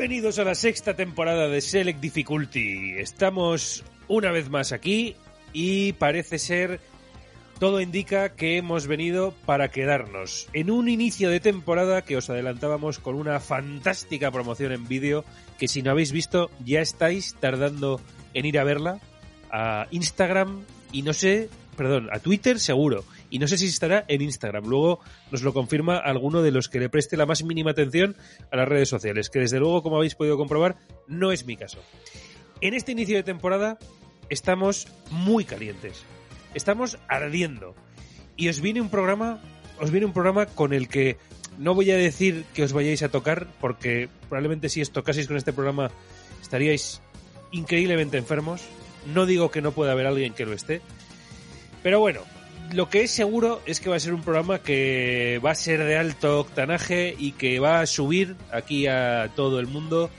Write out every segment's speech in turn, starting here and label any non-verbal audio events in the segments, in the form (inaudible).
Bienvenidos a la sexta temporada de Select Difficulty. Estamos una vez más aquí y parece ser, todo indica que hemos venido para quedarnos. En un inicio de temporada que os adelantábamos con una fantástica promoción en vídeo que si no habéis visto ya estáis tardando en ir a verla a Instagram y no sé, perdón, a Twitter seguro y no sé si estará en Instagram. Luego nos lo confirma alguno de los que le preste la más mínima atención a las redes sociales, que desde luego, como habéis podido comprobar, no es mi caso. En este inicio de temporada estamos muy calientes. Estamos ardiendo. Y os viene un programa, os viene un programa con el que no voy a decir que os vayáis a tocar, porque probablemente si os tocaseis con este programa estaríais increíblemente enfermos. No digo que no pueda haber alguien que lo esté. Pero bueno, lo que es seguro es que va a ser un programa que va a ser de alto octanaje y que va a subir aquí a todo el mundo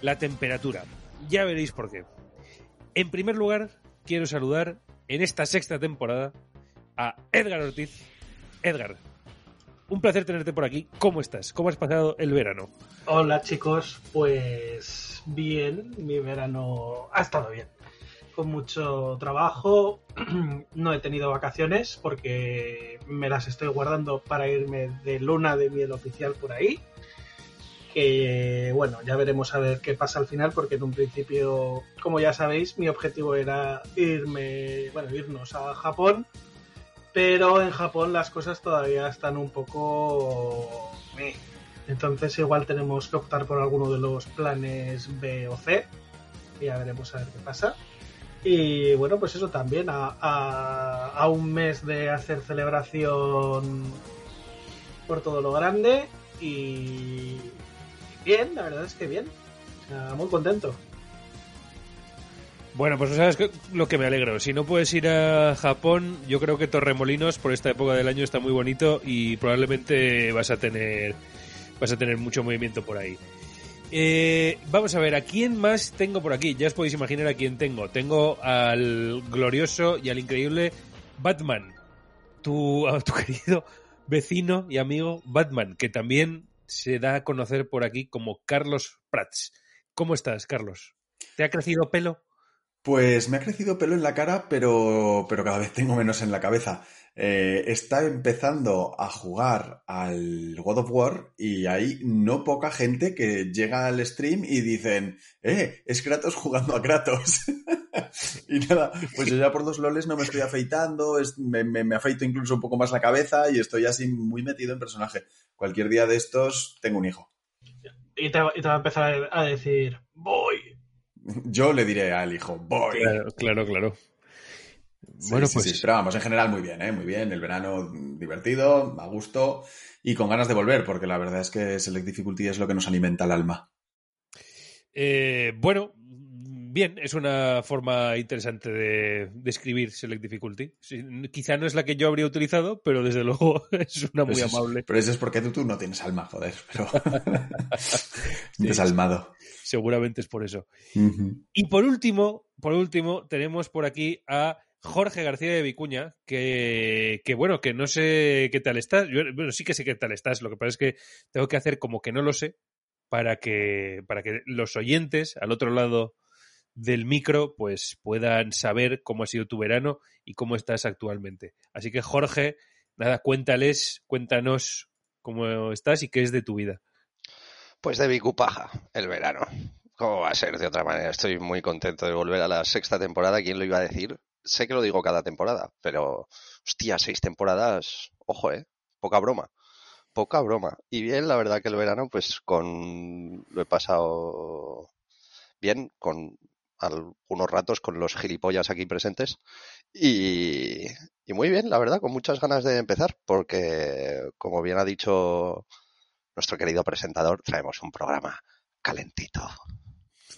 la temperatura. Ya veréis por qué. En primer lugar, quiero saludar en esta sexta temporada a Edgar Ortiz. Edgar, un placer tenerte por aquí. ¿Cómo estás? ¿Cómo has pasado el verano? Hola chicos, pues bien, mi verano ha estado bien mucho trabajo. (clears throat) no he tenido vacaciones porque me las estoy guardando para irme de luna de miel oficial por ahí. Que bueno, ya veremos a ver qué pasa al final, porque en un principio, como ya sabéis, mi objetivo era irme, bueno, irnos a Japón, pero en Japón las cosas todavía están un poco. Entonces igual tenemos que optar por alguno de los planes B o C. Y ya veremos a ver qué pasa. Y bueno, pues eso también, a, a, un mes de hacer celebración por todo lo grande y bien, la verdad es que bien, muy contento. Bueno, pues sabes lo que me alegro. Si no puedes ir a Japón, yo creo que Torremolinos por esta época del año está muy bonito y probablemente vas a tener vas a tener mucho movimiento por ahí. Eh, vamos a ver, ¿a quién más tengo por aquí? Ya os podéis imaginar a quién tengo. Tengo al glorioso y al increíble Batman, tu, tu (laughs) querido vecino y amigo Batman, que también se da a conocer por aquí como Carlos Prats. ¿Cómo estás, Carlos? ¿Te ha crecido pelo? Pues me ha crecido pelo en la cara, pero, pero cada vez tengo menos en la cabeza. Eh, está empezando a jugar al God of War y hay no poca gente que llega al stream y dicen, eh, es Kratos jugando a Kratos. (laughs) (laughs) y nada, pues yo ya por dos loles no me estoy afeitando, me, me, afeito incluso un poco más la cabeza y estoy así muy metido en personaje. Cualquier día de estos tengo un hijo. Y te, y te va a empezar a decir, voy. Yo le diré al hijo, voy. claro, claro bueno, pues. Sí, pero vamos, en general muy bien, ¿eh? Muy bien. El verano divertido, a gusto y con ganas de volver, porque la verdad es que Select Difficulty es lo que nos alimenta el alma. Eh, bueno, bien, es una forma interesante de describir Select Difficulty. quizá no es la que yo habría utilizado, pero desde (laughs) luego es una muy amable. pero eso es porque tú, no tienes alma, joder, pero. (laughs) (laughs) Desalmado. Seguramente es por eso. Y por último, por último, tenemos por aquí a Jorge García de Vicuña, que, bueno, que no sé qué tal estás. bueno, sí que sé qué tal estás. Lo que pasa es que tengo que hacer como que no lo sé para que, para que los oyentes al otro lado del micro pues puedan saber cómo ha sido tu verano y cómo estás actualmente. Así que Jorge, nada, cuéntales, cuéntanos cómo estás y qué es de tu vida. Pues de Vicupaja, el verano. ¿Cómo va a ser de otra manera? Estoy muy contento de volver a la sexta temporada. ¿Quién lo iba a decir? sé que lo digo cada temporada, pero hostia, seis temporadas, ojo, eh, poca broma, poca broma. Y bien, la verdad que el verano, pues con lo he pasado bien, con algunos ratos con los gilipollas aquí presentes y, y muy bien, la verdad, con muchas ganas de empezar, porque como bien ha dicho nuestro querido presentador, traemos un programa calentito.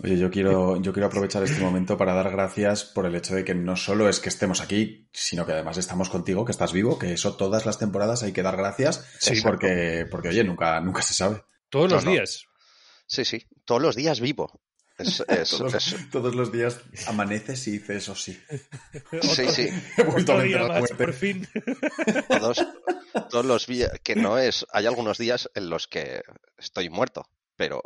Oye, yo quiero, yo quiero aprovechar este momento para dar gracias por el hecho de que no solo es que estemos aquí, sino que además estamos contigo, que estás vivo, que eso todas las temporadas hay que dar gracias, Sí, porque, porque oye, nunca, nunca se sabe. Todos No, los no. días. Sí, sí, todos los días vivo. Es, (laughs) es- Todos, es- todos los días amaneces y dices eso (laughs) sí. sí, sí, He vuelto a Otro vencer día a la más, muerte. por fin. (laughs) todos, todos los días, que no es, hay algunos días en los que estoy muerto, pero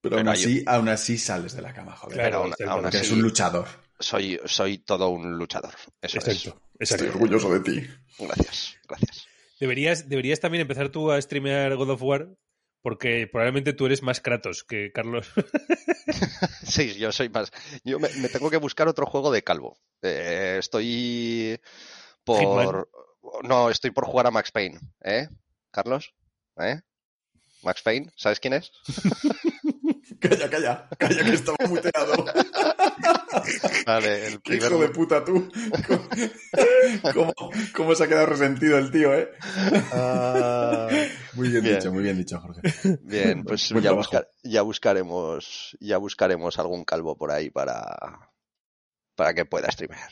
Pero aún hay- así, aún así sales de la cama, joder. Claro, pero aún, aún así eres un luchador. soy, soy todo un luchador. Eso Exacto, es. exacto. Estoy orgulloso de ti. Gracias, gracias. Deberías, deberías también empezar tú a streamear God of War, porque probablemente tú eres más Kratos que Carlos. (laughs) Sí, yo soy más. Yo me, me tengo que buscar otro juego de calvo. Eh, estoy por. No, estoy por jugar a Max Payne. ¿Eh? ¿Carlos? ¿Eh? ¿Max Payne? ¿Sabes quién es? (laughs) Calla, calla, calla que estaba muteado. Vale, el Qué primer. hijo de puta tú. ¿Cómo, cómo se ha quedado resentido el tío, eh? Ah, Muy bien, Bien. dicho, muy bien dicho, Jorge. bien, pues ya, buscar- ya buscaremos. Ya buscaremos algún calvo por ahí para. para que pueda streamear.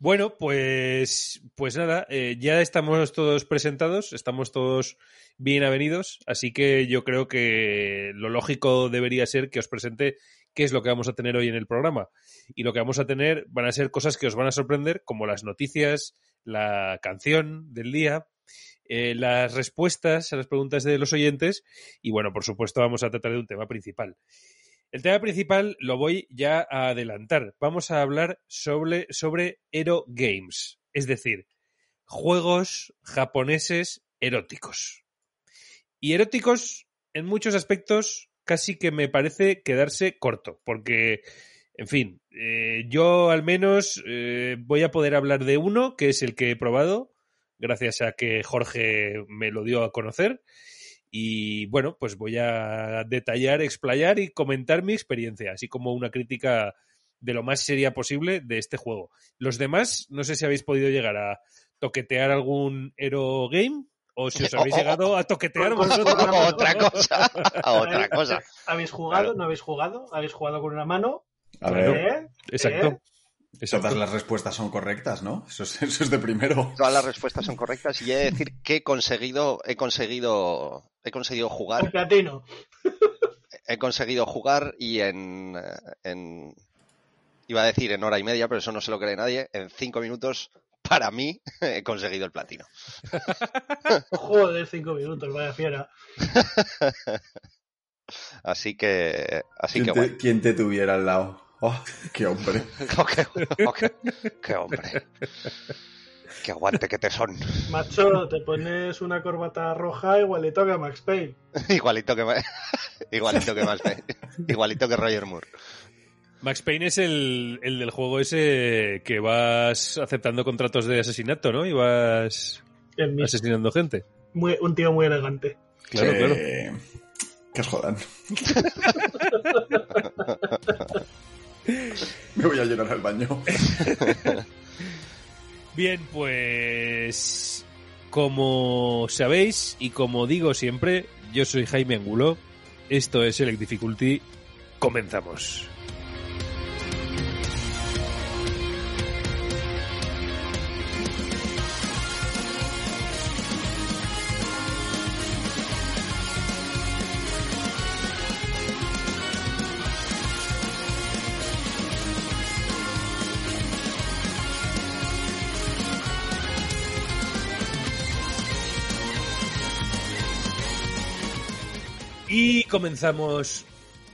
Bueno, pues, pues nada, eh, ya estamos todos presentados, estamos todos bien avenidos, así que yo creo que lo lógico debería ser que os presente qué es lo que vamos a tener hoy en el programa. Y lo que vamos a tener van a ser cosas que os van a sorprender, como las noticias, la canción del día, eh, las respuestas a las preguntas de los oyentes y bueno, por supuesto vamos a tratar de un tema principal. El tema principal lo voy ya a adelantar. Vamos a hablar sobre, sobre Ero Games, es decir, juegos japoneses eróticos. Y eróticos, en muchos aspectos, casi que me parece quedarse corto, porque, en fin, eh, yo al menos eh, voy a poder hablar de uno, que es el que he probado, gracias a que Jorge me lo dio a conocer. Y bueno, pues voy a detallar, explayar y comentar mi experiencia, así como una crítica de lo más seria posible de este juego. Los demás, no sé si habéis podido llegar a toquetear algún Hero Game o si os (laughs) habéis llegado a toquetear vosotros. otra cosa. Otra cosa. (laughs) ¿Habéis jugado? Claro. ¿No habéis jugado? ¿Habéis jugado con una mano? A ver, ¿Eh? Exacto. ¿Eh? Exacto. todas las respuestas son correctas, ¿no? Eso es, (laughs) eso es de primero. Todas las respuestas son correctas y he de decir que he conseguido, he conseguido, he conseguido El jugar, platino. he conseguido jugar y en, en, iba a decir en hora y media, pero eso no se lo cree nadie, en cinco minutos, para mí, (laughs) he conseguido el platino. (laughs) Joder, cinco minutos, vaya fiera. Así que, así ¿Quién que te, bueno. quién te tuviera al lado? Oh, qué hombre. Oh, qué, oh, qué- qué hombre. Qué aguante que te son. Macho, te pones una corbata roja igualito que a Max Payne. (laughs) Igualito que, ma- (laughs) igualito que más, igualito que Roger Moore. Max Payne es el, el del juego ese que vas aceptando contratos de asesinato, ¿no? Y vas asesinando gente. Muy- un tío muy elegante. Claro, que, claro. Que os jodan. (laughs) (laughs) Me voy a llorar al baño. (laughs) Bien, pues como sabéis y como digo siempre, yo soy Jaime Angulo, esto es Select Difficulty, comenzamos. Comenzamos,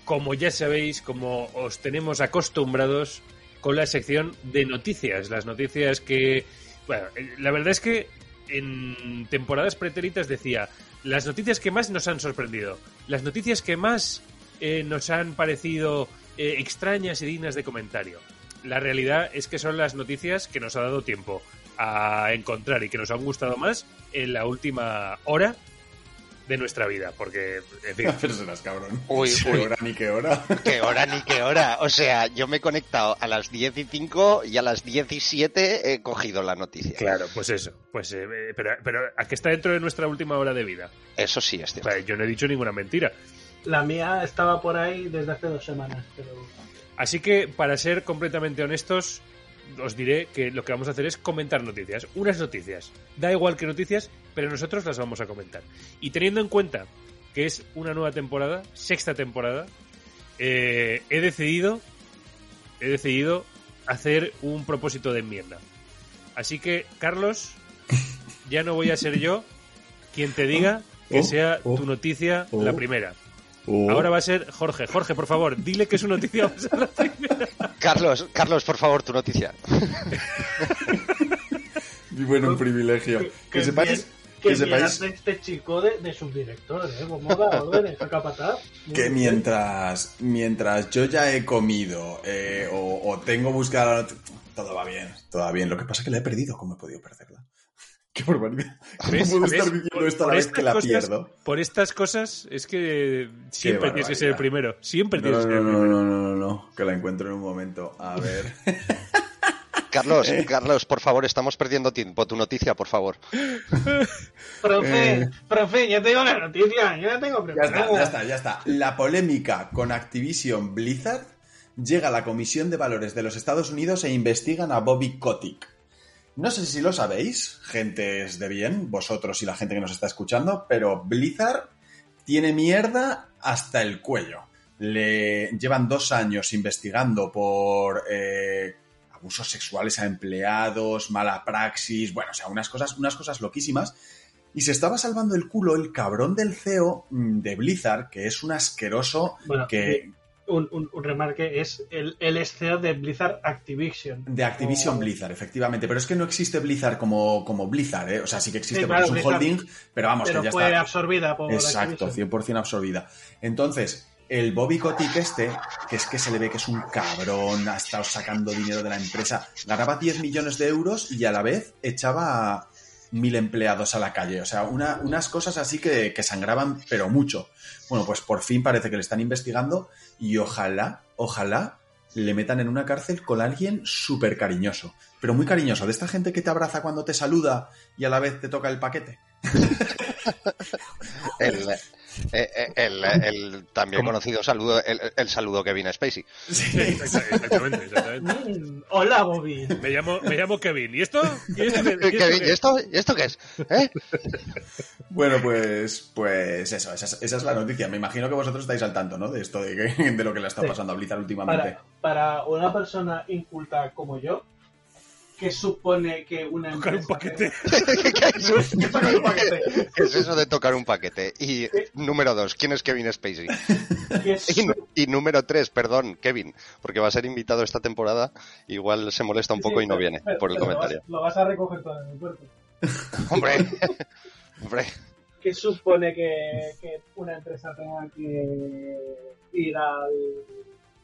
como ya sabéis, como os tenemos acostumbrados, con la sección de noticias. Las noticias que... Bueno, eh, la verdad es que en temporadas pretéritas decía las noticias que más nos han sorprendido, las noticias que más eh, nos han parecido eh, extrañas y dignas de comentario. La realidad es que son las noticias que nos ha dado tiempo a encontrar y que nos han gustado más en la última hora de nuestra vida, porque, en fin, (laughs) Pero serás cabrón. Uy, ¿Qué uy. hora ni qué hora? (laughs) Qué hora ni qué hora. O sea, yo me he conectado a las 10 y 5 y a las 17 he cogido la noticia. claro, pues eso, pues, eh, pero, pero a que está dentro de nuestra última hora de vida. Eso sí es O cierto. sea, yo no he dicho ninguna mentira. La mía estaba por ahí desde hace dos semanas, pero Así que, para ser completamente honestos, os diré que lo que vamos a hacer es comentar noticias. Unas noticias. Da igual que noticias, pero nosotros las vamos a comentar. Y teniendo en cuenta que es una nueva temporada, sexta temporada, eh, he decidido. He decidido hacer un propósito de enmienda. Así que, Carlos, ya no voy a ser yo quien te diga que Oh, sea oh, tu noticia oh. la primera. Oh. Ahora va a ser Jorge. Jorge, por favor, dile que su noticia (laughs) va a ser la primera. Carlos, Carlos, por favor, tu noticia. Y bueno, un privilegio. Que, que sepáis, que que sepáis este chico de, de subdirector, ¿eh? (laughs) Que mientras, mientras yo ya he comido eh, o, o tengo buscada todo va bien, todo va bien. Lo que pasa es que la he perdido. ¿Cómo he podido perderla? Qué barbaridad. ¿Cómo ¿Ves? puedo estar ¿Ves? diciendo Por- la vez estas que la cosas- pierdo? Por estas cosas es que siempre tienes que ser el primero. Siempre No, tienes no, que ser no, el no, primero. no, no, no, no, que la encuentro en un momento. A ver. (laughs) Carlos, Eh. Carlos, por favor, estamos perdiendo tiempo. Tu noticia, por favor. (laughs) Profe, Eh. profe, ya tengo la noticia, ya la tengo Ya está, ya está, ya está. La polémica con Activision Blizzard llega a la Comisión de Valores de los Estados Unidos e investigan a Bobby Kotick. No sé si lo sabéis, gentes de bien, vosotros y la gente que nos está escuchando, pero Blizzard tiene mierda hasta el cuello. Le llevan dos años investigando por eh, abusos sexuales a empleados, mala praxis, bueno, o sea, unas cosas, unas cosas loquísimas. Y se estaba salvando el culo el cabrón del CEO mm, de Blizzard, que es un asqueroso Bueno, que un, un, un remarque es el, el CEO de Blizzard Activision. de Activision O- Blizzard, efectivamente. Pero es que no existe Blizzard como, como Blizzard, ¿eh? O sea, sí que existe Sí, porque claro, es un Blizzard, holding, pero vamos, Pero que ya fue está. absorbida por Exacto, Activision. 100% absorbida. Entonces, el Bobby Kotick este, que es que se le ve que es un cabrón, ha estado sacando dinero de la empresa, ganaba 10 millones de euros y a la vez echaba mil empleados a la calle. O sea, una- unas cosas así que, que sangraban, pero mucho. Bueno, pues por fin parece que le están investigando y ojalá, ojalá le metan en una cárcel con alguien súper cariñoso. Pero muy cariñoso, de esta gente que te abraza cuando te saluda y a la vez te toca el paquete. (laughs) eh, eh, el, el también ¿Cómo? conocido saludo, el, el saludo Kevin Spacey. Sí, exact- exactamente, exactamente. Mm, hola, Bobby. Me llamo, me llamo Kevin. ¿Y esto? ¿Y esto qué- y esto Kevin, qué? ¿y esto, ¿y esto qué es? ¿Eh? Bueno, pues, pues eso, esa es, esa es la noticia. Me imagino que vosotros estáis al tanto, ¿no? De esto, de, que- de lo que le está Sí. pasando a Blizzard últimamente. Para, para una persona inculta como yo, ¿qué supone que una Tocar un empresa... paquete. ¿Qué es eso? ¿Qué tocar un paquete? ¿Qué es eso de tocar un paquete? Y número dos, ¿quién es Kevin Spacey? ¿Qué (laughs) su- Y, y número tres, perdón, Kevin, porque va a ser invitado esta temporada, igual se molesta un poco Sí, y no pero- viene pero- por el pero comentario. Lo vas, lo vas a recoger todo en el cuerpo. (laughs) Hombre, (laughs) hombre, ¿Qué supone que, que una empresa tenga que ir al,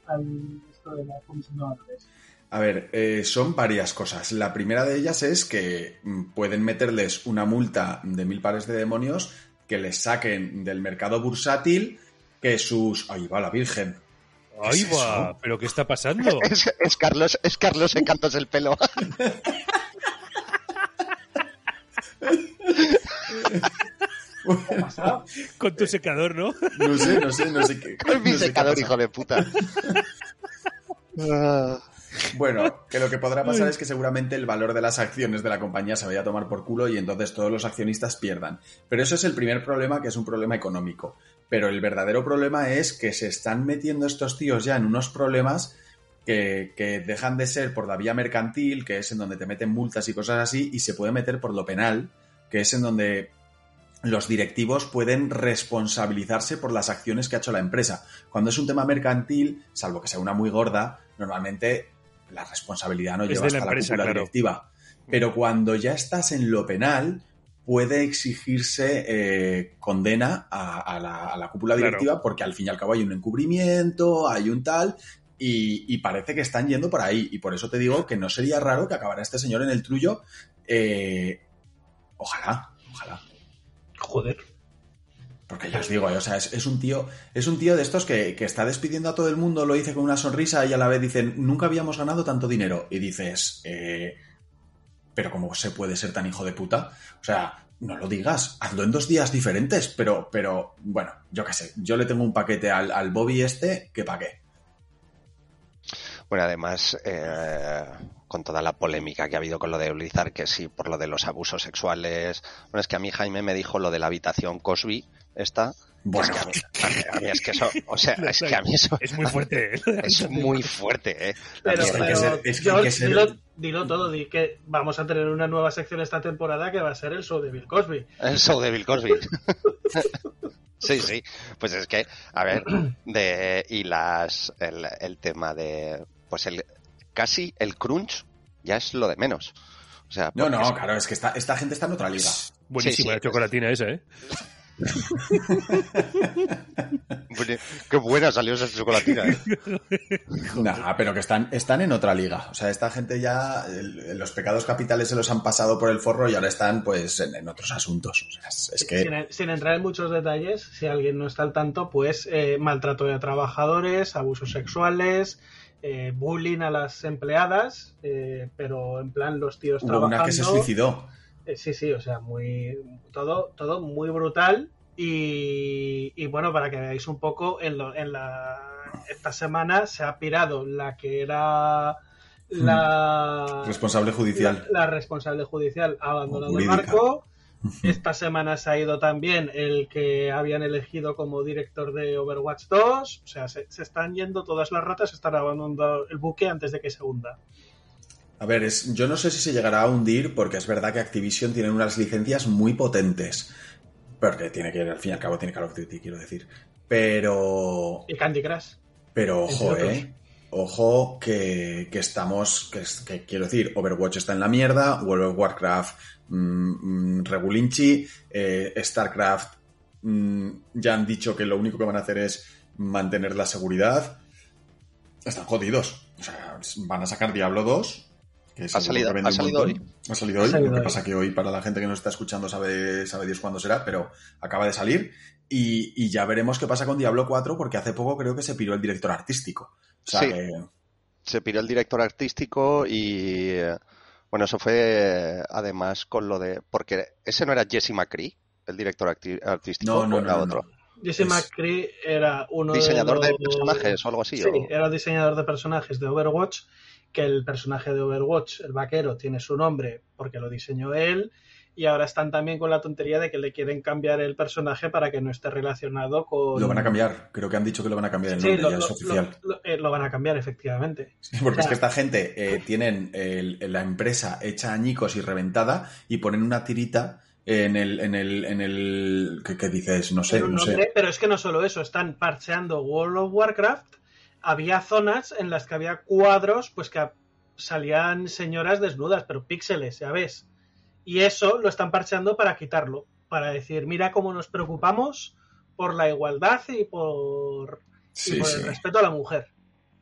al esto de la comisión de valores? A ver, eh, son varias cosas. La primera de ellas es que mm, pueden meterles una multa de mil pares de demonios que les saquen del mercado bursátil que sus... ¡Ahí va la Virgen! Ahí es va. eso? ¿Pero qué está pasando? (laughs) es, es Carlos, es Carlos secándose el pelo. ¿Qué ha pasado? Con tu secador, ¿no? No sé, no sé, no sé qué... Con mi no sé qué secador, hijo de puta. (laughs) Bueno, que lo que podrá (laughs) pasar es que seguramente el valor de las acciones de la compañía se vaya a tomar por culo y entonces todos los accionistas pierdan. Pero eso es el primer problema, que es un problema económico. Pero el verdadero problema es que se están metiendo estos tíos ya en unos problemas que, que dejan de ser por la vía mercantil, que es en donde te meten multas y cosas así, y se puede meter por lo penal, que es en donde los directivos pueden responsabilizarse por las acciones que ha hecho la empresa. Cuando es un tema mercantil, salvo que sea una muy gorda, normalmente la responsabilidad no Es lleva la hasta la, cúpula claro. directiva. Pero cuando ya estás en lo penal, puede exigirse eh, condena a, a la, a la cúpula Claro. directiva porque al fin y al cabo hay un encubrimiento, hay un tal, y, y parece que están yendo por ahí. Y por eso te digo que no sería raro que acabara este señor en el trullo. eh, ojalá, ojalá. Joder. Porque ya os digo, eh, o sea, es, un tío, es un tío de estos que, que está despidiendo a todo el mundo, lo dice con una sonrisa y a la vez dicen, nunca habíamos ganado tanto dinero. Y dices, eh, pero ¿cómo se puede ser tan hijo de puta? O sea, no lo digas, hazlo en dos días diferentes, pero, pero bueno, yo qué sé, yo le tengo un paquete al, al Bobby este que pa' qué. Bueno, además, eh, con toda la polémica que ha habido con lo de Blizzard, que sí, por lo de los abusos sexuales. Bueno, es que a mí Jaime me dijo lo de la habitación Cosby, esta. Bueno, es que (laughs) a mí, a mí es que eso, o sea, es que a mí eso Es muy fuerte. ¿eh? (laughs) es muy fuerte, ¿eh? Pero, Es que pero, es George, ser- dilo, dilo todo, di que vamos a tener una nueva sección esta temporada que va a ser el show de Bill Cosby. El show de Bill Cosby. (laughs) Sí, sí. Pues es que, a ver, de, y las, el, el tema de, pues el, casi el crunch ya es lo de menos. O sea, no, no, es- claro, es que esta, esta gente está en otra liga. Buenísima Sí, sí. la chocolatina esa, ¿eh? (laughs) Qué buena salió esa chocolatina. ¿eh? Nah, pero que están, están en otra liga. O sea, esta gente ya, el- los pecados capitales se los han pasado por el forro y ahora están pues en, en otros asuntos. O sea, es, es que... Sin, sin entrar en muchos detalles, si alguien no está al tanto, pues eh, maltrato de trabajadores, abusos sexuales, eh, bullying a las empleadas, eh, pero en plan los tíos Hubo trabajando. una que se suicidó. Eh, sí, sí, o sea, muy todo, todo muy brutal y, y bueno, para que veáis un poco, en, lo- en la esta semana se ha pirado la que era la Responsable judicial. la, la responsable judicial ha abandonado el barco. (laughs) Esta semana se ha ido también el que habían elegido como director de Overwatch 2. O sea, se, se están yendo todas las ratas, se están abandonando el buque antes de que se hunda. A ver, es, yo no sé si se llegará a hundir porque es verdad que Activision tiene unas licencias muy potentes. Porque tiene que, al fin y al cabo, tiene Call of Duty, quiero decir. Pero, Y Candy Crush. pero ojo, eh. Ojo que, que estamos, que, quiero decir, Overwatch está en la mierda, World of Warcraft, mm, mm, Regulinchi, eh, StarCraft, mm, ya han dicho que lo único que van a hacer es mantener la seguridad. Están jodidos. O sea, van a sacar Diablo 2. Que Ha salido- que ha salido montón. Ha salido hoy. Ha salido lo que hoy. pasa que hoy, para la gente que nos está escuchando, sabe, sabe Dios cuándo será, pero acaba de salir. Y, y ya veremos qué pasa con Diablo 4, porque hace poco creo que se piró el director artístico. O sea Sí. que. Se piró el director artístico y, eh, bueno, eso fue eh, además con lo de, porque ese no era Jesse McCree, el director artístico, No, no, era no, otro. no. Jesse Es- McCree era uno Diseñador de, de los- personajes o algo así. Sí, o- era diseñador de personajes de Overwatch, que el personaje de Overwatch, el vaquero, tiene su nombre porque lo diseñó él, y ahora están también con la tontería de que le quieren cambiar el personaje para que no esté relacionado con... Lo van a cambiar. Creo que han dicho que lo van a cambiar el Sí, nombre, lo, ya lo- es oficial. lo- eh, lo van a cambiar, efectivamente. Sí, porque o es que esta gente eh, tienen el- la empresa hecha añicos y reventada y ponen una tirita en el. En el, en el ¿qué, qué dices? No sé, no sé. Pero es que no solo eso, están parcheando World of Warcraft. Había zonas en las que había cuadros, pues que salían señoras desnudas, pero píxeles, ya ves. Y eso lo están parcheando para quitarlo, para decir, mira cómo nos preocupamos por la igualdad y por, y por sí. el respeto a la mujer.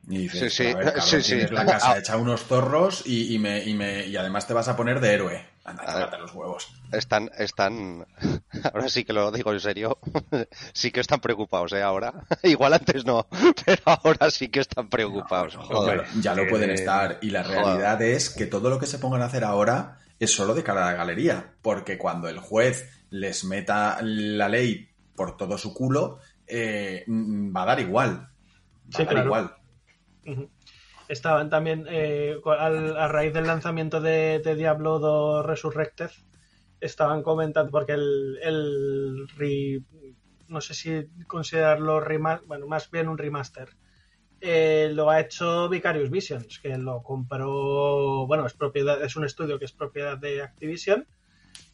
Y dices, Sí, sí, a ver, cabrón, sí, sí. la casa Ah. hecha unos zorros y, y me, y, me, y además te vas a poner de héroe. Anda, A ver. los huevos. Están, están, (laughs) ahora sí que lo digo en serio, (laughs) sí que están preocupados, ¿eh? Ahora. (laughs) Igual antes no, pero ahora sí que están preocupados. Joder. Hombre, ya lo pueden estar. Y la Joder. realidad es que todo lo que se pongan a hacer ahora es solo de cara a la galería. Porque cuando el juez les meta la ley por todo su culo, eh, mm, va a dar igual. Va Sí, a dar claro. igual. Ujú. Estaban también, eh, a raíz del lanzamiento de, de Diablo 2 Resurrected, estaban comentando, porque el, no sé si considerarlo remaster, bueno, más bien un remaster, eh, lo ha hecho Vicarious Visions, que lo compró, bueno, es propiedad, es un estudio que es propiedad de Activision,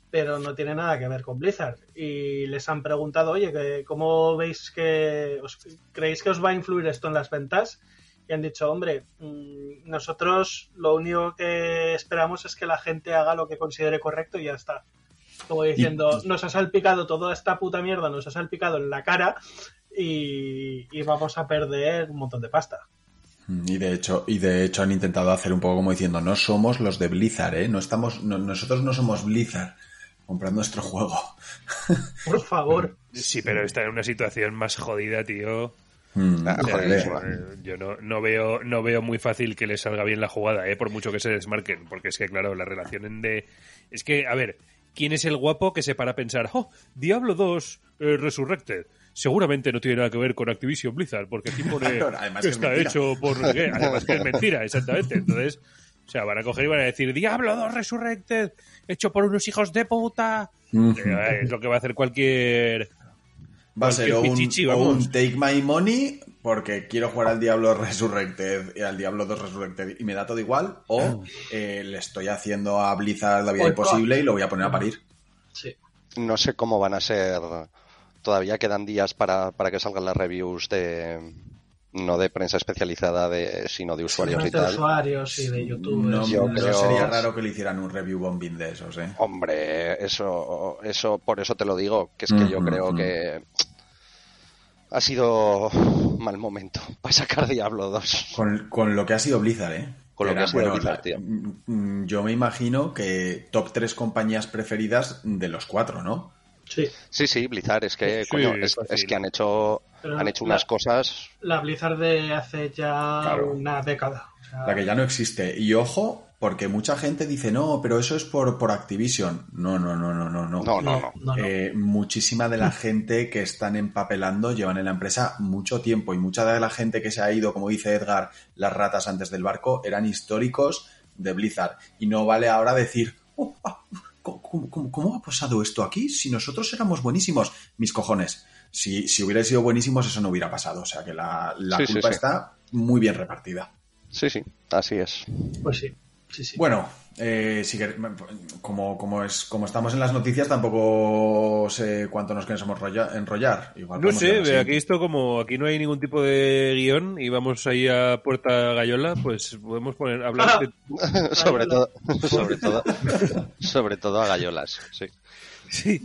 pero no tiene nada que ver con Blizzard. Y les han preguntado, oye, ¿cómo veis que, os, creéis que os va a influir esto en las ventas? Y han dicho, hombre, mm, nosotros lo único que esperamos es que la gente haga lo que considere correcto y ya está. Como diciendo, nos ha salpicado toda esta puta mierda, nos ha salpicado en la cara y, y vamos a perder un montón de pasta. Mm, Y de hecho, y de hecho han intentado hacer un poco como diciendo, no somos los de Blizzard, ¿eh? No estamos, no- nosotros no somos Blizzard. Comprad nuestro juego. (laughs) Por favor. Sí, pero está en una situación más jodida, tío. Mm, Ah, joder. yo, eh, yo no, no veo no veo muy fácil que les salga bien la jugada, ¿eh? por mucho que se desmarquen, porque es que, claro, la relación en de... Es que, a ver, ¿quién es el guapo que se para a pensar, oh, Diablo 2 eh, Resurrected? Seguramente no tiene nada que ver con Activision Blizzard, porque aquí (laughs) pone Además que es está mentira. hecho por... (laughs) qué. Además que es mentira, exactamente. Entonces, o sea, van a coger y van a decir, Diablo 2 Resurrected, hecho por unos hijos de puta. Ujú. Eh, Es lo que va a hacer cualquier... Va a ser o un, pichichi, o vamos. un Take My Money porque quiero jugar al Diablo Resurrected y al Diablo 2 Resurrected y me da todo igual, o eh, le estoy haciendo a Blizzard la vida O- imposible y lo voy a poner a parir. Sí. No sé cómo van a ser. Todavía quedan días para, para que salgan las reviews de. No de prensa especializada, de, sino de usuarios y Simplemente de tal. usuarios y de youtubers. No, Yo creo- sería raro que le hicieran un review bombing de esos, ¿eh? Hombre, eso, eso, por eso te lo digo, que es que yo Ujú, creo ujú. que ha sido mal momento (laughs) para sacar Diablo 2. Con, con lo que ha sido Blizzard, ¿eh? Con lo que ha sido bueno, Blizzard, tío. mm, mm, Yo me imagino que top 3 compañías preferidas de los cuatro, ¿no? Sí. Sí, sí, Blizzard, es que, Sí, coño, es, es que han hecho, Pero han hecho la- unas cosas. La Blizzard de hace ya Claro. una década. O sea, La que ya no existe. Y ojo, porque mucha gente dice, no, pero eso es por, por Activision. No, no, no, no, no, no. No, no, no. Eh, muchísima de la gente que están empapelando llevan en la empresa mucho tiempo y mucha de la gente que se ha ido, como dice Edgar, las ratas antes del barco, eran históricos de Blizzard. Y no vale ahora decir, "Oh, ah, ¿cómo, cómo- cómo- cómo ha pasado esto aquí? Si nosotros éramos buenísimos. Mis cojones. Si, si hubierais sido buenísimos, eso no hubiera pasado. O sea que la, la Sí, sí, culpa sí. está muy bien repartida. Sí, sí, así es. Pues sí. Sí, sí. Bueno, eh, si quer- como, como, es, como estamos en las noticias, tampoco sé cuánto nos queremos rolla- enrollar. Igual No sé, aquí esto como aquí no hay ningún tipo de guion y vamos ahí a puerta gallola, pues podemos poner hablar de... (laughs) sobre todo, (laughs) sobre todo, sobre todo a gallolas, sí. Sí.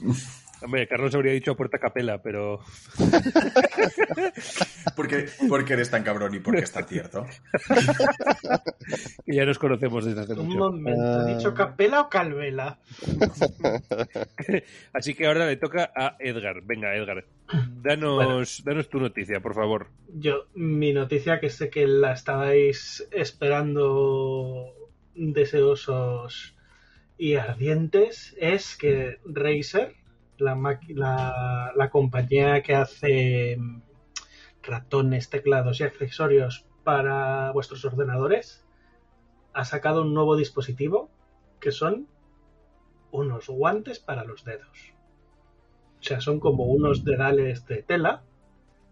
Hombre, Carlos habría dicho a puerta capela, pero (laughs) Porque, porque eres tan cabrón y porque está cierto. (laughs) que ya nos conocemos desde hace Un mucho. momento, ¿he Ah. dicho capela o calvela? (laughs) Así que ahora le toca a Edgar. Venga, Edgar, danos, danos tu noticia, por favor. Yo, mi noticia, que sé que la estabais esperando deseosos y ardientes, es que Razer, la, compañía que hace mm, ratones, teclados y accesorios para vuestros ordenadores, ha sacado un nuevo dispositivo que son unos guantes para los dedos. O sea, son como unos dedales de tela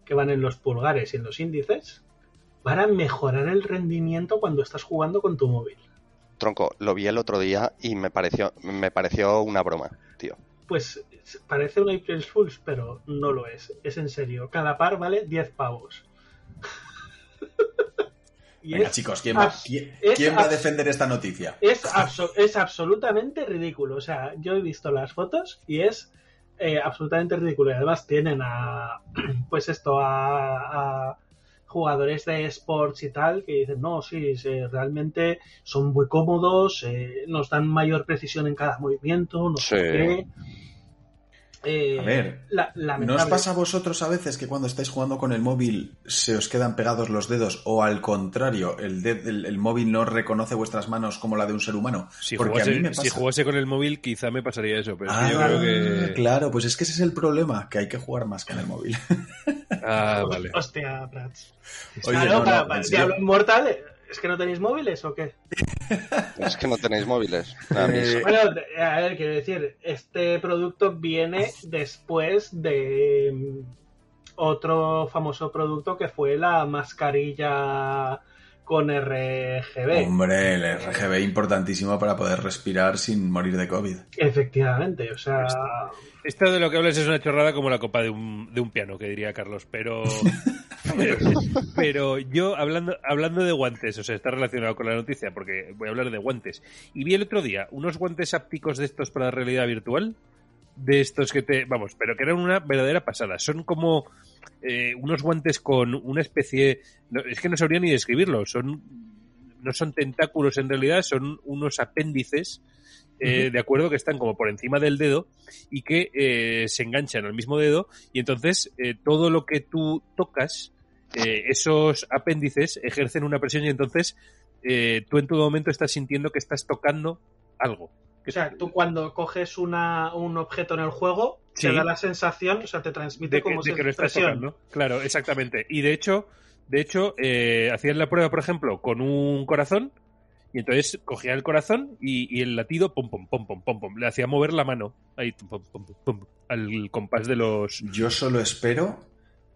que van en los pulgares y en los índices para mejorar el rendimiento cuando estás jugando con tu móvil. Tronco, lo vi el otro día y me pareció, me pareció una broma, tío. Pues parece un April Fools, pero no lo es. Es en serio. Cada par vale 10 pavos. (laughs) y Venga, chicos, ¿quién, va, quién- va a defender esta noticia? es, abso- es absolutamente ridículo. O sea, yo he visto las fotos y es eh, absolutamente ridículo. Y además tienen a, (clears throat) pues esto, a, a jugadores de sports y tal que dicen, no, sí, sí, realmente son muy cómodos, eh, nos dan mayor precisión en cada movimiento, no sé Sí. qué. Eh, A ver, la- ¿No os pasa a vosotros a veces que cuando estáis jugando con el móvil se os quedan pegados los dedos o al contrario, el, el, el móvil no reconoce vuestras manos como la de un ser humano? Si Porque a jugase, mí me pasa. si jugase con el móvil, quizá me pasaría eso, pero que Ah, yo creo que. claro, pues es que ese es el problema, que hay que jugar más con el móvil. Ah, vale. Hostia, Prats. Oye, Claro, no, no, para, en para serio. Diablo Inmortal, ¿es que no tenéis móviles o qué? (laughs) Es que no tenéis móviles. A mí sí. Eh, Bueno, a ver, quiero decir, este producto viene después de mm, otro famoso producto que fue la mascarilla con RGB. Hombre, el RGB importantísimo para poder respirar sin morir de COVID. Efectivamente, o sea, Esto de lo que hablas es una chorrada como la copa de un, de un piano, que diría Carlos, pero. (laughs) (laughs) pero yo, hablando, hablando de guantes, o sea, está relacionado con la noticia, porque voy a hablar de guantes. Y vi el otro día unos guantes ápticos de estos para realidad virtual, de estos que te. Vamos, pero que eran una verdadera pasada. Son como eh, unos guantes con una especie. no, es que no sabría ni describirlo. Son. No son tentáculos en realidad, son unos apéndices. eh. De acuerdo, que están como por encima del dedo y que eh, se enganchan al mismo dedo y entonces eh, todo lo que tú tocas, eh, esos apéndices ejercen una presión y entonces eh, tú en todo momento estás sintiendo que estás tocando algo. O sea, tú cuando coges una, un objeto en el juego, Sí. te da la sensación, o sea, te transmite de que, como de que lo estás tocando. Claro, exactamente. Y de hecho, de hecho, eh, hacían la prueba, por ejemplo, con un corazón, y entonces cogía el corazón y, y el latido, pum, pum, pum, pum, pum, pum, le hacía mover la mano, ahí, pum, pum, pum, pum, al compás de los... Yo solo espero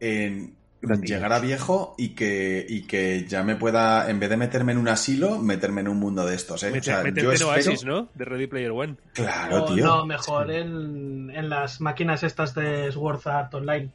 en. Llegar a viejo y que, y que ya me pueda, en vez de meterme en un asilo, meterme en un mundo de estos. ¿eh? Mete- o sea, meterte yo en espero... Oasis, ¿no? De Ready Player One. Claro, O tío. no, mejor en, en las máquinas estas de Sword Art Online.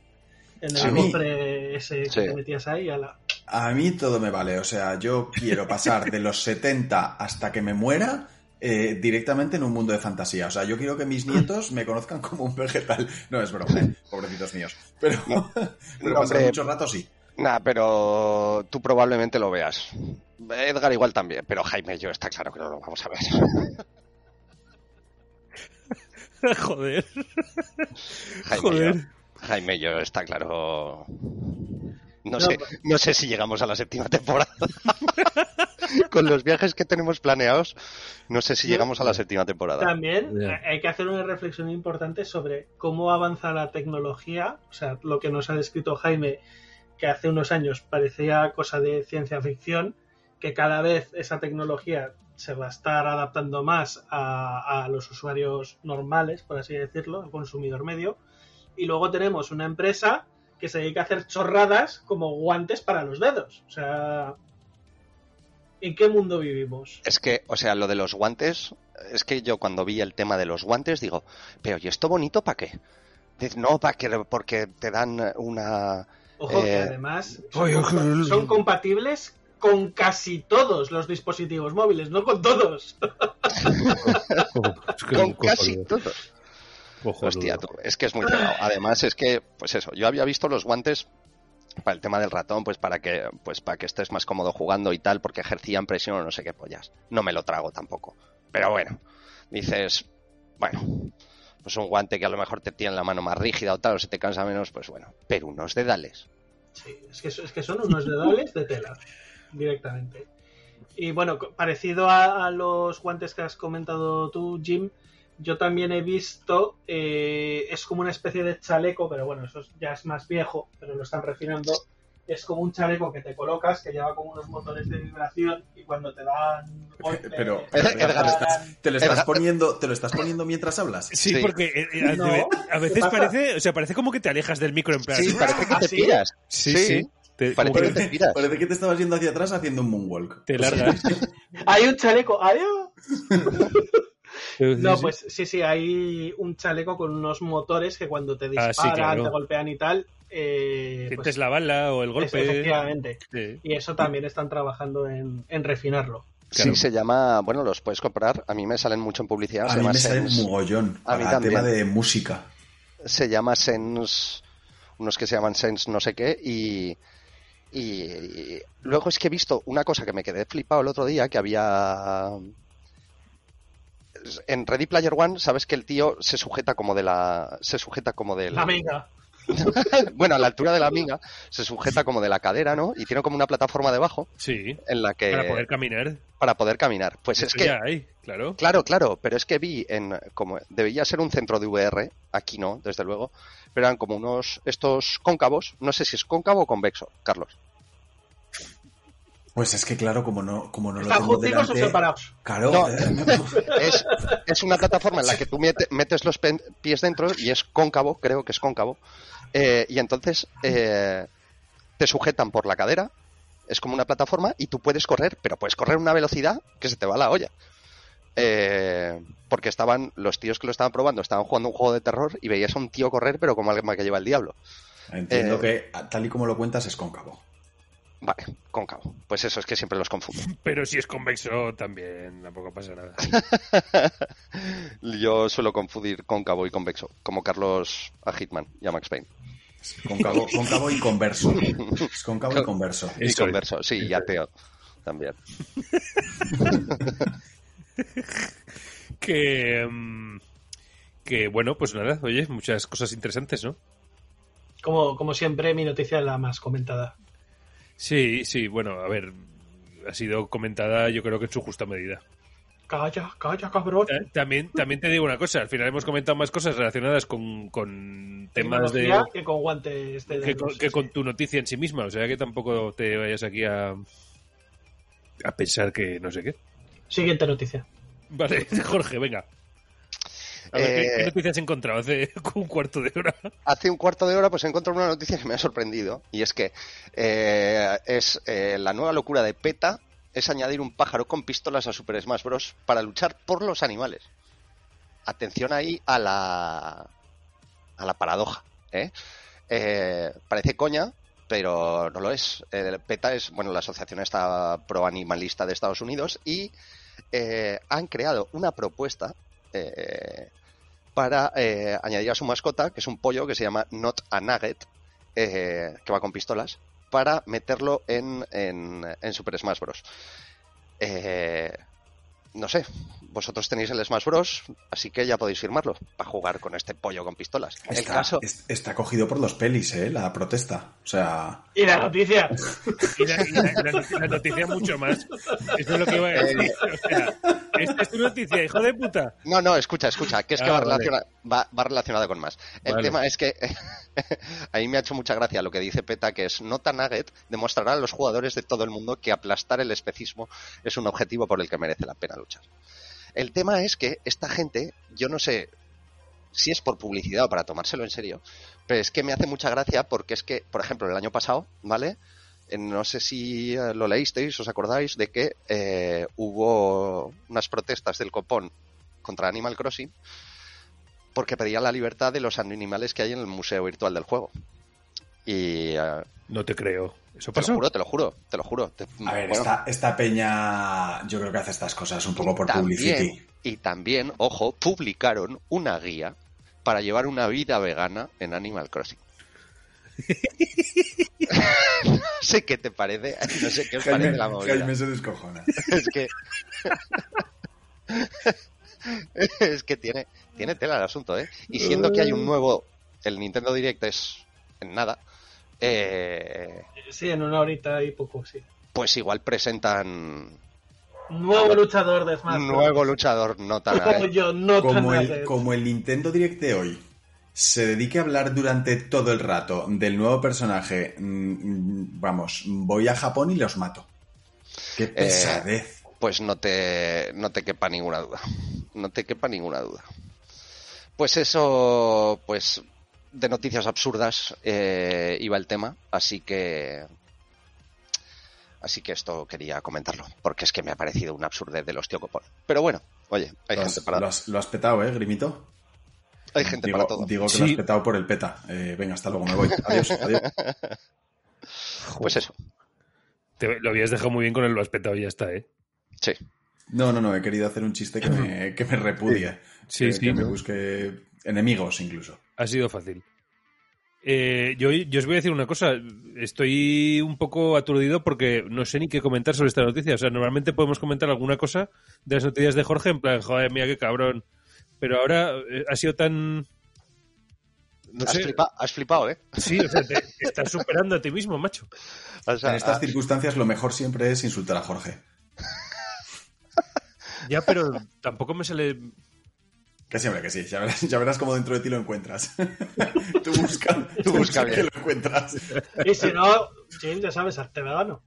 En el cofre ese que Sí. te metías ahí. A la... A mí todo me vale. O sea, yo quiero pasar de los 70 hasta que me muera eh, directamente en un mundo de fantasía. O sea, yo quiero que mis nietos me conozcan como un vegetal. No, es broma, ¿eh? pobrecitos míos. Pero, (laughs) pero No, pasar hombre. mucho rato sí. Nah, pero tú probablemente lo veas. Edgar igual también, pero Jaime y yo está claro que no lo vamos a ver. (laughs) Joder. Jaime, y Joder. yo, Jaime y yo está claro. No, No, sé, pues- no sé si llegamos a la séptima temporada. (laughs) Con los viajes que tenemos planeados, no sé si llegamos a la séptima temporada. También eh, hay que hacer una reflexión importante sobre cómo avanza la tecnología. O sea, lo que nos ha descrito Jaime, que hace unos años parecía cosa de ciencia ficción, que cada vez esa tecnología se va a estar adaptando más a, a los usuarios normales, por así decirlo, al consumidor medio. Y luego tenemos una empresa que se dedica a hacer chorradas como guantes para los dedos. O sea, ¿en qué mundo vivimos? Es que, o sea, lo de los guantes, es que yo cuando vi el tema de los guantes digo, pero ¿y esto bonito para qué? Dice, no, para que, porque te dan una... Ojo, que Eh, además son, compatibles con casi todos los dispositivos móviles, no con todos. (laughs) (laughs) Con casi todos. Hostia, tú, es que es muy pegado. Además es que, pues eso, yo había visto los guantes para el tema del ratón, pues para que, pues para que estés más cómodo jugando y tal, porque ejercían presión o no sé qué pollas. No me lo trago tampoco. Pero bueno, dices, bueno, pues un guante que a lo mejor te tiene la mano más rígida o tal, o se te cansa menos, pues bueno. Pero unos dedales. Sí, es que, es que son unos dedales de tela, directamente. Y bueno, parecido a, a los guantes que has comentado tú, Jim, yo también he visto, eh, es como una especie de chaleco, pero bueno, eso es- ya es más viejo, pero lo están refinando. Es como un chaleco que te colocas, que lleva como unos motores de vibración y cuando te dan golpes, Pero, te pero, Edgar, ¿te, lo estás, te lo estás Edgar- poniendo, ¿te lo estás poniendo mientras hablas? Sí, Sí. porque eh, eh, No, a ¿qué veces parece, o sea, parece como que te alejas del micro en plan. Sí, parece que ¿Ah, te sí? tiras. Sí, sí. Te, Parece que que te tiras. Parece que te estabas yendo hacia atrás haciendo un moonwalk. te largas. (laughs) Hay un chaleco, adiós. (laughs) Sí, No, sí. pues sí, sí, hay un chaleco con unos motores que cuando te Ah, disparan, sí, claro. te golpean y tal, eh, Sientes pues, la bala o el eso, golpe. efectivamente. Sí. Y eso también están trabajando en, en refinarlo. Claro. Sí, se llama, bueno, los puedes comprar. A mí me salen mucho en publicidad. A se mí llama me sale un mogollón A mí para el también. tema de música. se llama Sense, unos que se llaman Sense no sé qué, y, y, y luego es que he visto una cosa que me quedé flipado el otro día, que había... En Ready Player One, sabes que el tío se sujeta como de la... Se sujeta como del... Amiga, (laughs) bueno, a la altura de la amiga, se sujeta como de la cadera, ¿no? Y tiene como una plataforma debajo Sí, en la que... para poder caminar. para poder caminar. Pues es que... ya hay, claro. Claro, claro, pero es que vi en como debía ser un centro de VR, aquí no, desde luego, pero eran como unos estos cóncavos, no sé si es cóncavo o convexo, Carlos. Pues es que claro, como no, como no lo ¿están tengo o delante... separados? Claro, No. Es, es una plataforma en la que tú mete- metes los pies dentro y es cóncavo, creo que es cóncavo, eh, y entonces eh, te sujetan por la cadera, es como una plataforma y tú puedes correr, pero puedes correr a una velocidad que se te va la olla. Eh, porque estaban los tíos que lo estaban probando, estaban jugando un juego de terror y veías a un tío correr, pero como alguien que lleva el diablo. entiendo Eh, que tal y como lo cuentas es cóncavo. Vale, cóncavo. Pues eso es que siempre los confundo. (laughs) Pero si es convexo también, tampoco pasa nada. (laughs) Yo suelo confundir cóncavo y convexo, como Carlos a Hitman y a Max Payne. Cóncavo, cóncavo y converso. Es cóncavo y converso. Y converso, sí, y ateo también. (laughs) Que, mm, que bueno, pues nada, oye, muchas cosas interesantes, ¿no? Como, como siempre, mi noticia es la más comentada. Sí, sí, bueno, a ver, ha sido comentada yo creo que en su justa medida. Calla, calla, cabrón. Ta- También, también te digo una cosa, al final hemos comentado más cosas relacionadas con, con temas de... Que con guantes de que, con, que tu noticia en sí misma, o sea que tampoco te vayas aquí a, a pensar que no sé qué. Siguiente noticia. Vale, (laughs) Jorge, venga. A ver, ¿qué, Eh, qué noticias has encontrado hace (laughs) un cuarto de hora? Hace un cuarto de hora pues encontré una noticia que me ha sorprendido y es que eh, es eh, la nueva locura de PETA es añadir un pájaro con pistolas a Super Smash Bros. para luchar por los animales. Atención ahí a la a la paradoja. ¿eh? Eh, parece coña, pero no lo es. El PETA es bueno la asociación esta pro animalista de Estados Unidos y eh, han creado una propuesta eh, para eh, añadir a su mascota, que es un pollo que se llama Not a Nugget, eh, que va con pistolas, para meterlo en, en, en Super Smash Bros. Eh, no sé, vosotros tenéis el Smash Bros, así que ya podéis firmarlo para jugar con este pollo con pistolas. El Está, caso, es- está cogido por los pelis, ¿eh? La protesta. O sea, Y la noticia. Y la, y la- la noticia- la noticia mucho más. Eso es lo que iba a decir. O sea, esta es tu noticia, hijo de puta. No, no, escucha, escucha, que es que Ah, va, vale. relaciona- va, va relacionado con más. El Vale. tema es que (laughs) ahí me ha hecho mucha gracia lo que dice PETA, que es Nota Nugget demostrará a los jugadores de todo el mundo que aplastar el especismo es un objetivo por el que merece la pena luchar. El tema es que esta gente, yo no sé si es por publicidad o para tomárselo en serio, pero es que me hace mucha gracia porque es que, por ejemplo, el año pasado, ¿vale? Eh, No sé si eh, lo leísteis, os acordáis de que eh, hubo unas protestas del copón contra Animal Crossing porque pedían la libertad de los animales que hay en el museo virtual del juego. Y eh, No te creo. ¿Eso te lo pasó? juro, te lo juro, te lo juro. Te- a ver, bueno, esta, esta peña yo creo que hace estas cosas un poco por publicity. y también, ojo, publicaron una guía para llevar una vida vegana en Animal Crossing. (laughs) no sé qué te parece, no sé qué os Jaime, parece la movida. Jaime se descojona. (laughs) es que (laughs) es que tiene tiene tela el asunto eh y siendo que hay un nuevo el Nintendo Direct es en nada eh, Sí, en una horita y poco, sí. pues igual presentan Nuevo luchador de Bros. nuevo luchador no tan Como yo, no tan Como el, como el Nintendo Direct de hoy se dedique a hablar durante todo el rato del nuevo personaje, mm, vamos, voy a Japón y los mato. Qué pesadez. pues no te no te quepa ninguna duda no te quepa ninguna duda pues eso pues de noticias absurdas eh, iba el tema así que así que esto quería comentarlo porque es que me ha parecido una absurdez de los tío copón pero bueno oye hay lo, gente has, para lo has- lo has petado, ¿eh, Grimito? hay gente digo, para todo Digo que Sí. lo has petado por el peta. Eh, venga, hasta luego, me voy. Adiós, (laughs) adiós. pues eso Te- lo habías dejado muy bien con el lo has petado y ya está, ¿eh? sí No, no, no, he querido hacer un chiste que me, que me repudie. Sí, que, sí, que me busque enemigos incluso. Ha sido fácil. Eh, yo, yo os voy a decir una cosa. Estoy un poco aturdido porque no sé ni qué comentar sobre esta noticia. O sea, normalmente podemos comentar alguna cosa de las noticias de Jorge, en plan, joder, mía, qué cabrón. Pero ahora eh, ha sido tan. No has, sé. flipa- has flipado eh Sí, o sea, te estás (laughs) superando a ti mismo, macho. O sea, En estas ah, circunstancias lo mejor siempre es insultar a Jorge. Ya, pero tampoco me sale. Que siempre que sí, ya verás, ya verás cómo dentro de ti lo encuentras. (laughs) tú busca, Tú busca que bien. lo encuentras. Y si no, James, ya sabes, arte vegano.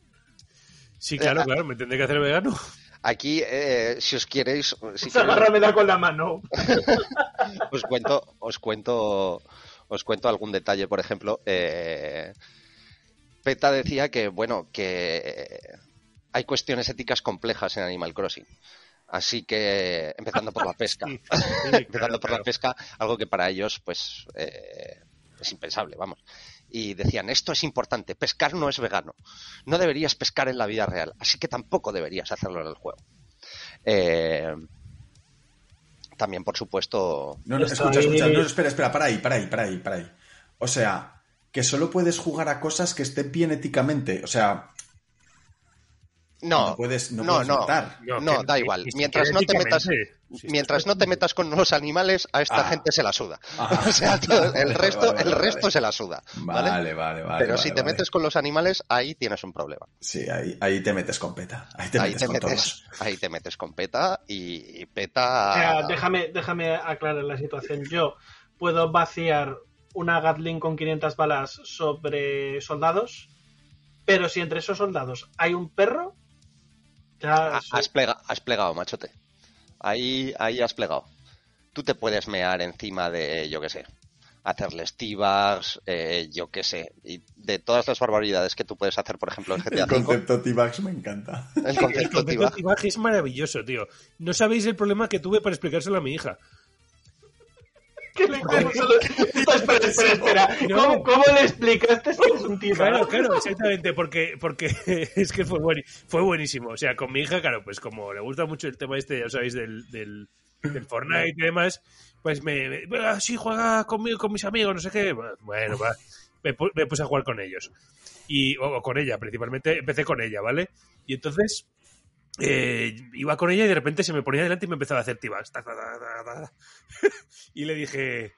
Sí, claro, claro, me tendré que hacer vegano. aquí eh, si os queréis si Se queréis- agarra me da con la mano. (laughs) os cuento, os cuento, os cuento algún detalle, por ejemplo. eh, PETA decía que, bueno, que hay cuestiones éticas complejas en Animal Crossing. Así que, empezando por la pesca. (laughs) Sí, sí, (laughs) empezando por claro. la pesca, algo que para ellos, pues, eh, es impensable, vamos. Y decían, esto es importante, pescar no es vegano. No deberías pescar en la vida real, así que tampoco deberías hacerlo en el juego. Eh, también, por supuesto, No, no, escucha, escucha. No, espera, espera, para ahí, para ahí, para ahí, para ahí. O sea, que solo puedes jugar a cosas que estén bien éticamente. O sea, no, no puedes, no no, puedes no. matar. No, que- da igual. Mientras no te metas, Mientras no te metas con los animales, a esta Ah. gente se la suda. Ah. (laughs) O sea, (laughs) todo- el Vale, resto, vale, el vale, resto vale. se la suda. ¿vale? Vale, vale. Pero vale, si te vale. metes con los animales, ahí tienes un problema. Sí, ahí, ahí te metes con peta. Ahí te ahí, metes te con metes, todos. ahí te metes con peta y, y peta. O sea, déjame, déjame aclarar la situación. Yo puedo vaciar una Gatling con 500 balas sobre soldados, pero si entre esos soldados hay un perro, ya Ha- soy- Has, plega- has plegado, machote. Ahí, ahí has plegado. Tú te puedes mear encima de, yo qué sé, hacerles t-bags, eh, yo qué sé, y de todas las barbaridades que tú puedes hacer, por ejemplo, en (laughs) GTA El concepto T-Bags me encanta. El concepto concepto t-bag. es maravilloso, tío. No sabéis el problema que tuve para explicárselo a mi hija. ¿Qué le hicimos a los- Espera, espera, (laughs) espera. ¿Cómo, cómo le explicaste que es un tío? Claro, claro, exactamente, porque, porque (laughs) es que fue, buen- fue buenísimo. O sea, con mi hija, claro, pues como le gusta mucho el tema este, ya sabéis, del, del, del Fortnite y demás, pues me, me "Venga, sí, juega conmigo, con mis amigos, no sé qué. Bueno, va, me, me puse a jugar con ellos. Y, o, o con ella, principalmente, empecé con ella, ¿vale? Y entonces eh, iba con ella y de repente se me ponía delante y me empezaba a hacer tibas. (laughs) Y le dije,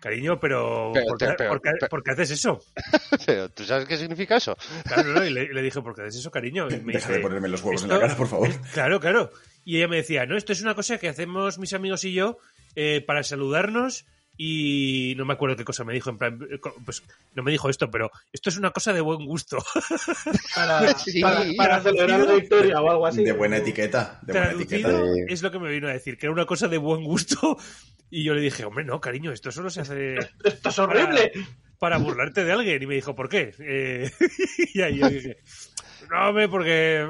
cariño, pero, Pero- ¿por, qué, pero- por qué- pero- por qué haces eso? (laughs) Pero, ¿Tú sabes qué significa eso? Claro, no, y le, le dije, ¿por qué haces eso, cariño? Y me Deja de ponerme los huevos en "Esto- la cara, por favor. Claro, claro. Y ella me decía, no, esto es una cosa que hacemos mis amigos y yo eh, para saludarnos y no me acuerdo qué cosa me dijo, en plan, eh, pues no me dijo esto, pero esto es una cosa de buen gusto. (laughs) Para, (laughs) Sí. para, para celebrar la victoria o algo así. De buena etiqueta. De buena es lo que me vino a decir, que era una cosa de buen gusto. Y yo le dije, hombre, no, cariño, esto solo se hace (laughs) Esto es horrible. para burlarte de alguien. Y me dijo, ¿por qué? Eh, y ahí yo dije, no, hombre, porque...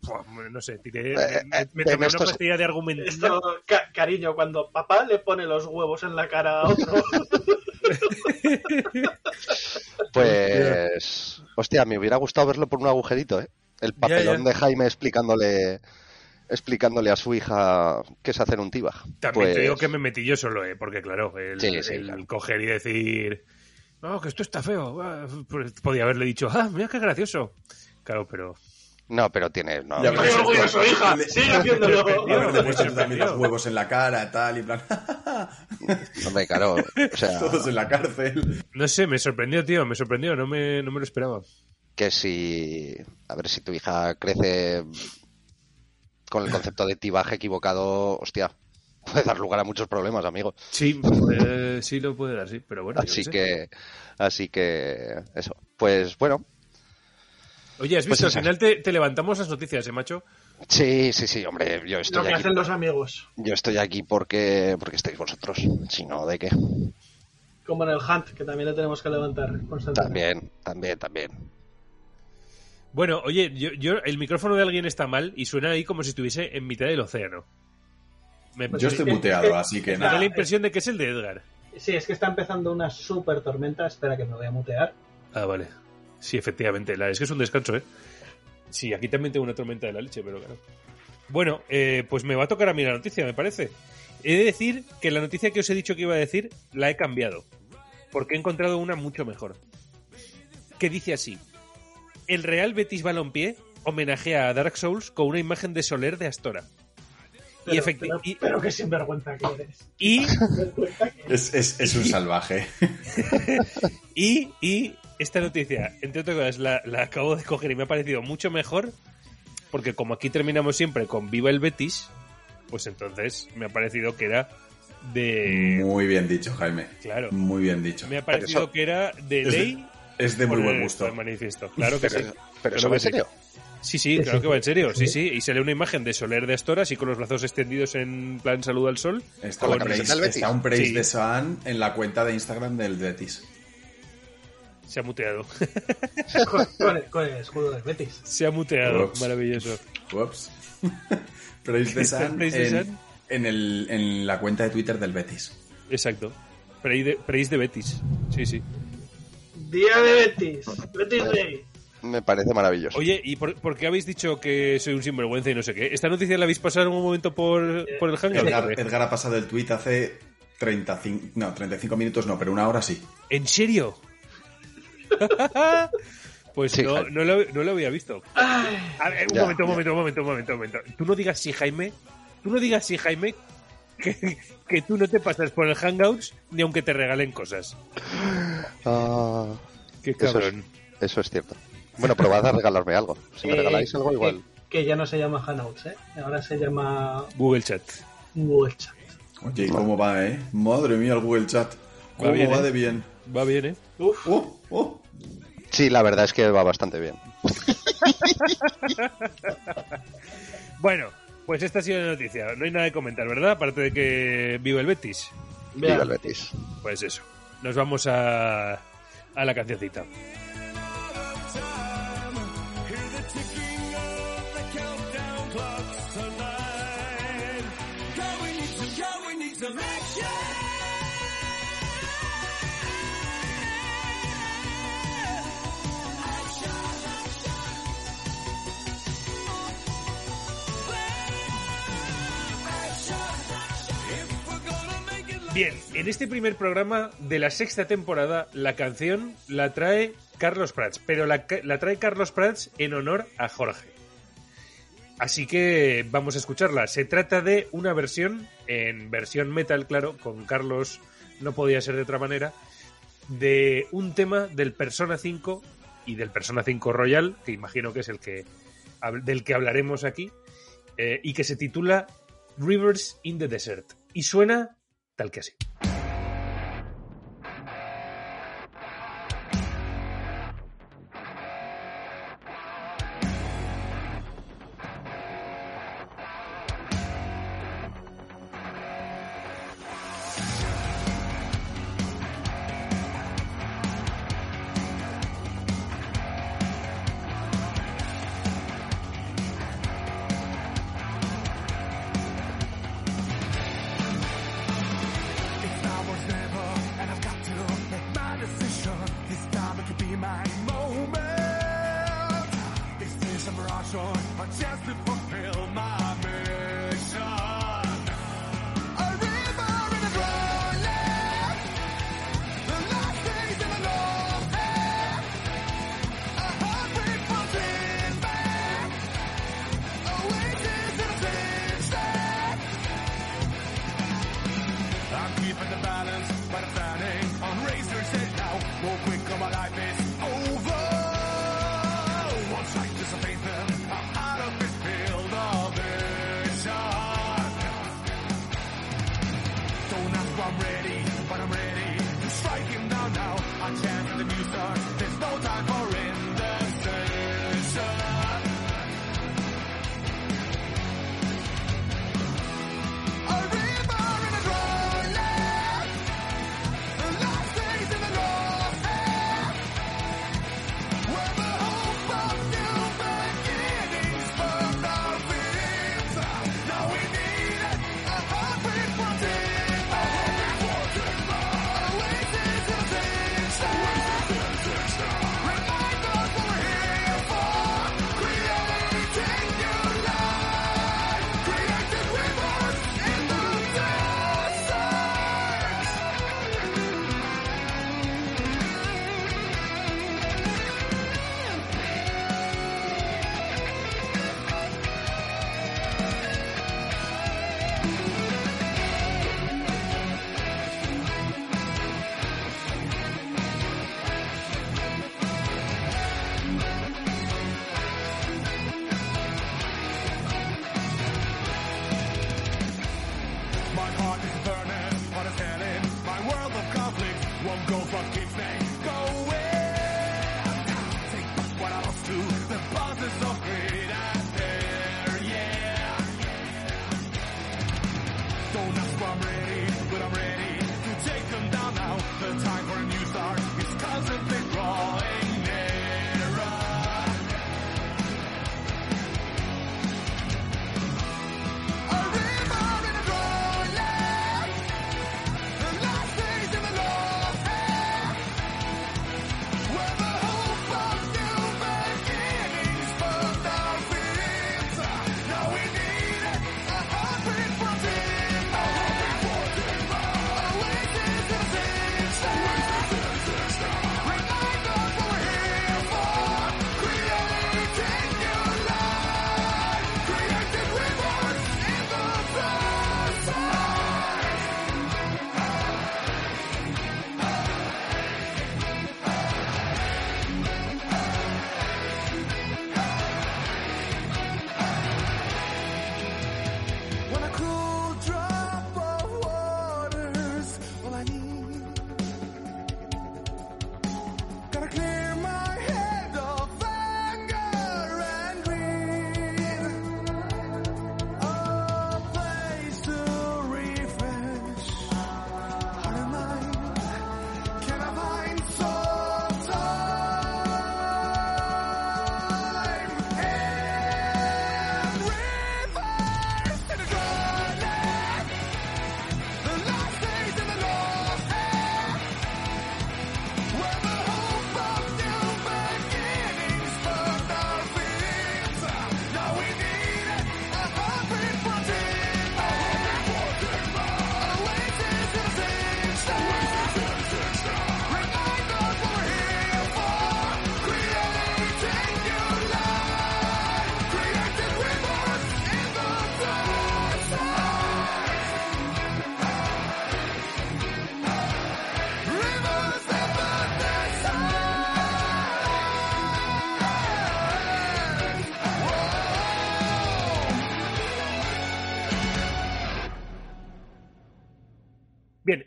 puf, no sé, tiré, Eh, me, eh, me tomé una pastilla de argumento. Esto, ca- cariño, cuando papá le pone los huevos en la cara a otro. (laughs) Pues. Hostia, me hubiera gustado verlo por un agujerito, ¿eh? El papelón ya. de Jaime explicándole explicándole a su hija qué es hacer un tibag. También Pues, te digo que me metí yo solo, ¿eh? porque claro, el, Sí, sí, el claro. coger y decir, no, que esto está feo, ah, pues podía haberle dicho, ah, mira qué gracioso. Claro, pero No, pero tiene. No, Ya, pero- Estoy orgulloso, hija. Le- Sigue haciéndolo. Haberte me puesto también los huevos en la cara, tal, y en plan, (laughs) hombre, claro. O sea, todos en la cárcel. no sé, me sorprendió, tío, me sorprendió, no me, no me lo esperaba. que si. A ver si tu hija crece con el concepto de tibaje equivocado, hostia, puede dar lugar a muchos problemas, amigo. Sí, eh, sí lo puede dar, sí, pero bueno. yo Así que. Así que. Eso. Pues bueno. Oye, ¿has pues visto? Al final te, te levantamos las noticias, ¿eh, macho? Sí, sí, sí, hombre. Yo Lo estoy que aquí. hacen los amigos. Yo estoy aquí porque. porque estáis vosotros. Si no, ¿de qué? Como en el Hunt, que también le tenemos que levantar constantemente. También, también, también. Bueno, oye, yo, yo el micrófono de alguien está mal y suena ahí como si estuviese en mitad del océano. Me, Yo estoy muteado, así que me da nada. la impresión de que es el de Edgar. Sí, es que está empezando una super tormenta. Espera que me voy a mutear. Ah, vale. Sí, efectivamente. La, es que es un descanso, ¿eh? Sí, aquí también tengo una tormenta de la leche, pero claro. Bueno, eh, pues me va a tocar a mí la noticia, me parece. He de decir que la noticia que os he dicho que iba a decir la he cambiado. Porque he encontrado una mucho mejor. Que dice así. El Real Betis Balompié homenajea a Dark Souls con una imagen de Soler de Astora. y, Pero, efecti- pero, y- pero qué sinvergüenza que eres. y. (laughs) Es, es, es un salvaje. (laughs) Y, y esta noticia, entre otras cosas, la, la acabo de coger y me ha parecido mucho mejor, porque como aquí terminamos siempre con Viva el Betis, pues entonces me ha parecido que era de... Muy bien dicho, Jaime. Claro, Muy bien dicho. me ha parecido eso- que era de es de- ley... Es de muy buen gusto. manifiesto. Claro que sí. Pero, eso va en sé. serio. Sí, sí, claro que va en serio. Sí, Sí. Y sale una imagen de Soler de Astora, así con los brazos extendidos en plan saludo al sol. Está, Con la praise, camiseta del Betis. está un praise Sí. de Swan en la cuenta de Instagram del Betis. Se ha muteado. Con, con el, con el escudo del Betis. Se ha muteado. Ups. Maravilloso. Ups. (laughs) praise the en, Sun. en, el, en la cuenta de Twitter del Betis. Exacto. Praise de, praise de Betis. Sí, sí. Día de Betis. Betis Day. Me parece maravilloso. Oye, ¿y por, por qué habéis dicho que soy un sinvergüenza y no sé qué? ¿Esta noticia la habéis pasado en un momento por, por el Hangout? Edgar, Edgar ha pasado el tweet hace 35, no, 35 minutos no, pero una hora sí. ¿En serio? (laughs) pues Sí, no, lo, no lo había visto. A ver, un Ya, momento, un momento, un momento, un momento, un momento. Tú no digas sí, Jaime. Tú no digas sí, Jaime, que, que tú no te pasas por el Hangouts ni aunque te regalen cosas. Ah, Qué Eso es- cabrón. eso es cierto. Bueno, probad a regalarme algo. Si me Eh, regaláis algo, igual. Que, que ya no se llama Hangouts, ¿eh? Ahora se llama Google Chat. Google Chat. Oye, ¿y cómo va, eh? Madre mía, el Google Chat. ¿Cómo bien, va ¿eh? de bien? Va bien, ¿eh? Uf, Oh, oh. Sí, la verdad es que va bastante bien. (laughs) Bueno, pues esta ha sido la noticia. No hay nada que comentar, ¿verdad? Aparte de que vive el Betis. Viva el Betis. Pues eso. Nos vamos a, a la cancioncita. Bien, en este primer programa de la sexta temporada, la canción la trae Carlos Prats, pero la, trae Carlos Prats en honor a Jorge. Así que vamos a escucharla. Se trata de una versión, en versión metal, claro, con Carlos no podía ser de otra manera, de un tema del Persona 5 y del Persona 5 Royal, que imagino que es el que del que hablaremos aquí, eh, y que se titula Rivers in the Desert. Y suena tal que así.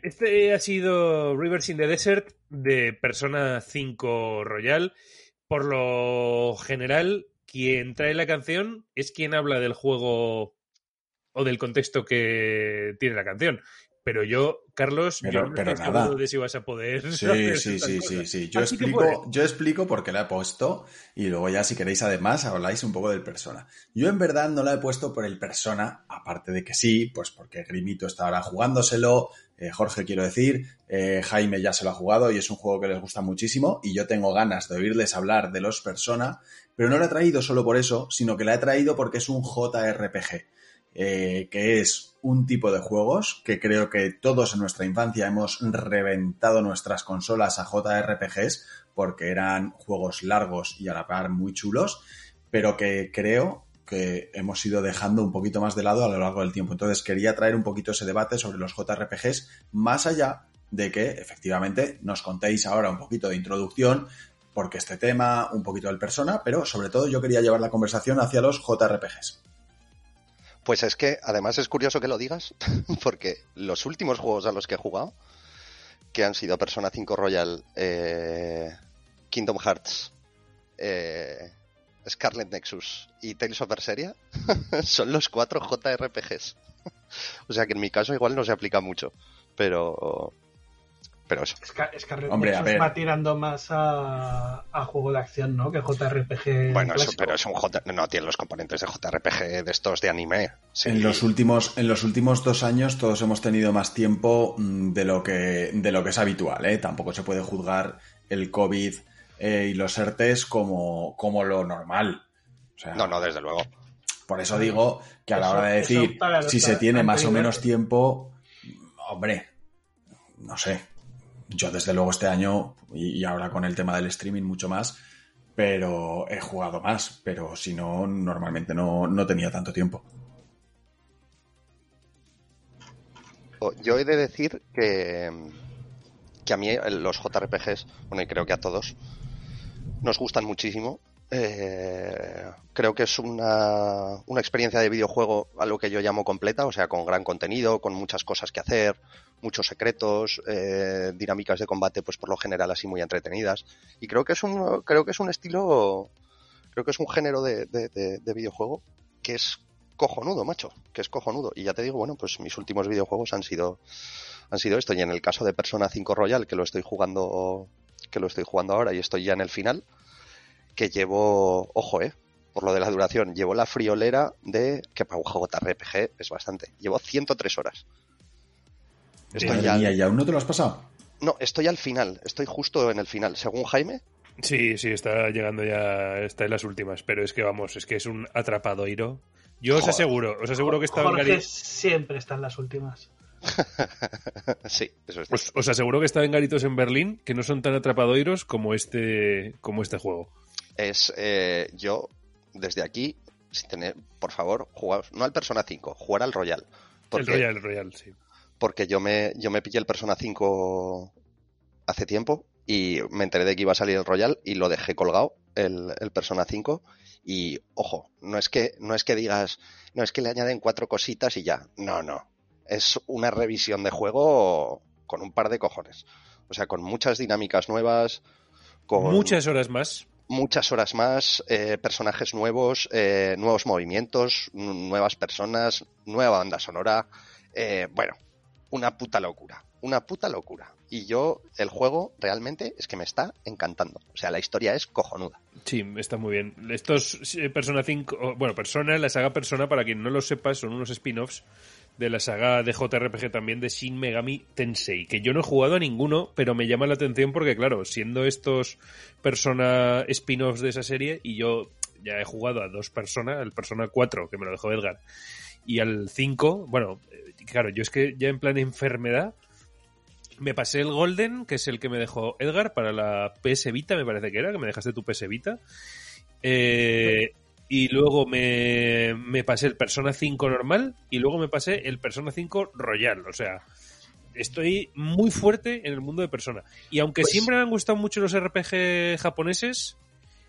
Este ha sido Rivers in the Desert de Persona 5 Royal. Por lo general, quien trae la canción es quien habla del juego o del contexto que tiene la canción. Pero yo, Carlos, Pero- yo no pero estoy nada. seguro de si vas a poder. Sí, sí, sí, sí, sí. Yo Así explico, yo explico por qué la he puesto y luego ya si queréis además habláis un poco del persona. Yo en verdad no la he puesto por el persona, aparte de que sí, pues porque Grimito está ahora jugándoselo, eh, Jorge quiero decir, eh, Jaime ya se lo ha jugado y es un juego que les gusta muchísimo y yo tengo ganas de oírles hablar de los persona, pero no la he traído solo por eso, sino que la he traído porque es un JRPG eh, que es un tipo de juegos que creo que todos en nuestra infancia hemos reventado nuestras consolas a JRPGs porque eran juegos largos y a la par muy chulos, pero que creo que hemos ido dejando un poquito más de lado a lo largo del tiempo. Entonces quería traer un poquito ese debate sobre los JRPGs, más allá de que efectivamente nos contéis ahora un poquito de introducción, porque este tema, un poquito del persona, pero sobre todo yo quería llevar la conversación hacia los JRPGs. Pues es que además es curioso que lo digas, (laughs) porque los últimos juegos a los que he jugado, que han sido Persona 5 Royal, eh, Kingdom Hearts, eh, Scarlet Nexus y Tales of Berseria, (laughs) son los cuatro JRPGs. o sea que en mi caso igual no se aplica mucho, pero... Pero eso. Scar- Scarlet Hombre, a Nexus ver. va tirando más a, a juego de acción, ¿no? Que JRPG. Bueno, eso, pero es un J... No tiene los componentes de JRPG de estos de anime. Sí. En los últimos, en los últimos dos años todos hemos tenido más tiempo mm, de lo que, de lo que es habitual, ¿eh? Tampoco se puede juzgar el COVID eh, y los ERTES como, como lo normal. O sea, No, no, desde luego. Por eso digo que a la hora de decir si se tiene más o menos tiempo, hombre, no sé. Yo desde luego este año y y ahora con el tema del streaming mucho más, pero he jugado más, pero si no, normalmente no, no tenía tanto tiempo. Yo he de decir que, que a mí los JRPGs, bueno, y creo que a todos, nos gustan muchísimo. Eh, creo que es una, una experiencia de videojuego a lo que yo llamo completa, o sea, con gran contenido, con muchas cosas que hacer, muchos secretos, eh, dinámicas de combate, pues por lo general así muy entretenidas. Y creo que es un, creo que es un estilo, creo que es un género de, de- de- de videojuego que es cojonudo, macho, que es cojonudo. Y ya te digo, bueno, pues mis últimos videojuegos han sido han sido esto. Y en el caso de Persona 5 Royal, que lo estoy jugando que lo estoy jugando ahora y estoy ya en el final, que llevo, ojo, eh, por lo de la duración, llevo la friolera de que para un JRPG es bastante. Llevo 103 horas. Estoy ya mía, ¿y aún no te lo has pasado? No, estoy al final, estoy justo en el final. Según Jaime, Sí, sí, está llegando ya, está en las últimas, pero es que vamos, es que es un atrapadoiro. Yo os aseguro, os aseguro que en Jorge Garitos, siempre está en las últimas. (laughs) sí, eso es. os, os aseguro que estaba en Garitos en Berlín, que no son tan atrapadoiros como este, como este juego. es eh, yo desde aquí sin tener por favor no al Persona 5 jugar al Royal porque, El Royal, el Royal, sí. porque yo me yo me pillé el Persona 5 hace tiempo y me enteré de que iba a salir el Royal y lo dejé colgado el, el Persona 5 y ojo no es que no es que digas no es que le añaden cuatro cositas y ya no no es una revisión de juego con un par de cojones o sea con muchas dinámicas nuevas con Muchas horas más. muchas horas más, eh, personajes nuevos, eh, nuevos movimientos, nuevas personas, nueva banda sonora. eh, bueno, una puta locura. Una puta locura. Y yo, el juego realmente es que me está encantando. O sea, la historia es cojonuda. Sí, está muy bien. Estos eh, Persona 5, o, bueno, Persona, la saga Persona, para quien no lo sepa, son unos spin-offs de la saga de JRPG también de Shin Megami Tensei, que yo no he jugado a ninguno, pero me llama la atención porque, claro, siendo estos Persona spin-offs de esa serie, y yo ya he jugado a dos Persona, el Persona 4, que me lo dejó Edgar, y al 5, bueno, eh, claro, yo es que ya en plan enfermedad, me pasé el Golden, que es el que me dejó Edgar para la PS Vita, me parece que era, que me dejaste tu PS Vita. Eh, y luego me, me pasé el Persona 5 normal y luego me pasé el Persona 5 Royal. O sea, estoy muy fuerte en el mundo de Persona. Y aunque Pues- siempre me han gustado mucho los RPG japoneses,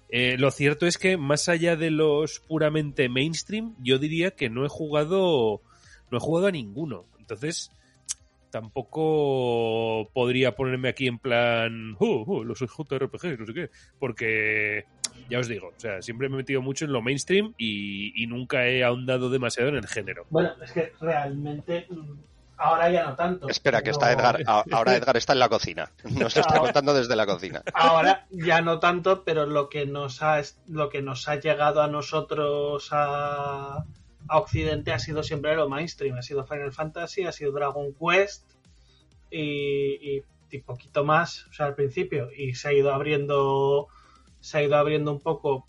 eh, lo cierto es que más allá de los puramente mainstream, yo diría que no he jugado no he jugado a ninguno. Entonces, tampoco podría ponerme aquí en plan, oh, oh, los JRPGs, no sé qué, porque ya os digo, o sea, siempre me he metido mucho en lo mainstream y, y nunca he ahondado demasiado en el género. Bueno, es que realmente mm, ahora ya no tanto. Espera, que está Edgar. (laughs) Ahora Edgar está en la cocina. Nos está Ahora- contando desde la cocina. Ahora ya no tanto, pero lo que nos ha lo que nos ha llegado a nosotros a, a Occidente ha sido siempre lo mainstream, ha sido Final Fantasy, ha sido Dragon Quest y, y, poquito más, o sea, al principio. Y se ha ido abriendo se ha ido abriendo un poco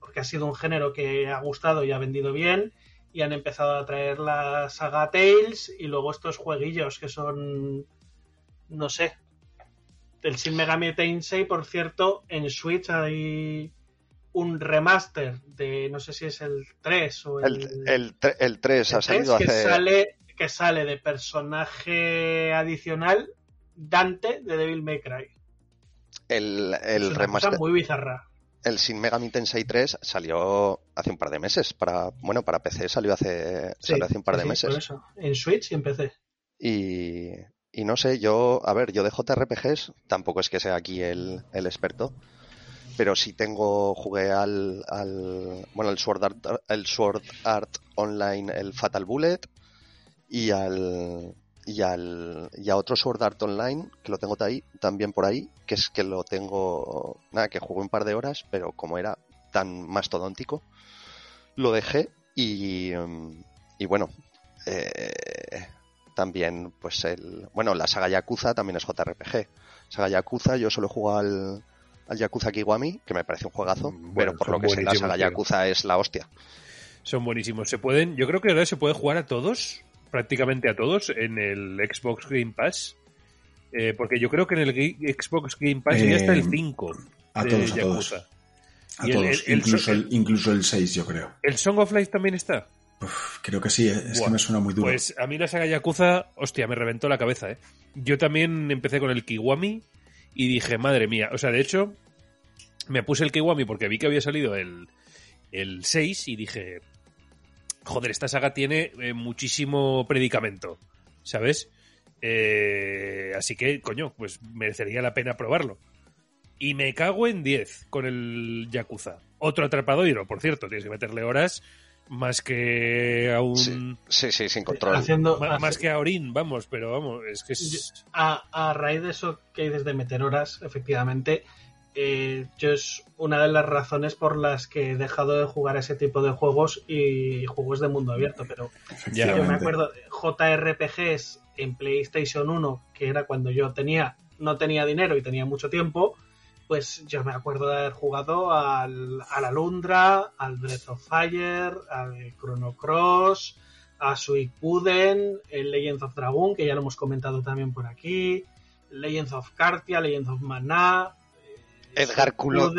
porque ha sido un género que ha gustado y ha vendido bien y han empezado a traer la saga Tales y luego estos jueguillos que son no sé. Del Shin Megami Tensei, por cierto, en Switch hay un remaster de no sé si es el 3 o el, El, el, tre- el 3 ha el 3, salido que hace. sale que sale de personaje adicional Dante de Devil May Cry. El, es el una cosa remaster. muy bizarra. El Shin Megami Tensei 3 salió hace un par de meses. Para, bueno, para PC salió hace, Sí, salió hace un par de sí, meses. por eso. En Switch y en PC. Y, y no sé, yo, a ver, yo de JRPGs tampoco es que sea aquí el, el experto, pero sí tengo, jugué al, al bueno, el Sword Art, el Sword Art Online, el Fatal Bullet, y al, y al, y a otro Sword Art Online, que lo tengo también por ahí, que es que lo tengo, nada, que jugué un par de horas, pero como era tan mastodóntico, lo dejé y, y bueno, eh, también pues el bueno la saga Yakuza también es JRPG. Saga Yakuza yo solo jugado al, al Yakuza Kiwami que me parece un juegazo Mm, bueno, pero por lo que sé la saga. Yakuza es la hostia Son buenísimos. Se pueden, yo creo que ahora se puede jugar a todos, prácticamente a todos, en el Xbox Game Pass. Eh, porque yo creo que en el Xbox Game Pass ya Eh, está el 5 A de todos, a todos. Yakuza. A el- todos. el- el- incluso, el- incluso el 6, yo creo. ¿El Song of Life también está? Uf, creo que sí, ¿eh? es que me suena muy duro. Pues a mí la saga Yakuza, hostia, me reventó la cabeza, ¿eh? Yo también empecé con el Kiwami y dije, madre mía, o sea, de hecho, me puse el Kiwami porque vi que había salido el, el 6 y dije, joder, esta saga tiene eh, muchísimo predicamento, ¿sabes? Eh, así que, coño, pues merecería la pena probarlo. Y me cago en 10 con el Yakuza. Otro atrapadoiro, por cierto, tienes que meterle horas más que a un... Sí. sí sí sin control Haciendo, Más hace- que a Orin, vamos, pero vamos, es que es... a, a raíz de eso que dices de meter horas, efectivamente, eh, yo es una de las razones por las que he dejado de jugar a ese tipo de juegos y juegos de mundo abierto, pero Ya, yo me acuerdo JRPGs en PlayStation 1, que era cuando yo tenía no tenía dinero y tenía mucho tiempo, pues yo me acuerdo de haber jugado al, a la Lundra, al Breath of Fire, al Chrono Cross, a Suicuden, el Legends of Dragon, que ya lo hemos comentado también por aquí, Legends of Cartia, Legends of Mana, Edgar culo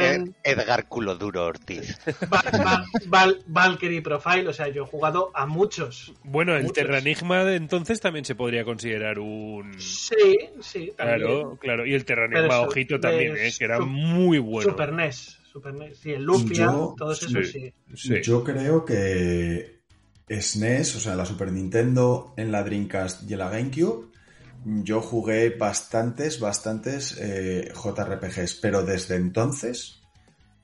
Edgar culo duro Ortiz Val- Val- Val- Valkyrie Profile, o sea, yo he jugado a muchos. Bueno, el Muchos. Terranigma de entonces también se podría considerar un... Sí, sí, también. Claro, claro, y el Terranigma eso, Ojito también, ¿eh? que era su- muy bueno. Super NES, Super NES, sí, el Lufia, Yo- todos esos sí. sí. Sí. Yo creo que SNES, o sea, la Super Nintendo en la Dreamcast y en la GameCube, yo jugué bastantes, bastantes eh, JRPGs, pero desde entonces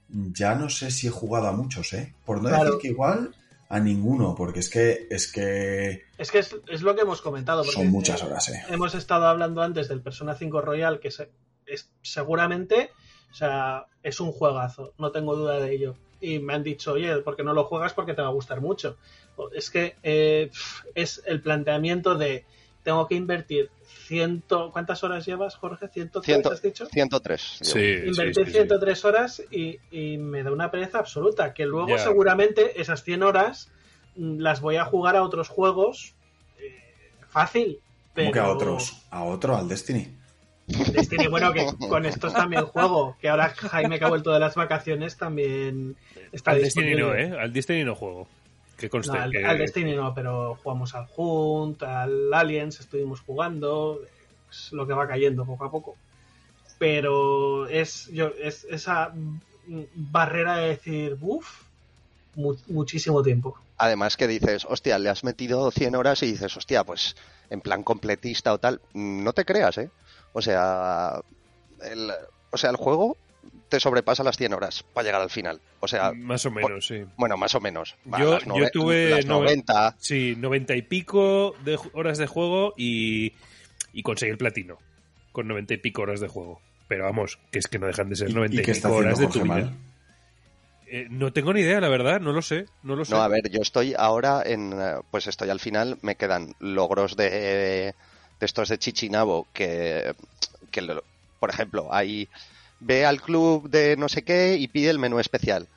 ya no sé si he jugado a muchos, ¿eh? Por no Claro. decir que igual a ninguno, porque es que es que Es que es, es lo que hemos comentado. Porque, son muchas horas, ¿eh? Hemos estado hablando antes del Persona 5 Royal, que se- es seguramente, o sea, es un juegazo, no tengo duda de ello. Y me han dicho, oye, ¿por qué no lo juegas? Porque te va a gustar mucho. Es que eh, es el planteamiento de tengo que invertir ciento... ¿Cuántas horas llevas, Jorge? ¿103 Ciento- has dicho? 103 Sí, sí. 103 horas y, y me da una pereza absoluta. Que luego seguramente esas 100 horas mm, las voy a jugar a otros juegos eh, fácil. ¿Cómo Pero que a otros? A otro, al Destiny. Destiny, bueno, que (laughs) con estos también juego. Que ahora Jaime que ha vuelto de las vacaciones también está Al Destiny no. ¿eh? Al Destiny no juego. Que conste No, al, que- al Destiny no, pero jugamos al Hunt, al Aliens, estuvimos jugando, es lo que va cayendo poco a poco. Pero es, yo, es esa barrera de decir, uff, muchísimo tiempo. Además que dices, hostia, le has metido 100 horas y dices, hostia, pues en plan completista o tal, no te creas, ¿eh? O sea, el, o sea, el juego te sobrepasa las 100 horas para llegar al final. O sea, Más o menos, sí. bueno, más o menos. Yo- Las yo nove- tuve las nove- 90. Sí, noventa y pico de horas de juego y, y conseguí el platino. Con noventa y pico horas de juego. Pero vamos, que es que no dejan de ser ¿Y, noventa y, y qué está pico horas de tu vida. mal? Eh, no tengo ni idea, la verdad, no lo sé. No lo sé. No, a ver, yo estoy ahora en. eh, Pues estoy al final, me quedan logros de, de estos de Chichinabo que, que, lo- por ejemplo, hay. Ve al club de no sé qué y pide el menú especial.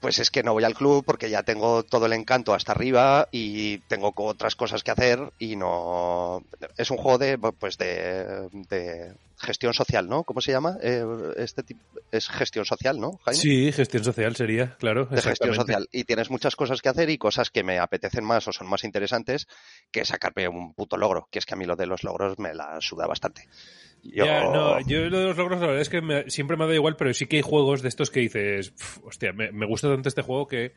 Pues es que no voy al club porque ya tengo todo el encanto hasta arriba y tengo otras cosas que hacer y no. Es un juego de, pues de, de gestión social, ¿no? ¿Cómo se llama? Eh, este tipo es gestión social, ¿no? Jaime? Sí, gestión social sería, claro. de gestión social y tienes muchas cosas que hacer y cosas que me apetecen más o son más interesantes que sacarme un puto logro, que es que a mí lo de los logros me la suda bastante. Yo, Ya, no, yo lo de los logros la verdad es que me- siempre me ha dado igual, pero sí que hay juegos de estos que dices, "Pf, hostia, me, me gusta tanto este juego que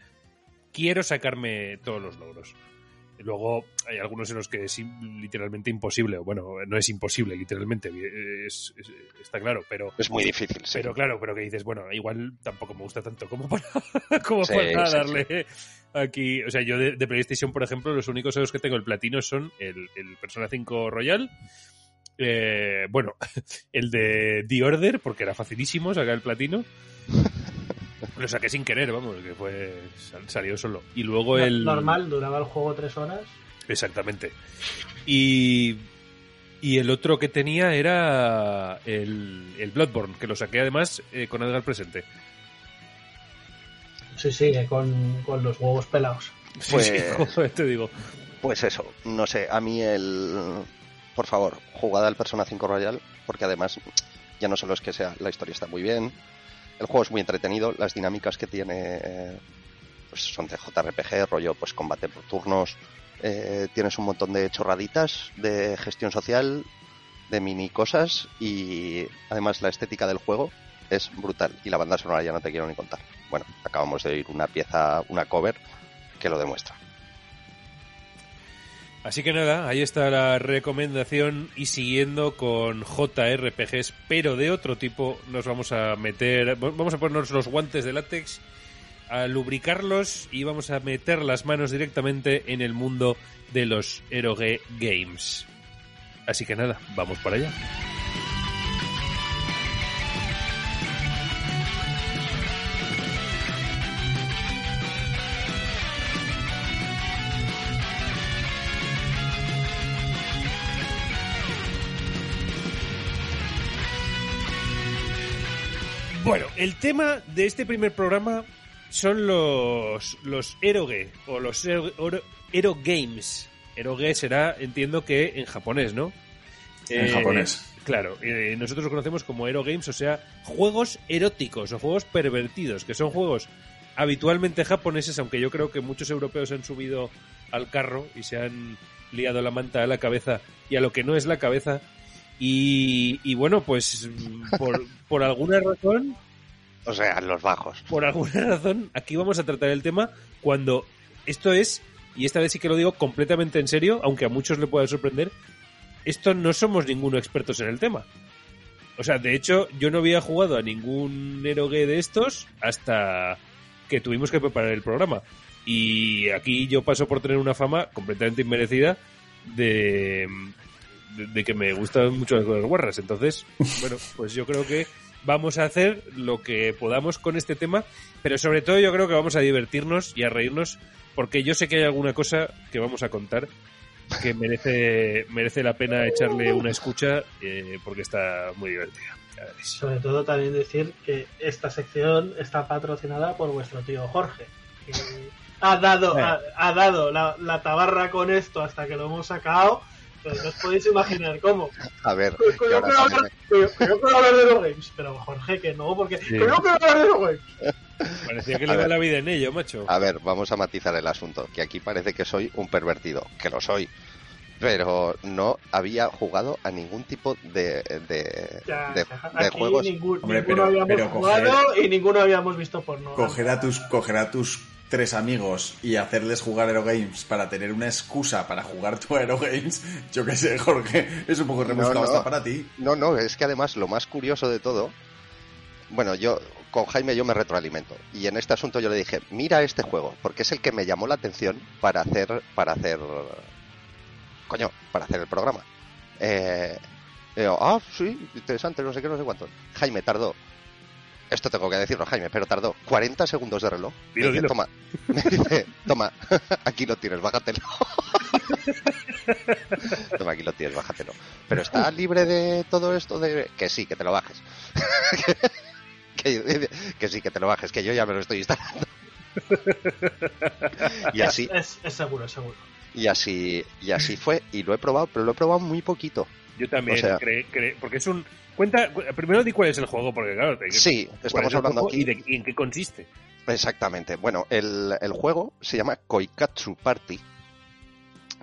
quiero sacarme todos los logros. Luego hay algunos en los que es literalmente imposible, o bueno, no es imposible, literalmente, es- es- está claro, pero es muy difícil, sí. pero claro, pero que dices, bueno, igual tampoco me gusta tanto como para, (laughs) como Sí, para sí, darle aquí. O sea, yo de, de PlayStation, por ejemplo, los únicos juegos que tengo el platino son el, el Persona 5 Royal. eh, bueno, (laughs) el de The Order, porque era facilísimo sacar el platino. (laughs) Lo saqué sin querer, vamos, que fue sal- salió solo. Y luego el Normal, duraba el juego tres horas. Exactamente. Y, y el otro que tenía era el, el Bloodborne, que lo saqué además eh, con Edgar presente. Sí, sí, con, con los huevos pelados. Sí, Pues- (laughs) sí, te digo. Pues eso, no sé, a mí el... Por favor, jugada al Persona 5 Royal, porque además ya no solo es que sea, la historia está muy bien, el juego es muy entretenido, las dinámicas que tiene eh, pues son de JRPG, rollo pues combate por turnos, eh, tienes un montón de chorraditas de gestión social, de mini cosas y además la estética del juego es brutal y la banda sonora ya no te quiero ni contar. Bueno, acabamos de oír una pieza, una cover que lo demuestra. Así que nada, ahí está la recomendación y siguiendo con JRPGs, pero de otro tipo, nos vamos a meter, vamos a ponernos los guantes de látex, a lubricarlos y vamos a meter las manos directamente en el mundo de los Eroge Games. Así que nada, vamos para allá. Bueno, el tema de este primer programa son los, los eroge o los ero, ero games. Eroge será, entiendo que en japonés, ¿no? En Eh, japonés. Claro, eh, nosotros lo conocemos como Ero Games, o sea, juegos eróticos o juegos pervertidos, que son juegos habitualmente japoneses, aunque yo creo que muchos europeos han subido al carro y se han liado la manta a la cabeza y a lo que no es la cabeza. Y, y bueno, pues mm, por, por alguna razón, O sea, los bajos. por alguna razón, aquí vamos a tratar el tema cuando esto es, y esta vez sí que lo digo completamente en serio, aunque a muchos le pueda sorprender, esto no somos ninguno expertos en el tema. O sea, de hecho, yo no había jugado a ningún erogue de estos hasta que tuvimos que preparar el programa. Y aquí yo paso por tener una fama completamente inmerecida de, de, de que me gustan mucho las cosas guarras. Entonces, (laughs) bueno, pues yo creo que vamos a hacer lo que podamos con este tema, pero sobre todo yo creo que vamos a divertirnos y a reírnos, porque yo sé que hay alguna cosa que vamos a contar que merece, merece la pena echarle una escucha eh, porque está muy divertida. Sobre todo también decir que esta sección está patrocinada por vuestro tío Jorge. que ha dado, ha, ha dado la, la tabarra con esto hasta que lo hemos sacado. Pero no os podéis imaginar cómo. A ver, Que que yo, quiero hablar, de los games. Pero Jorge, que no, porque Sí. yo quiero hablar de los games. (laughs) Parecía que A le iba ver. la vida en ello, macho. a ver, vamos a matizar el asunto, que aquí parece que soy un pervertido, que lo soy, pero no había jugado a ningún tipo de, de, Ya, de- ya, de aquí juegos. ningún- Hombre, ninguno pero- habíamos pero jugado y ninguno habíamos visto porno. Cogerá tus, cogerá tus tres amigos y hacerles jugar Aerogames para tener una excusa para jugar tu Aerogames, yo qué sé, Jorge, es un poco rebuscado no. hasta para ti. No, no, es que además lo más curioso de todo, bueno, yo con Jaime yo me retroalimento y en este asunto yo le dije, mira este juego, porque es el que me llamó la atención para hacer, para hacer, coño, para hacer el programa. Eh, y yo, ah, sí, interesante, no sé qué, no sé cuánto. Jaime tardó, esto tengo que decirlo, Jaime, pero tardó 40 segundos de reloj. Dilo, me dice, dilo. toma, (laughs) me dice, toma, (laughs) aquí lo tienes, bájatelo. (laughs) toma, aquí lo tienes, bájatelo. Pero está libre de todo esto de que sí, que te lo bajes. que, que sí, que te lo bajes, que yo ya me lo estoy instalando. y Es- así, Es, es seguro, es seguro. y así, y así fue, y lo he probado, pero lo he probado muy poquito. Yo también, O sea- cre- cre- porque es un... Cuenta, cu- primero di cuál es el juego, porque claro, te- Sí, estamos es hablando aquí y, de- y en qué consiste. Exactamente. Bueno, el, el juego se llama Koikatsu Party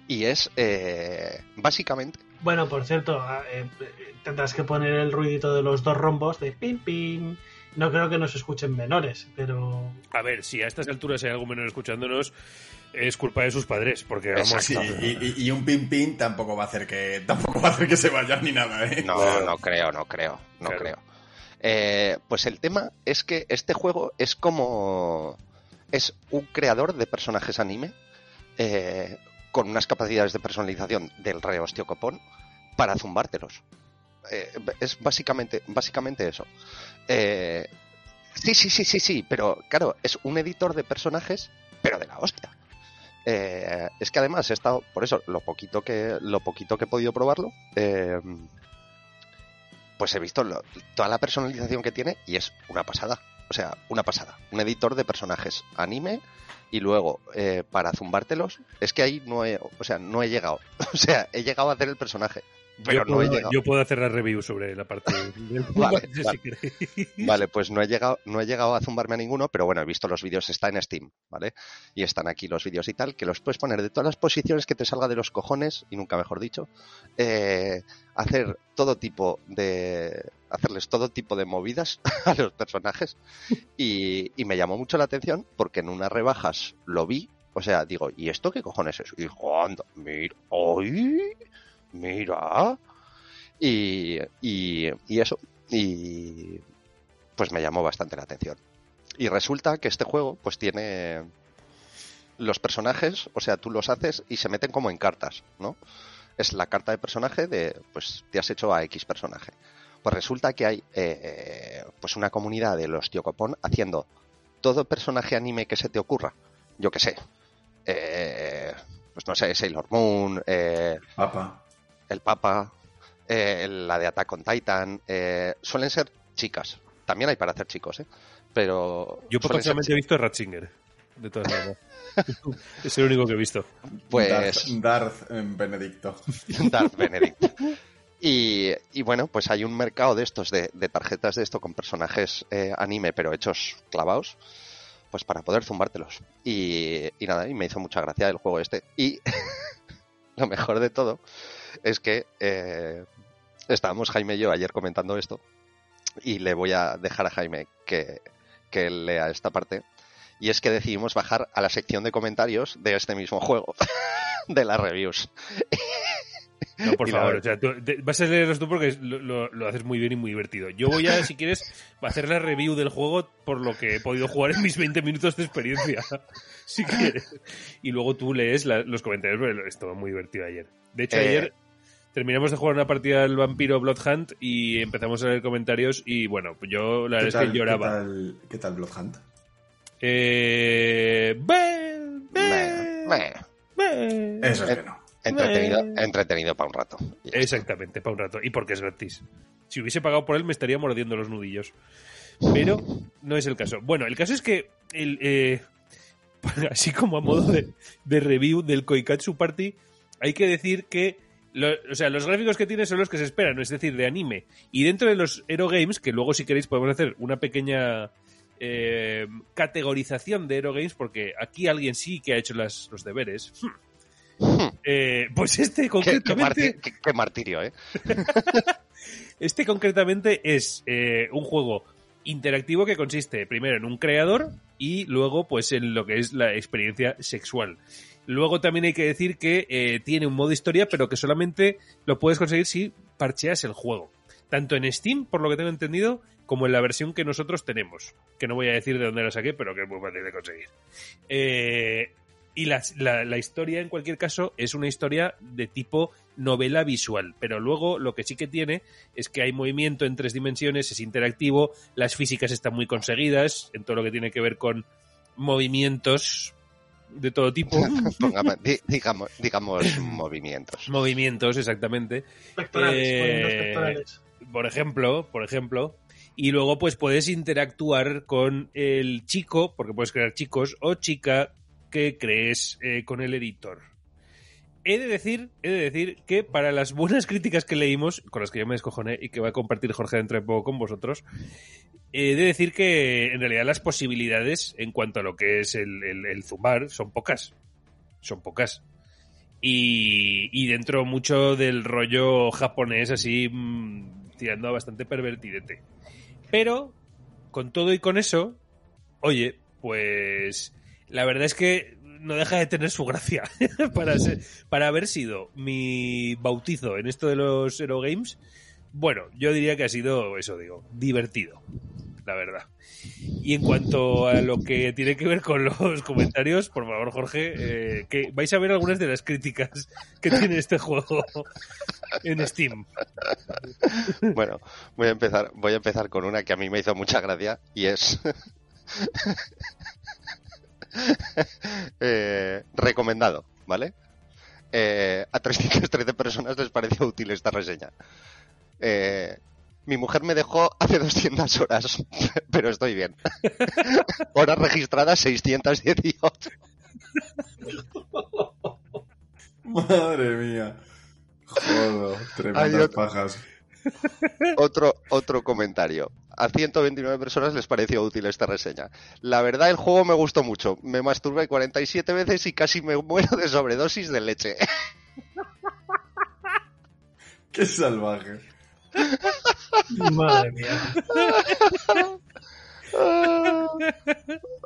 y es eh, básicamente Bueno, por cierto, ah, eh, eh, tendrás que poner el ruidito de los dos rombos de pim pim. No creo que nos escuchen menores, pero A ver, si a estas alturas hay algún menor escuchándonos, es culpa de sus padres, porque vamos... Sí, y, y- y un pin pin tampoco va a hacer que tampoco va a hacer que se vayan ni nada, ¿eh? No, no creo, no creo, no Claro. creo. Eh, pues el tema es que este juego es como... Es un creador de personajes anime eh, con unas capacidades de personalización del rey osteocopón para zumbártelos. Eh, es básicamente, básicamente eso. Eh, sí, sí, sí, sí, sí, pero claro, es un editor de personajes, pero de la hostia. Eh, es que además he estado, por eso, lo poquito que, lo poquito que he podido probarlo, eh, pues he visto toda la personalización que tiene y es una pasada. O sea, una pasada. Un editor de personajes anime y luego eh, para zumbártelos, es que ahí no he, o sea, no he llegado. (laughs) O sea, he llegado a hacer el personaje, pero yo, no he puedo, llegado. yo puedo hacer la review sobre la parte del (laughs) (laughs) Vale, pues no he llegado, no he llegado a zumbarme a ninguno, pero bueno, he visto los vídeos, está en Steam, ¿vale? Y están aquí los vídeos y tal, que los puedes poner de todas las posiciones que te salga de los cojones, y nunca mejor dicho, eh, hacer todo tipo de. hacerles todo tipo de movidas (laughs) a los personajes. Y, y me llamó mucho la atención porque en unas rebajas lo vi. O sea, digo, ¿y esto qué cojones es? Y digo, anda, mira, ¡ay! Mira. Y, y, y eso. Y pues me llamó bastante la atención. Y resulta que este juego pues tiene los personajes, o sea, tú los haces y se meten como en cartas, ¿no? Es la carta de personaje de, pues te has hecho a X personaje. Pues resulta que hay eh, pues una comunidad de los Tiocopón haciendo todo personaje anime que se te ocurra. Yo qué sé. Eh, pues no sé, Sailor Moon, eh, Papa. El Papa, eh, la de Attack on Titan, eh, suelen ser chicas. También hay para hacer chicos, ¿eh? Pero Yo potencialmente he visto Ratzinger, de todas maneras. (laughs) es el único que he visto. Pues Darth, Darth, eh, Benedicto. (laughs) Darth Benedict. (laughs) Y, y bueno, pues hay un mercado de estos, de, de tarjetas de esto con personajes eh, anime, pero hechos clavados, pues para poder zumbártelos. Y, y nada, y me hizo mucha gracia el juego este. Y lo mejor de todo es que eh, estábamos Jaime y yo ayer comentando esto, y le voy a dejar a Jaime que, que lea esta parte. Y es que decidimos bajar a la sección de comentarios de este mismo juego, (laughs) de las reviews. No, por (laughs) Y favor, o sea, tú- te- vas a leerlos tú porque lo, lo- lo haces muy bien y muy divertido. Yo voy a, si quieres, a hacer la review del juego por lo que he podido jugar en mis 20 minutos de experiencia. (laughs) Si quieres. Y luego tú lees la- los comentarios, porque estuvo muy divertido ayer. De hecho, Eh. ayer terminamos de jugar una partida del vampiro Bloodhunt y empezamos a leer comentarios y bueno, pues yo la ¿Qué verdad es que lloraba. ¿Qué tal, qué tal Bloodhunt? Eh... be- be- Meh, meh. be- Eso es que no. Entretenido, Eh. entretenido para un rato. Exactamente, para un rato. Y porque es gratis. Si hubiese pagado por él, me estaría mordiendo los nudillos. Pero no es el caso. Bueno, el caso es que, el, eh, (laughs) así como a modo de, de review del Koikatsu Party, hay que decir que lo- o sea, los gráficos que tiene son los que se esperan, es decir, de anime. Y dentro de los Hero Games, que luego si queréis podemos hacer una pequeña eh, categorización de Hero Games, porque aquí alguien sí que ha hecho las- los deberes. Eh, pues este qué concretamente... qué martirio, ¿eh? (laughs) Este concretamente es eh, un juego interactivo que consiste primero en un creador y luego pues en lo que es la experiencia sexual. Luego también hay que decir que eh, tiene un modo historia, pero que solamente lo puedes conseguir si parcheas el juego. Tanto en Steam, por lo que tengo entendido, como en la versión que nosotros tenemos. Que no voy a decir de dónde la saqué, pero que es muy fácil de conseguir. Eh, y la, la, la, historia, en cualquier caso, es una historia de tipo novela visual. Pero luego lo que sí que tiene es que hay movimiento en tres dimensiones, es interactivo, las físicas están muy conseguidas en todo lo que tiene que ver con movimientos de todo tipo. (laughs) Pongamos, digamos, digamos movimientos. Movimientos, exactamente. Pectorales, Eh, pectorales. por ejemplo, por ejemplo, y luego pues puedes interactuar con el chico, porque puedes crear chicos o chica que crees eh, con el editor. He de decir, he de decir que para las buenas críticas que leímos, con las que yo me descojoné y que va a compartir Jorge dentro de poco con vosotros, he de decir que en realidad las posibilidades en cuanto a lo que es el, el, el zumbar son pocas. Son pocas. Y, y, dentro mucho del rollo japonés así mmm, tirando a bastante pervertidete. Pero, con todo y con eso, oye, pues la verdad es que no deja de tener su gracia (laughs) para, para haber sido mi bautizo en esto de los Hero Games. Bueno, yo diría que ha sido, eso digo, divertido, la verdad. Y en cuanto a lo que tiene que ver con (laughs) los comentarios, por favor, Jorge, eh, que vais a ver algunas de las críticas que tiene este juego en Steam. Bueno, voy a empezar, voy a empezar con una que a mí me hizo mucha gracia y es (laughs) eh, recomendado, ¿vale? Eh, a 313 personas les pareció útil esta reseña. Eh, mi mujer me dejó hace (laughs) 200 horas, pero estoy bien. Horas registradas 618. Madre mía. Joder, tremendas otro... pajas. Otro, otro comentario. A 129 personas les pareció útil esta reseña. La verdad, el juego me gustó mucho. Me masturbé 47 veces y casi me muero de sobredosis de leche. Qué salvaje. (laughs) Madre mía. ah,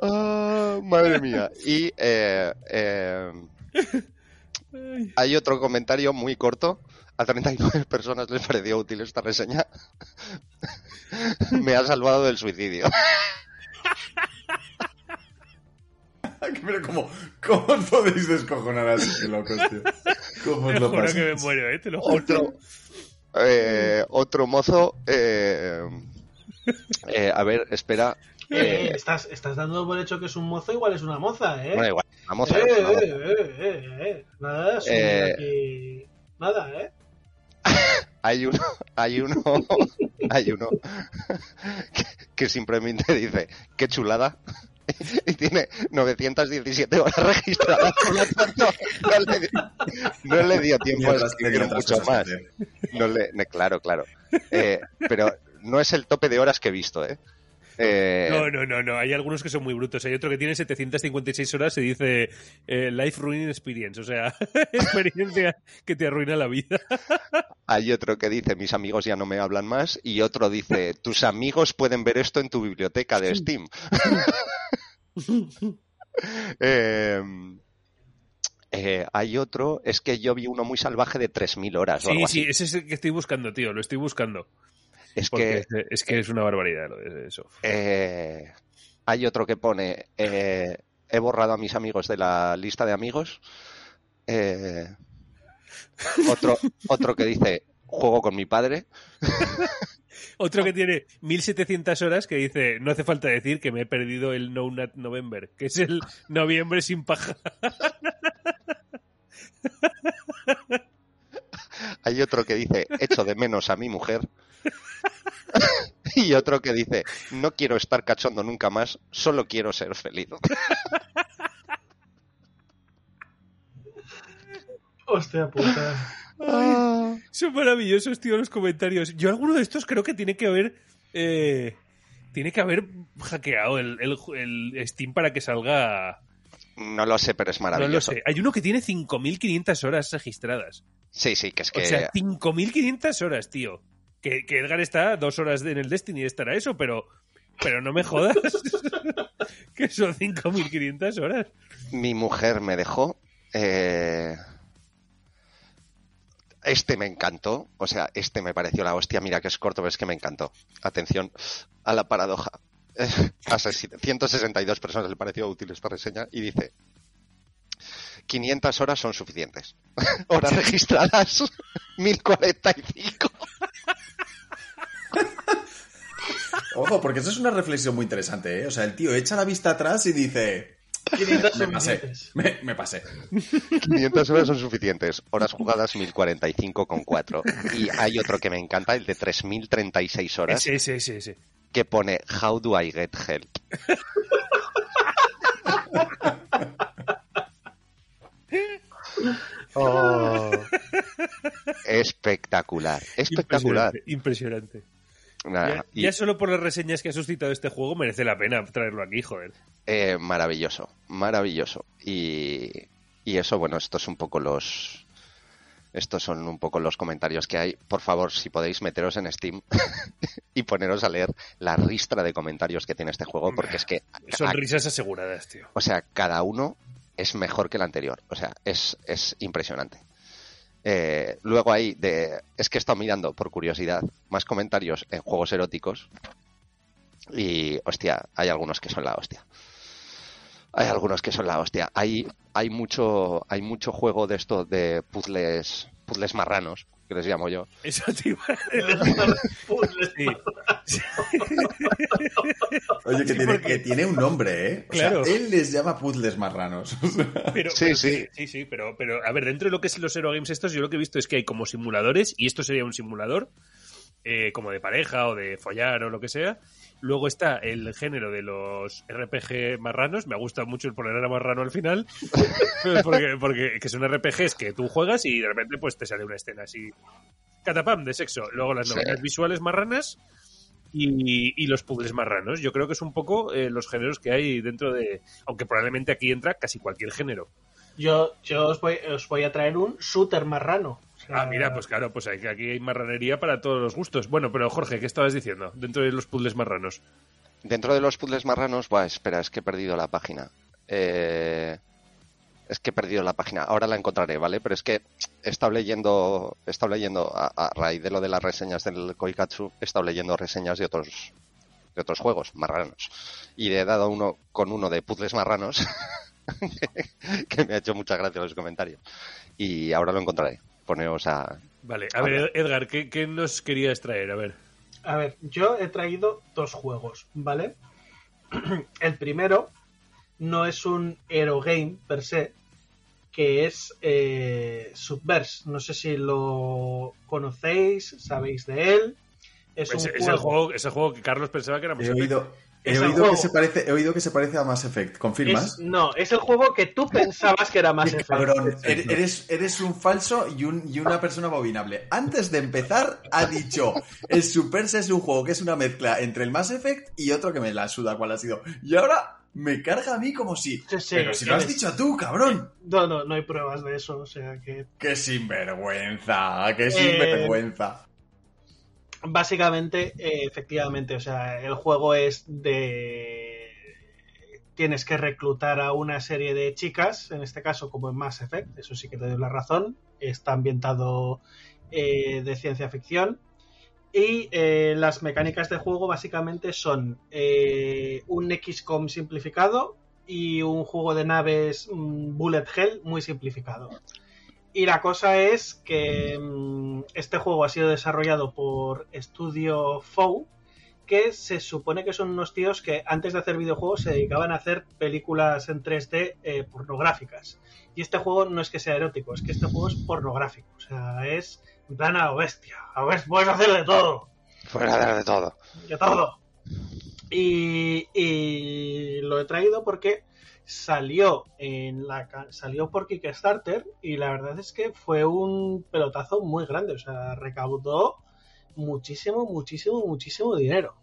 ah, madre mía. Y eh, eh, hay otro comentario muy corto. A 39 personas les pareció útil esta reseña. Me ha salvado del suicidio. (laughs) Pero como, ¿cómo os podéis descojonar así, locos, tío? ¿Cómo os Te lo juro pasáis? que me muero, ¿eh? Te lo juro. Otro, eh, otro mozo. eh, eh, a ver, espera. Eh, Eh, estás, estás dando por hecho que es un mozo, igual es una moza, ¿eh? bueno, igual, eh, eh, eh, eh, eh. Nada, Eh. aquí. Nada, ¿eh? (laughs) Hay uno, hay uno, (laughs) hay uno (laughs) que, que simplemente dice, qué chulada. (laughs) Y tiene 917 horas registradas. Por lo tanto, no le, di- no le dio tiempo a escribir mucho cosas más. No le, claro, claro. Eh, pero no es el tope de horas que he visto, ¿eh? Eh, No, no, no, no. Hay algunos que son muy brutos. Hay otro que tiene 756 horas y dice eh, Life Ruining Experience. O sea, (laughs) experiencia que te arruina la vida. Hay otro que dice, mis amigos ya no me hablan más. Y otro dice, tus amigos pueden ver esto en tu biblioteca de Steam. (laughs) Eh, eh, hay otro, es que yo vi uno muy salvaje de 3.000 horas. o Sí, algo sí, ese es el que estoy buscando, tío. Lo estoy buscando. Es Porque que es, es que es una barbaridad lo de eso. eh, hay otro que pone, eh, he borrado a mis amigos de la lista de amigos. Eh, otro, (laughs) otro que dice, juego con mi padre. (laughs) Otro que tiene 1700 horas que dice, no hace falta decir que me he perdido el No Nut November, que es el (laughs) noviembre sin paja. Hay otro que dice, echo de menos a mi mujer. (laughs) y otro que dice, no quiero estar cachondo nunca más, solo quiero ser feliz. (laughs) Hostia puta. Ay, son maravillosos, tío, los comentarios. Yo alguno de estos creo que tiene que haber... eh, tiene que haber hackeado el, el- el Steam para que salga... No lo sé, pero es No lo maravilloso. sé. Hay uno que tiene 5.500 horas registradas. Sí, sí, que es que... O sea, 5.500 horas, tío. Que, que Edgar está dos horas en el Destiny y estará eso, pero Pero no me jodas. (laughs) que son 5.500 horas. Mi mujer me dejó. eh, Este me encantó. O sea, este me pareció la hostia. Mira que es corto, pero es que me encantó. Atención a la paradoja. (laughs) A 162 personas le pareció útil esta reseña y dice 500 horas son suficientes. (laughs) Horas registradas (laughs) 1045. Ojo, porque eso es una reflexión muy interesante, ¿eh? O sea, el tío echa la vista atrás y dice... 500 (laughs) Me pasé, me, me pasé. 500 horas son suficientes. Horas jugadas 1045 con 4. Y hay otro que me encanta, el de 3036 horas, Ese, ese, ese, ese. que pone How do I get help? Oh. (laughs) Espectacular, espectacular. Impresionante. Ya, y, ya solo por las reseñas que ha suscitado este juego merece la pena traerlo aquí, joder. eh, maravilloso, maravilloso. Y, y eso, bueno, estos son un poco los. Estos son un poco los comentarios que hay. Por favor, si podéis meteros en Steam (laughs) y poneros a leer la ristra de comentarios que tiene este juego, porque es que Son risas aseguradas, tío. O sea, cada uno es mejor que el anterior. O sea, es, es impresionante. Eh, luego hay de. Es que he estado mirando por curiosidad más comentarios en juegos eróticos. Y, hostia, hay algunos que son la hostia. Hay algunos que son la hostia. Hay, hay mucho, hay mucho juego de esto de puzzles, puzzles marranos, que les llamo yo. Eso te iba a (laughs) Puzzles. Sí. (laughs) Oye, que, Sí, tiene, porque- que tiene un nombre, ¿eh? O Claro. sea, él les llama puzzles marranos. (laughs) Pero, Sí, pero sí. sí, sí, pero, pero a ver, dentro de lo que es los Hero Games estos, yo lo que he visto es que hay como simuladores, y esto sería un simulador, eh, como de pareja o de follar o lo que sea. Luego está el género de los RPG marranos, me ha gustado mucho el poner a marrano al final, (laughs) porque, porque que son RPGs que tú juegas y de repente pues te sale una escena así, catapam, de sexo. Luego las Sí. novelas visuales marranas y, y los puzzles marranos. Yo creo que es un poco eh, los géneros que hay dentro de... Aunque probablemente aquí entra casi cualquier género. Yo, yo os, voy, os voy a traer un shooter marrano. Ah, mira, pues claro, pues hay, aquí hay marranería para todos los gustos. Bueno, pero Jorge, ¿qué estabas diciendo dentro de los puzzles marranos? Dentro de los puzzles marranos, buah, espera, es que he perdido la página. Eh, es que he perdido la página. Ahora la encontraré, ¿vale? Pero es que he estado leyendo, he estado leyendo a, a raíz de lo de las reseñas del Koikatsu, he estado leyendo reseñas de otros de otros juegos marranos y le he dado uno con uno de puzzles marranos (laughs) que me ha hecho mucha gracia los comentarios y ahora lo encontraré. Poneos a Vale, a ver, Edgar, ¿qué, qué nos querías traer? A ver. A ver, yo he traído dos juegos, ¿vale? (clears throat) El primero no es un Hero Game per se, que es eh, Subverse. No sé si lo conocéis, sabéis de él. Es, Es, un es el juego, es el juego que Carlos pensaba que era He Mass Effect. oído, he oído juego. que se parece, he oído que se parece a Mass Effect. ¿Confirmas? Es- no, es el juego que tú pensabas que era más (laughs) Qué Effect. cabrón, er- eres, eres un falso y, un, y una persona abominable. Antes de empezar, ha dicho: el Superse es un juego que es una mezcla entre el Mass Effect y otro que me la suda cuál ha sido. Y ahora me carga a mí como si. Sí, sí, Pero si lo has eres- dicho tú, cabrón. No, no, no hay pruebas de eso, o sea que ¡Qué sinvergüenza! Eh, ¡Qué sinvergüenza! Básicamente, eh, efectivamente, o sea, el juego es de... Tienes que reclutar a una serie de chicas, en este caso como en Mass Effect, eso sí que te doy la razón, está ambientado eh, de ciencia ficción. Y eh, las mecánicas de juego básicamente son eh, un XCOM simplificado y un juego de naves mm, Bullet Hell muy simplificado. Y la cosa es que mm, este juego ha sido desarrollado por Studio Fow, que se supone que son unos tíos que antes de hacer videojuegos se dedicaban a hacer películas en 3D eh, pornográficas. Y este juego no es que sea erótico, es que este juego es pornográfico. O sea, es en plan a lo bestia. A ver, puedes hacer de todo fuera de todo. de todo. Y, y lo he traído porque salió en la salió por Kickstarter y la verdad es que fue un pelotazo muy grande, o sea, recaudó muchísimo, muchísimo, muchísimo dinero.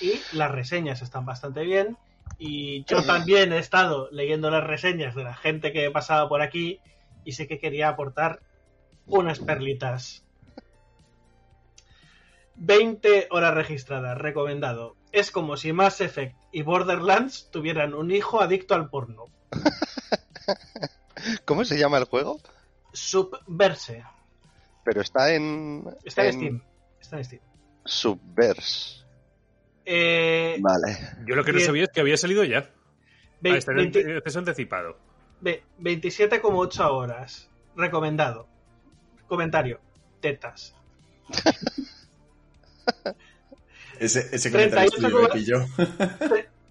Y las reseñas están bastante bien y yo también he estado leyendo las reseñas de la gente que pasaba por aquí y sé que quería aportar unas perlitas 20 horas registradas, recomendado. Es como si Mass Effect y Borderlands tuvieran un hijo adicto al porno. (laughs) ¿Cómo se llama el juego? Subverse. Pero está en. Está en, Steam. Está en Steam. Subverse. Eh, Vale. Yo lo que no sabía es que había salido ya. ve- Ah, está en el 20 acceso anticipado. ve- 27,8 horas. Recomendado. Comentario. Tetas. (laughs) Ese, ese comentario 38 tuyo me pilló.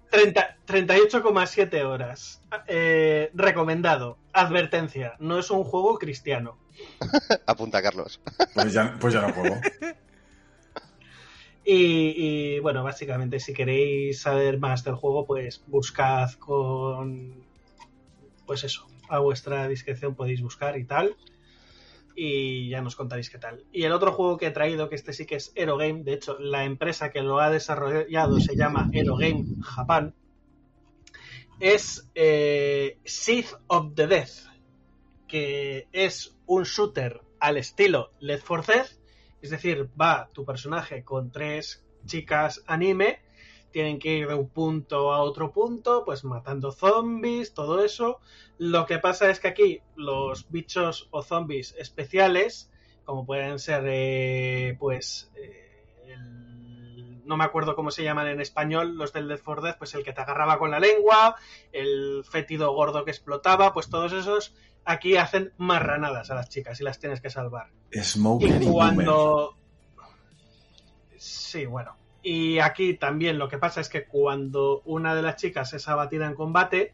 30 38,7 horas. Eh, recomendado. Advertencia. No es un juego cristiano. (laughs) Apunta, Carlos. Pues ya, pues ya no juego. (laughs) Y, y, bueno, básicamente, si queréis saber más del juego, pues buscad con. Pues eso, a vuestra discreción podéis buscar y tal. Y ya nos contaréis qué tal. Y el otro juego que he traído, que este sí que es Aerogame, de hecho, la empresa que lo ha desarrollado se llama Aerogame Japan, es eh, Seed of the Death, que es un shooter al estilo Left 4 Dead, es decir, va tu personaje con tres chicas anime, tienen que ir de un punto a otro punto, pues matando zombies, todo eso. Lo que pasa es que aquí los bichos o zombies especiales, como pueden ser, eh, pues, eh, el- no me acuerdo cómo se llaman en español, los del Death for Death, pues el que te agarraba con la lengua, el fétido gordo que explotaba, pues todos esos aquí hacen marranadas a las chicas y las tienes que salvar. Smoker Y cuando. Sí, bueno. Y aquí también lo que pasa es que cuando una de las chicas es abatida en combate,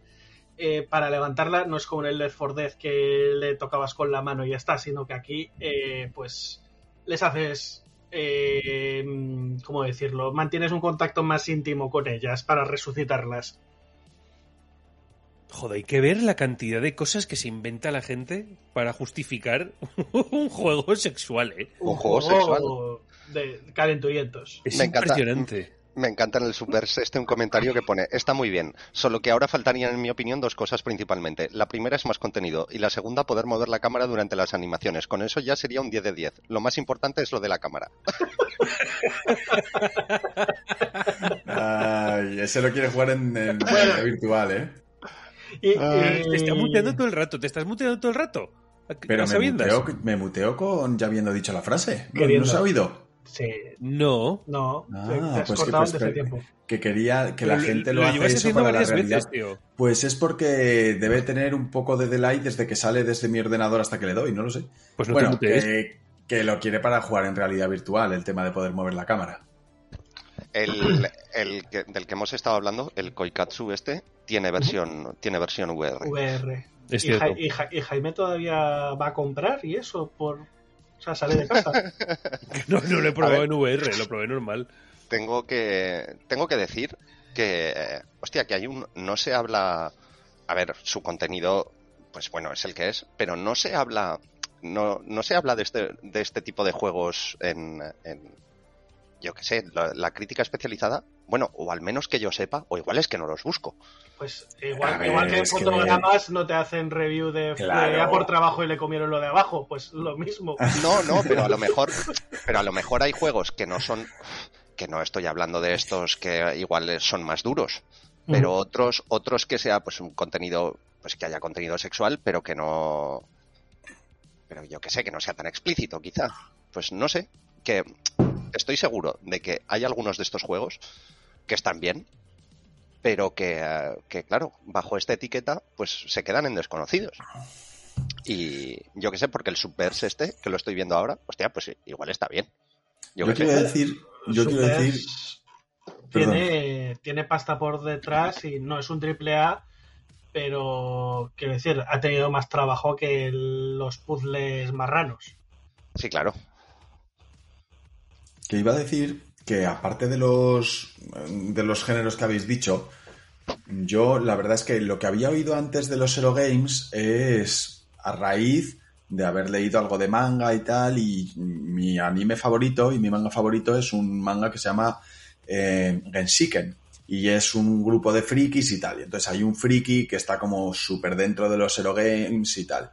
eh, para levantarla no es como en el Left 4 Dead que le tocabas con la mano y ya está, sino que aquí, eh, pues, les haces. Eh, ¿Cómo decirlo? Mantienes un contacto más íntimo con ellas para resucitarlas. Joder, hay que ver la cantidad de cosas que se inventa la gente para justificar (laughs) un juego sexual, ¿eh? Un juego sexual. De calenturientos. Es Me encanta. impresionante. Me encanta en el Super este un comentario que pone, está muy bien, solo que ahora faltarían en mi opinión dos cosas principalmente. La primera es más contenido y la segunda poder mover la cámara durante las animaciones. Con eso ya sería un 10 de 10. Lo más importante es lo de la cámara. Ay, ese lo quiere jugar en, en realidad virtual, ¿eh? Y- Ay, Te está muteando todo el rato, te estás muteando todo el rato. ¿A- Pero me muteo, me muteo con ya habiendo dicho la frase. ¿No, Queriendo. ¿no se ha oído? Sí, No. no, Ah, te, pues que- pues desde que- tiempo. Que quería que la Pero gente lo, llevas hace eso para la realidad. veces, tío. Pues es porque debe tener un poco de delay desde que sale desde mi ordenador hasta que le doy, no lo sé. Pues no bueno, que, que lo quiere para jugar en realidad virtual, el tema de poder mover la cámara. El, el que- del que hemos estado hablando, el Koikatsu este, tiene versión, tiene versión VR. VR. Es y, cierto. Ja- y Ja- y Jaime todavía va a comprar y eso por... Sea, sale de casa. (laughs) No, no lo he probado ver. en VR, lo probé normal. Tengo que, tengo que decir que, hostia, que hay un, no se habla, a ver, su contenido, pues bueno, es el que es, pero no se habla, no, no se habla de este, de este tipo de juegos en, en yo qué sé, la, la crítica especializada, bueno, o al menos que yo sepa, o igual es que no los busco. Pues igual, A ver, igual que en que- fotogramas no te hacen review de, Claro. de a por trabajo y le comieron lo de abajo. Pues lo mismo. (laughs) No, no, pero a lo mejor, pero a lo mejor hay juegos que no son, que no estoy hablando de estos que igual son más duros, pero otros, otros que sea pues un contenido, pues que haya contenido sexual, pero que no, pero yo que sé, que no sea tan explícito, quizá. Pues no sé, que estoy seguro de que hay algunos de estos juegos que están bien, pero que, eh, que claro, bajo esta etiqueta, pues se quedan en desconocidos. Y yo que sé, porque el Subverse este, que lo estoy viendo ahora, hostia, pues igual está bien. Yo, quiero decir, yo quiero Super decir, Tiene, tiene pasta por detrás y no es un triple A, pero quiero decir, ha tenido más trabajo que el- los puzzles marranos. Sí, claro. Que iba a decir que aparte de los de los géneros que habéis dicho, yo la verdad es que lo que había oído antes de los Hero Games es a raíz de haber leído algo de manga y tal, y mi anime favorito y mi manga favorito es un manga que se llama eh, Genshiken. Y es un grupo de frikis y tal. Entonces hay un friki que está como súper dentro de los Hero Games y tal.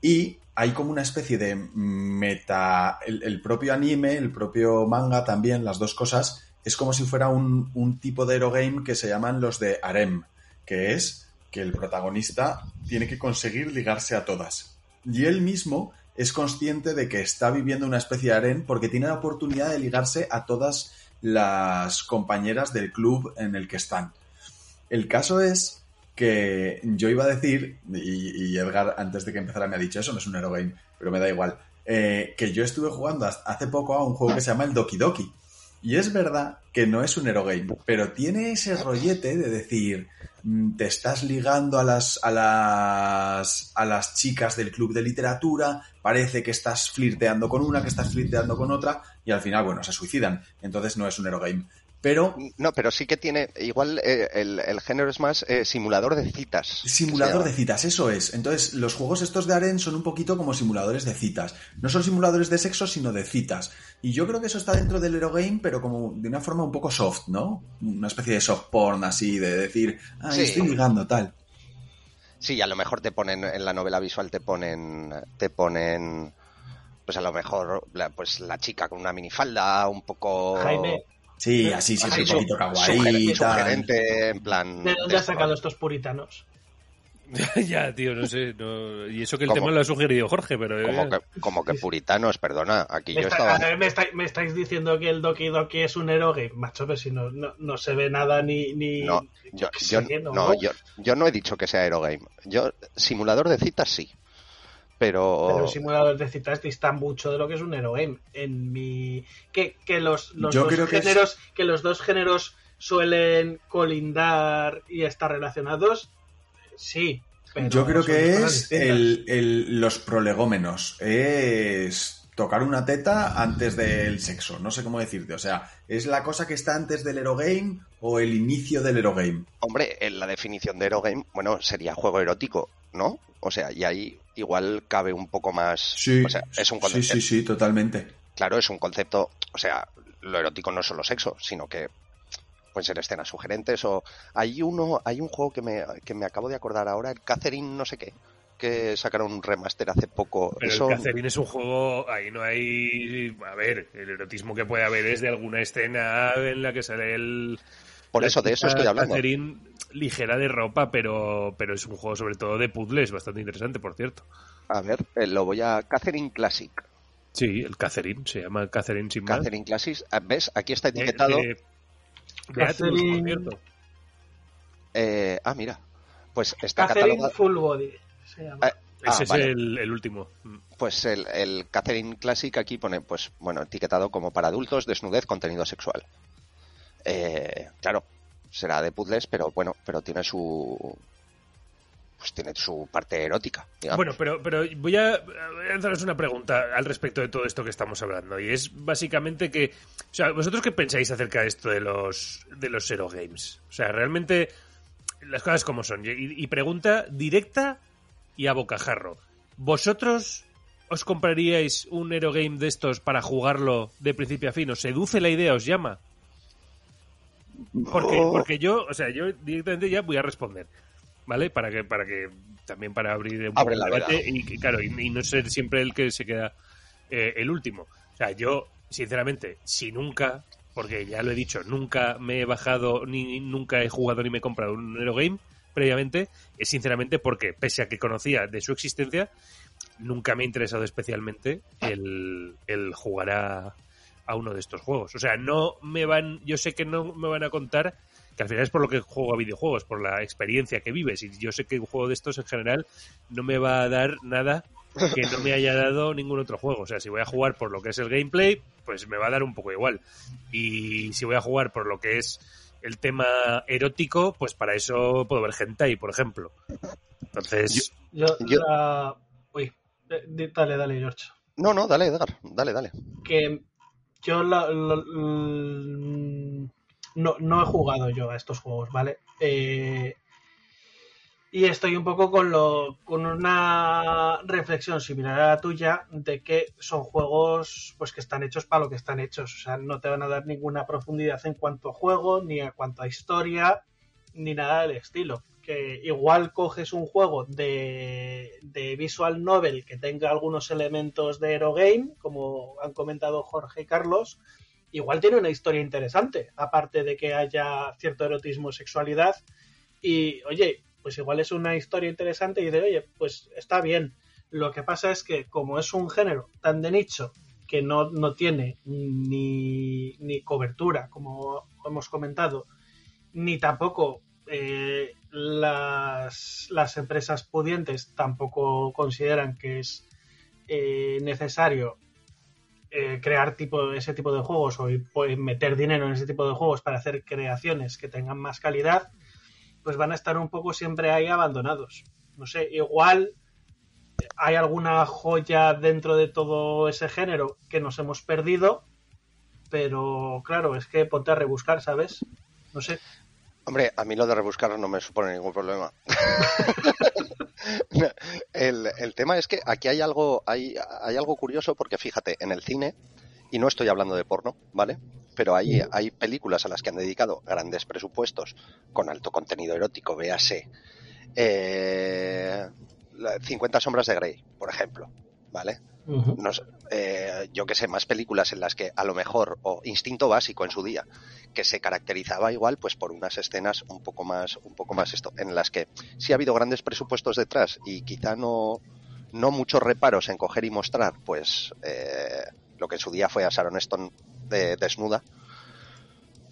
Y hay como una especie de meta. El, propio anime, el propio manga también, las dos cosas, es como si fuera un, tipo de Eurogame que se llaman los de harem, que es que el protagonista tiene que conseguir ligarse a todas. Y él mismo es consciente de que está viviendo una especie de harem porque tiene la oportunidad de ligarse a todas las compañeras del club en el que están. El caso es que yo iba a decir, y, Edgar antes de que empezara me ha dicho eso, no es un Eurogame, pero me da igual, eh, que yo estuve jugando hace poco a un juego que se llama el Doki Doki. Y es verdad que no es un Eurogame, pero tiene ese rollete de decir, mm, te estás ligando a las, a las, a las chicas del club de literatura, parece que estás flirteando con una, que estás flirteando con otra, y al final, bueno, se suicidan. Entonces no es un Eurogame. Pero No, pero sí que tiene, igual eh, el, el género es más eh, simulador de citas. Simulador de citas, eso es. Entonces, los juegos estos de Aren son un poquito como simuladores de citas. No son simuladores de sexo, sino de citas. Y yo creo que eso está dentro del Eurogame, pero como de una forma un poco soft, ¿no? Una especie de soft porn así, de decir, ah, Sí. estoy ligando, tal. Sí, a lo mejor te ponen en la novela visual te ponen te ponen pues a lo mejor pues la chica con una minifalda un poco Jaime, Sí, así, sí, así un poquito kawaii sugerente en plan ¿de dónde has sacado estos puritanos? (laughs) ya, tío, no sé. no- Y eso que el ¿Cómo? tema lo ha sugerido Jorge, pero... eh, como que, como que puritanos, perdona, aquí Me, yo está- estaba a ver, me estáis, me estáis diciendo que el Doki Doki es un Eurogame, macho, pero si no, no, no se ve nada ni... ni No, yo, qué yo, sé, no, yo, yo no he dicho que sea Aerogame. Yo, simulador de citas sí. Pero, Pero el simulador de citas dista mucho de lo que es un Eurogame. En mi. Que, que los, los dos creo que es- géneros. Que los dos géneros suelen colindar y estar relacionados. Sí. pero Yo creo que es el, el- los prolegómenos. Es tocar una teta antes del sexo. No sé cómo decirte. O sea, ¿es la cosa que está antes del Eurogame o el inicio del Eurogame? hombre, en la definición de Aerogame, bueno, sería juego erótico, ¿no? O sea, y ahí igual cabe un poco más. Sí, o sea, es un sí, sí, sí, totalmente. Claro, es un concepto. O sea, lo erótico no es solo sexo, sino que pueden ser escenas sugerentes o. Hay uno, hay un juego que me, que me acabo de acordar ahora, el Catherine no sé qué, que sacaron un remaster hace poco. Pero Eso, el Catherine es un juego, ahí no hay... A ver, el erotismo que puede haber es de alguna escena en la que sale el... por eso, de eso estoy hablando. Catherine ligera de ropa, pero, pero es un juego sobre todo de puzzles, bastante interesante, por cierto. A ver, eh, lo voy a. Catherine Classic. Sí, el Catherine, se llama Catherine sin más. Catherine Classic. Ah, ¿Ves? Aquí está De- etiquetado. de- de Atlus, por Catherine- cierto. eh, ah, mira. Pues está Catherine catalogado. Full Body. Se llama. Ah, ah, Ese vale. es el, el último. Mm. Pues el, el Catherine Classic aquí pone, pues, bueno, etiquetado como para adultos, desnudez, contenido sexual. Eh, claro, será de puzzles, pero bueno, pero tiene su. Pues tiene su parte erótica. digamos. Bueno, pero, pero voy a haceros una pregunta al respecto de todo esto que estamos hablando. Y es básicamente que. O sea, ¿vosotros qué pensáis acerca de esto de los, de los Zero Games? O sea, realmente. Las cosas como son. Y, y pregunta directa y a bocajarro. ¿Vosotros os compraríais un Hero Game de estos para jugarlo de principio a fin? ¿Os seduce la idea? ¿Os llama? Porque, Oh. porque yo, o sea, yo directamente ya voy a responder, ¿vale? Para que, para que también para abrir un Abre poco el debate y, claro, y, y no ser siempre el que se queda eh, el último. O sea, yo, sinceramente, si nunca, porque ya lo he dicho, nunca me he bajado, ni nunca he jugado ni me he comprado un Eurogame previamente, es sinceramente porque, pese a que conocía de su existencia, nunca me ha interesado especialmente el, el jugar a, a uno de estos juegos. O sea, no me van, yo sé que no me van a contar que al final es por lo que juego a videojuegos, por la experiencia que vives. Y yo sé que un juego de estos en general no me va a dar nada que no me haya dado ningún otro juego. O sea, si voy a jugar por lo que es el gameplay, pues me va a dar un poco igual. Y si voy a jugar por lo que es el tema erótico, pues para eso puedo ver hentai, por ejemplo. Entonces, Yo, yo- la- Uy, dale, dale, George. No, no, dale, Edgar, dale, dale. Que yo l- no, no he jugado yo a estos juegos, ¿vale? Eh, y estoy un poco con, lo, con una reflexión similar a la tuya de que son juegos pues que están hechos para lo que están hechos. O sea, no te van a dar ninguna profundidad en cuanto a juego, ni a cuanto a historia, ni nada del estilo. Que igual coges un juego de, de visual novel que tenga algunos elementos de Eurogame, como han comentado Jorge y Carlos, igual tiene una historia interesante, aparte de que haya cierto erotismo, sexualidad. Y, oye, pues igual es una historia interesante y de, oye, pues está bien. Lo que pasa es que como es un género tan de nicho que no, no tiene ni, ni cobertura, como hemos comentado, ni tampoco eh, las, las, empresas pudientes tampoco consideran que es eh, necesario eh, crear tipo, ese tipo de juegos o meter dinero en ese tipo de juegos para hacer creaciones que tengan más calidad, pues van a estar un poco siempre ahí abandonados. No sé, igual hay alguna joya dentro de todo ese género que nos hemos perdido, pero claro, es que ponte a rebuscar, ¿sabes? No sé. Hombre, a mí lo de rebuscar no me supone ningún problema. (laughs) el, tema es que aquí hay algo, hay, hay algo curioso porque fíjate, en el cine, y no estoy hablando de porno, ¿vale? Pero hay, hay películas a las que han dedicado grandes presupuestos con alto contenido erótico, véase. Eh, 50 sombras de Grey, por ejemplo, ¿vale? Eh, yo que sé, más películas en las que a lo mejor, o Instinto Básico en su día, que se caracterizaba igual pues por unas escenas un poco más, un poco más esto, en las que sí ha habido grandes presupuestos detrás y quizá no, no muchos reparos en coger y mostrar pues eh, lo que en su día fue a Sharon Stone de, desnuda,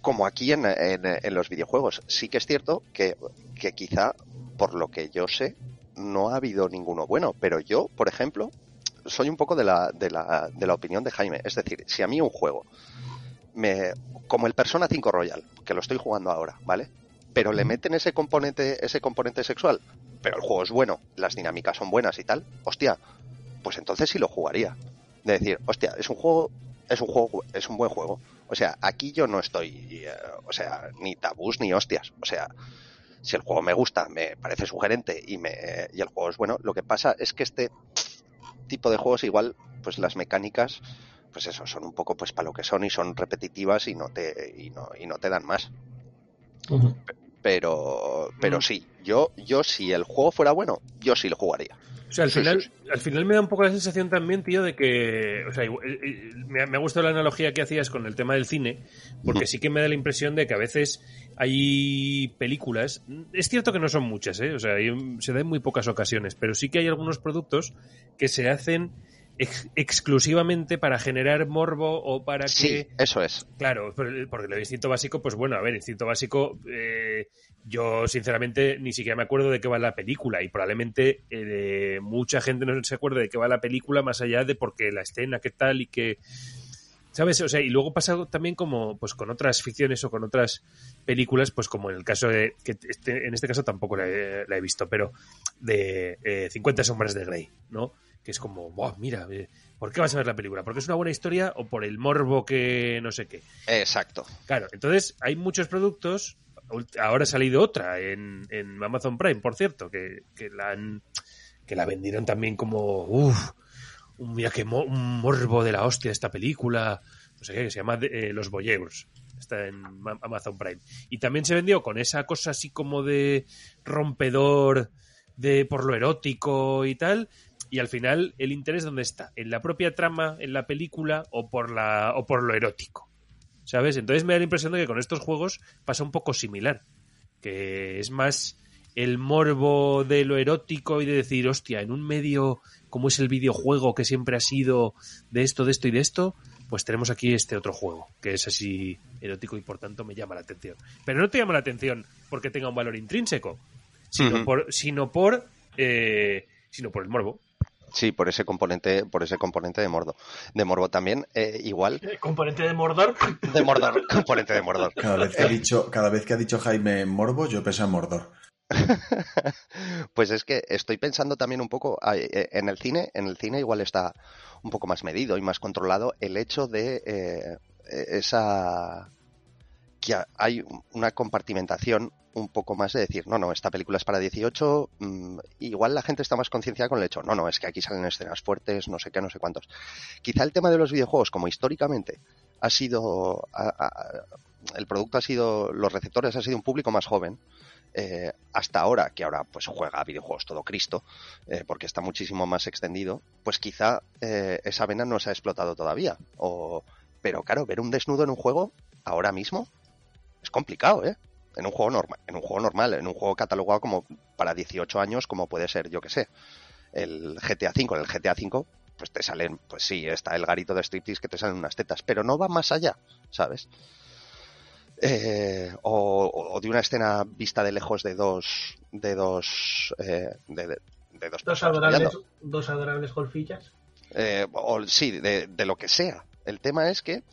como aquí en, en, los videojuegos. Sí que es cierto que, que quizá, por lo que yo sé, no ha habido ninguno bueno, pero yo, por ejemplo, soy un poco de la, de la, de la opinión de Jaime. Es decir, si a mí un juego, me, como el Persona 5 Royal, que lo estoy jugando ahora, ¿vale? Pero le meten ese componente, ese componente sexual, pero el juego es bueno, las dinámicas son buenas y tal, hostia, pues entonces sí lo jugaría. De decir, hostia, es un juego, es un juego, es un buen juego. O sea, aquí yo no estoy, eh, o sea, ni tabús ni hostias. O sea, si el juego me gusta, me parece sugerente y me y el juego es bueno, lo que pasa es que este tipo de juegos igual pues las mecánicas pues eso son un poco pues para lo que son y son repetitivas y no te y no, y no te dan más. Pero pero sí yo yo si el juego fuera bueno yo sí lo jugaría o sea, al final, al final me da un poco la sensación también, tío, de que. O sea, eh, eh, me, ha gustado la analogía que hacías con el tema del cine, porque sí que me da la impresión de que a veces hay películas. Es cierto que no son muchas, ¿eh? O sea, se da en muy pocas ocasiones, pero sí que hay algunos productos que se hacen exclusivamente para generar morbo o para que... Sí, eso es. Claro, porque lo de instinto básico, pues bueno, a ver, instinto básico, eh, yo sinceramente ni siquiera me acuerdo de qué va la película y probablemente eh, mucha gente no se acuerde de qué va la película más allá de porque la escena, qué tal y que... ¿Sabes? O sea, y luego pasa también como pues con otras ficciones o con otras películas, pues como en el caso de, que este, en este caso tampoco la he, visto, pero de eh, 50 sombras de Grey, ¿no? Que es como, mira, eh, ¿por qué vas a ver la película? ¿Porque es una buena historia o por el morbo que no sé qué? Exacto. Claro, entonces hay muchos productos, ahora ha salido otra en, Amazon Prime, por cierto, que, la han, que la vendieron también como, uff, un, mira, que un morbo de la hostia esta película, no sé qué, que se llama eh, Los Boyeurs está en Amazon Prime. Y también se vendió con esa cosa así como de rompedor de por lo erótico y tal, y al final el interés dónde está, en la propia trama, en la película o por la o por lo erótico. ¿Sabes? Entonces me da la impresión de que con estos juegos pasa un poco similar, que es más el morbo de lo erótico y de decir, hostia, en un medio como es el videojuego que siempre ha sido de esto, de esto y de esto, pues tenemos aquí este otro juego, que es así erótico y por tanto me llama la atención. Pero no te llama la atención porque tenga un valor intrínseco, sino por, sino por, eh, sino por el morbo. Sí, por ese componente, por ese componente de Mordo. De Morbo también, eh, igual. ¿Componente de Mordor? De Mordor, (laughs) componente de Mordor. Cada vez que ha dicho, cada vez que ha dicho Jaime Morbo, yo pensé en Mordor. (laughs) pues es que estoy pensando también un poco eh, en el cine, en el cine igual está un poco más medido y más controlado el hecho de eh, esa que hay una compartimentación un poco más de decir, no, no, esta película es para 18, mm, igual la gente está más concienciada con el hecho, no, no, es que aquí salen escenas fuertes, no sé qué, no sé cuántos. Quizá el tema de los videojuegos, como históricamente ha sido, el producto ha sido, los receptores ha sido un público más joven, eh, hasta ahora, que ahora pues juega a videojuegos todo Cristo, eh, porque está muchísimo más extendido, pues quizá eh, esa vena no se ha explotado todavía, o Pero claro, ver un desnudo en un juego ahora mismo es complicado, ¿eh? En un juego normal, en un juego normal, en un juego catalogado como para 18 años, como puede ser, yo que sé, el GTA V. En el GTA V, pues te salen, pues sí, está el garito de striptease que te salen unas tetas, pero no va más allá, ¿sabes? Eh, o, o de una escena vista de lejos de dos, de dos, eh, de, de- de dos Dos adorables, dos adorables golfillas. Eh, o sí, de, de lo que sea. El tema es que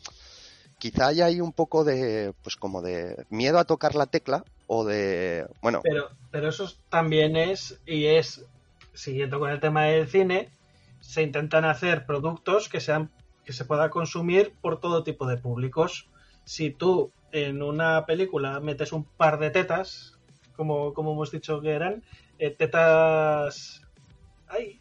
quizá haya ahí un poco de, pues como de miedo a tocar la tecla o de, bueno, Pero, pero eso también es, y es, siguiendo con el tema del cine, se intentan hacer productos que sean que se pueda consumir por todo tipo de públicos. Si tú en una película metes un par de tetas, como, como hemos dicho que eran, eh, tetas... Ay,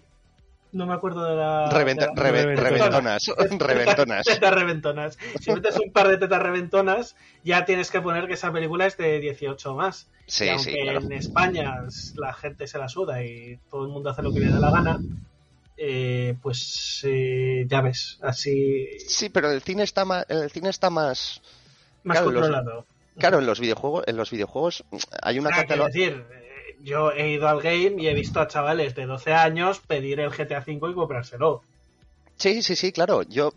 no me acuerdo de la... reventa- de la- reve- reventonas. reventonas. (laughs) Tetas reventonas. Si metes un par de tetas reventonas, ya tienes que poner que esa película es de 18 o más. Sí, y aunque sí, claro. en España la gente se la suda y todo el mundo hace lo que le da la gana, eh, pues eh, ya ves, así Sí, pero el cine está más, el cine está más, más Claro, los- controlado. claro, en los videojuegos, en los videojuegos hay una Ah, decir, yo he ido al game y he visto a chavales de 12 años pedir el GTA V y comprárselo. Sí, sí, sí, claro. Yo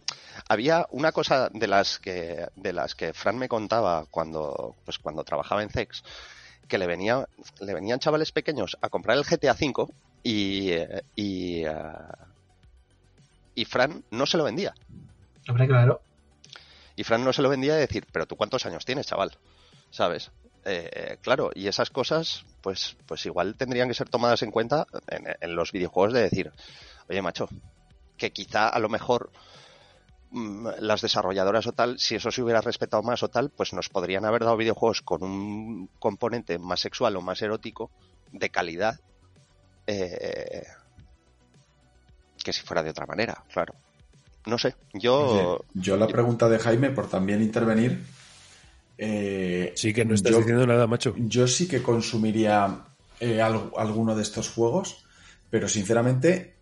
había una cosa de las que de las que Fran me contaba cuando pues cuando trabajaba en Zex que le venía le venían chavales pequeños a comprar el GTA V y eh, y, eh, y Fran no se lo vendía. Hombre, claro. Y Fran no se lo vendía de decir, pero tú cuántos años tienes, chaval, ¿sabes? Eh, eh, claro, y esas cosas, pues, pues igual tendrían que ser tomadas en cuenta en, en los videojuegos de decir, oye, macho, que quizá a lo mejor mm, las desarrolladoras o tal, si eso se hubiera respetado más o tal, pues nos podrían haber dado videojuegos con un componente más sexual o más erótico, de calidad, eh, que si fuera de otra manera, claro. No sé, yo... Yo la pregunta de Jaime, por también intervenir. Eh, Sí que no estás yo- diciendo nada, macho. Yo sí que consumiría eh, al- alguno de estos juegos, pero sinceramente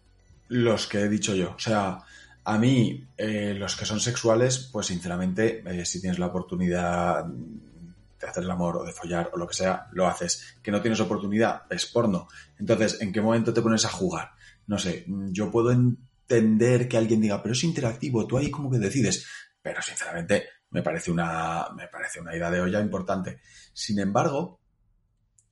los que he dicho yo. O sea, a mí eh, los que son sexuales, pues sinceramente, si tienes la oportunidad de hacer el amor o de follar o lo que sea, lo haces. Que no tienes oportunidad, es porno. Entonces, ¿en qué momento te pones a jugar? No sé, mm, yo puedo entender que alguien diga, pero es interactivo, tú ahí como que decides. Pero sinceramente, me parece una, me parece una idea de olla importante. Sin embargo,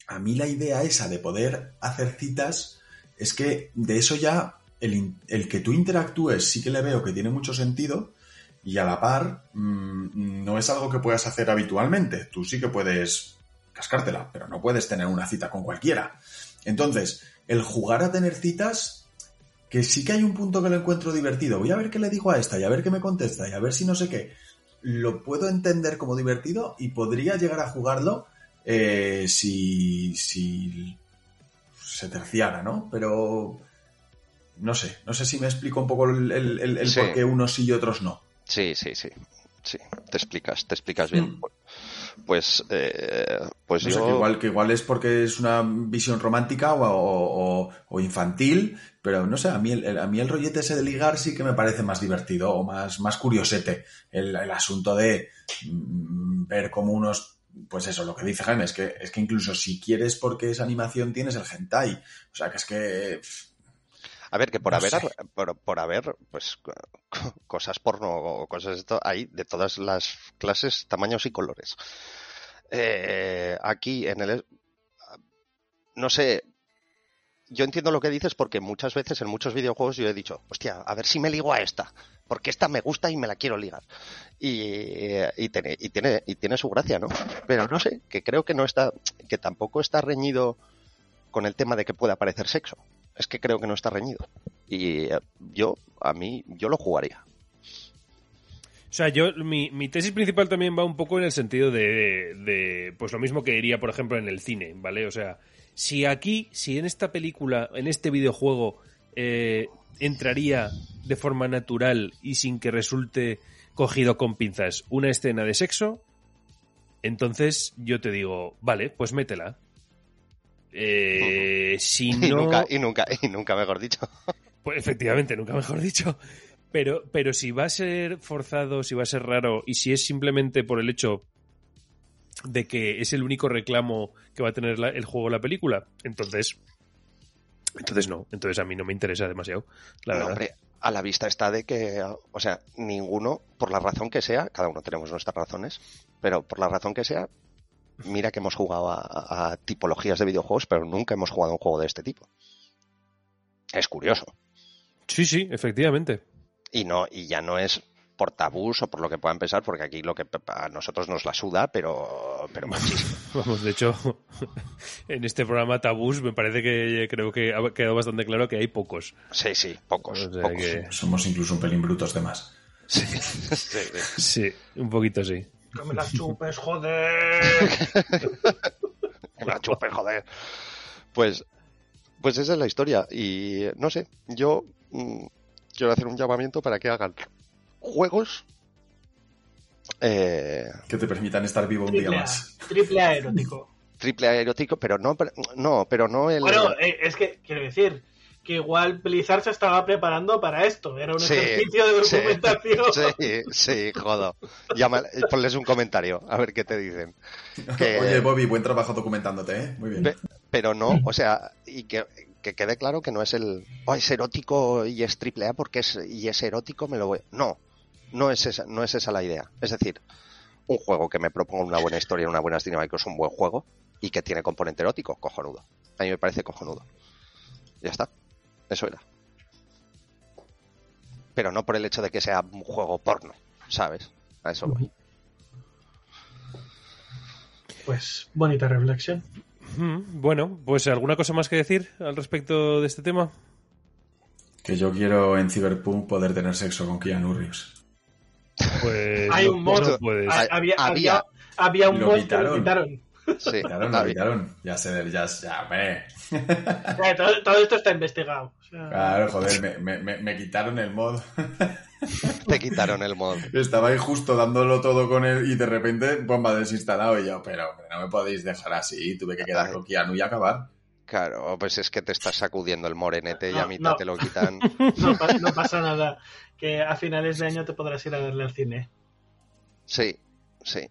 a mí la idea esa de poder hacer citas es que de eso ya el, el que tú interactúes sí que le veo que tiene mucho sentido y a la par mm, no es algo que puedas hacer habitualmente. Tú sí que puedes cascártela, pero no puedes tener una cita con cualquiera. Entonces, el jugar a tener citas, que sí que hay un punto que lo encuentro divertido. Voy a ver qué le digo a esta y a ver qué me contesta y a ver si no sé qué. Lo puedo entender como divertido y podría llegar a jugarlo eh, si, si se terciara, ¿no? Pero no sé, no sé si me explico un poco el, el- el- el Sí. por qué unos sí y otros no. Sí, sí, sí. Sí, te explicas, te explicas bien. Mm. Pues, eh, pues yo... que igual, que igual es porque es una visión romántica o, o- o- o infantil, pero no sé, a mí el, el- a mí el rollete ese de ligar sí que me parece más divertido o más, más curiosete. El, el asunto de mm, ver como unos, pues eso, lo que dice Jaime, es que, es que incluso si quieres porque es animación tienes el hentai. O sea, que es que... A ver, que por No haber, por, por haber, pues, co- co- (laughs) cosas porno o cosas de esto, hay de todas las clases, tamaños y colores. Eh, aquí en el, no sé, yo entiendo lo que dices porque muchas veces en muchos videojuegos yo he dicho, hostia, a ver si me ligo a esta, porque esta me gusta y me la quiero ligar. Y, y tiene, y tiene, y tiene su gracia, ¿no? Pero no sé, que creo que no está, que tampoco está reñido con el tema de que pueda aparecer sexo. Es que creo que no está reñido. Y eh, yo, a mí, yo lo jugaría. O sea, yo, mi, mi tesis principal también va un poco en el sentido de, pues lo mismo que diría, por ejemplo, en el cine, ¿vale? O sea, si aquí, si en esta película, en este videojuego, eh, entraría de forma natural y sin que resulte cogido con pinzas una escena de sexo, entonces yo te digo, vale, pues métela. Eh, si (laughs) Y no... nunca, y nunca, y nunca mejor dicho. (laughs) Pues efectivamente, nunca mejor dicho. Pero, pero si va a ser forzado, si va a ser raro, y si es simplemente por el hecho de que es el único reclamo que va a tener la- el juego o la película, entonces. Entonces no, entonces a mí no me interesa demasiado, la No, verdad. hombre, a la vista está de que, o sea, ninguno, por la razón que sea, cada uno tenemos nuestras razones, pero por la razón que sea, mira que hemos jugado a, a tipologías de videojuegos, pero nunca hemos jugado a un juego de este tipo. Es curioso. Sí, sí, efectivamente. Y no, y ya no es por tabús o por lo que puedan pensar, porque aquí lo que a nosotros nos la suda, pero, pero (laughs) muchísimo. Vamos, de hecho, (laughs) en este programa Tabús me parece que creo que ha quedado bastante claro que hay pocos. Sí, sí, pocos, O sea pocos. que- Somos incluso un pelín brutos de más. Sí, (laughs) sí, sí. Sí, un poquito sí. Que me la (laughs) chupes, joder. Que (laughs) me la chupen, joder. Pues, pues esa es la historia. Y no sé, yo mm, quiero hacer un llamamiento para que hagan juegos. eh, Que te permitan estar vivo un día A, más. triple A erótico. (laughs) triple A erótico, pero no, pero- no, pero no el. Bueno, eh, es que, quiero decir, que igual Blizzard se estaba preparando para esto. Era un Sí, ejercicio de documentación. (laughs) Sí, sí, jodo. Llama- ponles un comentario, a ver qué te dicen. (laughs) Que- Oye, Bobby, buen trabajo documentándote, ¿eh? Muy bien. Pero no, o sea, y que, que quede claro que no es el. Oh, es erótico y es triple A porque es, y es erótico, me lo voy. No, no es, esa, no es esa la idea. Es decir, un juego que me proponga una buena historia, una buena cinemática, es un buen juego y que tiene componente erótico, cojonudo. A mí me parece cojonudo. Ya está. Eso era. Pero no por el hecho de que sea un juego porno, ¿sabes? A eso voy. Pues bonita reflexión. Mm, Bueno, pues ¿alguna cosa más que decir al respecto de este tema? Que yo quiero en Cyberpunk poder tener sexo con Keanu Reeves. Pues Hay un modo. no Hay- había, había. había, había un Lo mod que lo quitaron. Sí, Claro, lo quitaron. Ya sé, ya, ya, hombre. Eh, todo, todo esto está investigado. O sea, Claro, joder, me, me- me- me quitaron el mod. (laughs) te quitaron el mod. Estaba ahí justo dándolo todo con él y de repente, bomba desinstalado. Y yo, pero hombre, no me podéis dejar así. Tuve que quedar con Keanu y acabar. Claro, pues es que te estás sacudiendo el morenete y a mitad no. te lo quitan. (laughs) no, pa- no pasa nada. Que a finales de año te podrás ir a verle al cine. Sí, sí.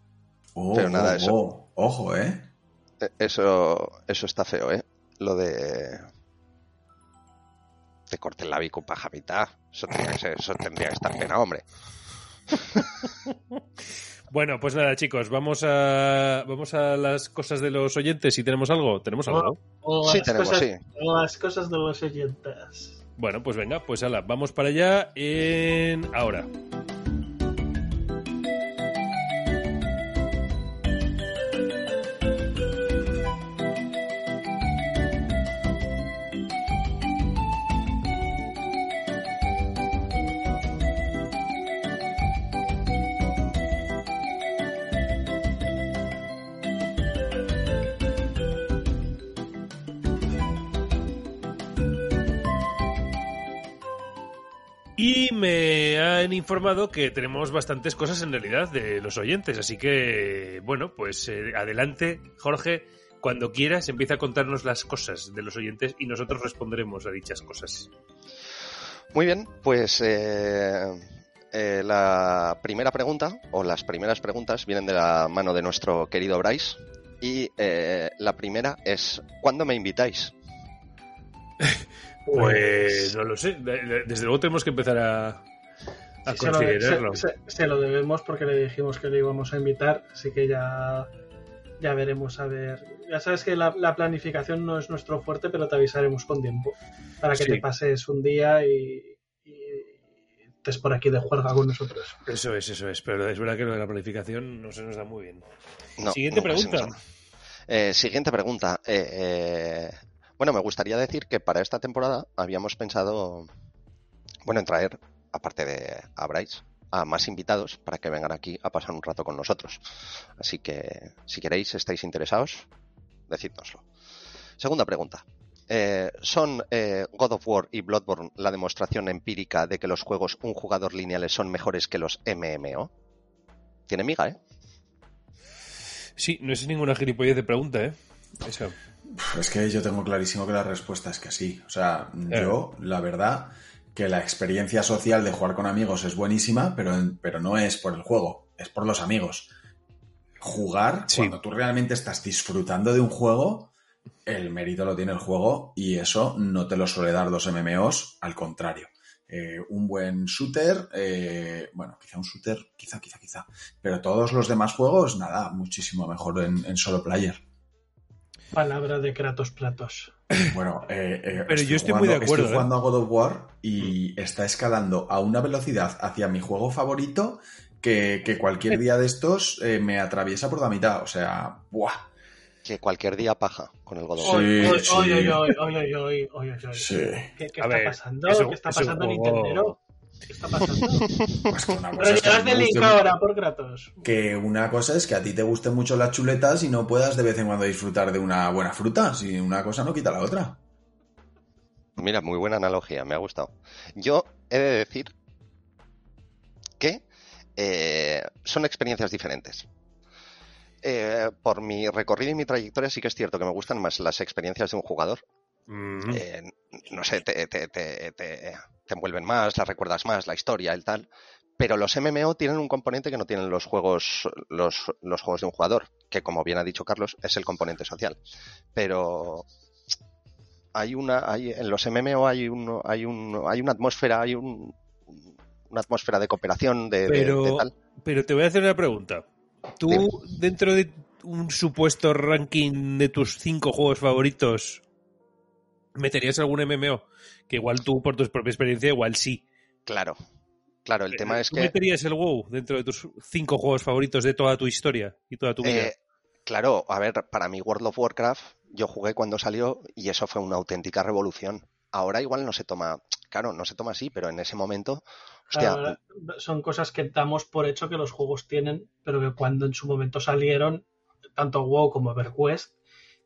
Oh, Pero nada, oh, eso- oh. Ojo, ¿eh? E- Eso, eso está feo, ¿eh? Lo de... Te corten la bicupaja a mitad. Eso tendría que, ser- eso tendría que estar pena, hombre. (laughs) Bueno, pues nada, chicos, vamos a vamos a las cosas de los oyentes. Si tenemos algo, tenemos algo. O Sí las tenemos, cosas, sí. o las cosas de los oyentes. Bueno, pues venga, pues ala, vamos para allá en ahora. Informado que tenemos bastantes cosas en realidad de los oyentes, así que bueno, pues eh, adelante, Jorge, cuando quieras empieza a contarnos las cosas de los oyentes y nosotros responderemos a dichas cosas. Muy bien, pues eh, eh, la primera pregunta, o las primeras preguntas, vienen de la mano de nuestro querido Bryce. Y la primera es, ¿cuándo me invitáis? (laughs) Pues no lo sé, de- de- desde luego tenemos que empezar a, a Sí, se, lo, de- considerarlo. se- se- se lo debemos porque le dijimos que le íbamos a invitar, así que ya, ya veremos a ver. Ya sabes que la, la planificación no es nuestro fuerte, pero te avisaremos con tiempo para que Sí. te pases un día y, y estés por aquí de juerga con nosotros. Eso es, eso es, pero es verdad que lo de la planificación no se nos da muy bien. No, Siguiente pregunta. Eh, siguiente pregunta. Eh, eh, bueno, me gustaría decir que para esta temporada habíamos pensado, bueno, en traer, aparte de a Bryce, a más invitados para que vengan aquí a pasar un rato con nosotros. Así que, si queréis, estáis interesados, decídnoslo. Segunda pregunta. Eh, ¿Son eh, God of War y Bloodborne la demostración empírica de que los juegos un jugador lineales son mejores que los MMO? Tiene miga, ¿eh? Sí, no es ninguna gilipollez de pregunta, ¿eh? Eso. Uf, Es que yo tengo clarísimo que la respuesta es que sí. O sea, yo, la verdad, que la experiencia social de jugar con amigos es buenísima, pero, pero no es por el juego, es por los amigos. Jugar, Sí. cuando tú realmente estás disfrutando de un juego, el mérito lo tiene el juego y eso no te lo suele dar dos MMOs, al contrario. Eh, un buen shooter, eh, bueno, quizá un shooter, quizá, quizá, quizá, pero todos los demás juegos, nada, muchísimo mejor en, en solo player. Palabra de Kratos Platos. Bueno, eh, eh, Pero yo estoy muy de acuerdo, Estoy ¿eh? jugando a God of War y está escalando a una velocidad hacia mi juego favorito que, que cualquier día de estos eh, me atraviesa por la mitad. O sea, ¡buah! Que cualquier día paja con el God of War. Sí. Sí. ¿Qué, qué está ver, pasando? ¿Qué está pasando, juego- Nintendero? ¿Qué está pasando? (laughs) Pues que una cosa, Pero es que, link guste- ahora por Kratos. que una cosa es que a ti te gusten mucho las chuletas y no puedas de vez en cuando disfrutar de una buena fruta. Si una cosa no quita la otra. Mira, muy buena analogía, me ha gustado. Yo he de decir que eh, son experiencias diferentes. Eh, por mi recorrido y mi trayectoria sí que es cierto que me gustan más las experiencias de un jugador. Mm. Eh, no sé, te, te- te- te- envuelven más, las recuerdas más, la historia, el tal. Pero los MMO tienen un componente que no tienen los juegos, los, los juegos de un jugador, que como bien ha dicho Carlos, es el componente social. Pero hay una, hay, en los MMO hay un, hay un, hay una atmósfera, hay un, una atmósfera de cooperación, de, de- Pero- de tal. Pero te voy a hacer una pregunta. ¿Tú, Dime. dentro de un supuesto ranking de tus cinco juegos favoritos, meterías algún MMO? Que igual tú, por tu propia experiencia, igual sí. Claro, claro, el tema es ¿Tú que... meterías el WoW dentro de tus cinco juegos favoritos de toda tu historia y toda tu vida? Eh, claro, a ver, para mí World of Warcraft yo jugué cuando salió y eso fue una auténtica revolución. Ahora igual no se toma, claro, no se toma así, pero en ese momento, hostia, Claro, son cosas que damos por hecho que los juegos tienen, pero que cuando en su momento salieron, tanto WoW como EverQuest,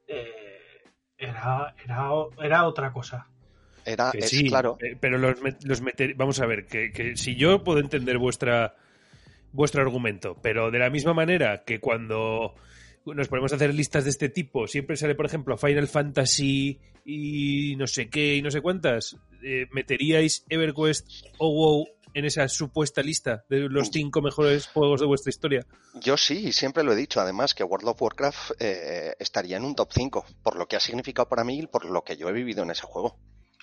eh, era, era, era otra cosa. era, Que es sí, claro, eh, pero los, met- los meter- vamos a ver, que, que si yo puedo entender vuestra vuestro argumento, pero de la misma manera que cuando nos ponemos a hacer listas de este tipo, siempre sale, por ejemplo, Final Fantasy y no sé qué y no sé cuántas, eh, ¿meteríais EverQuest o WoW en esa supuesta lista de los cinco mejores juegos de vuestra historia? yo sí, y siempre lo he dicho, además que World of Warcraft eh, estaría en un top 5, por lo que ha significado para mí y por lo que yo he vivido en ese juego.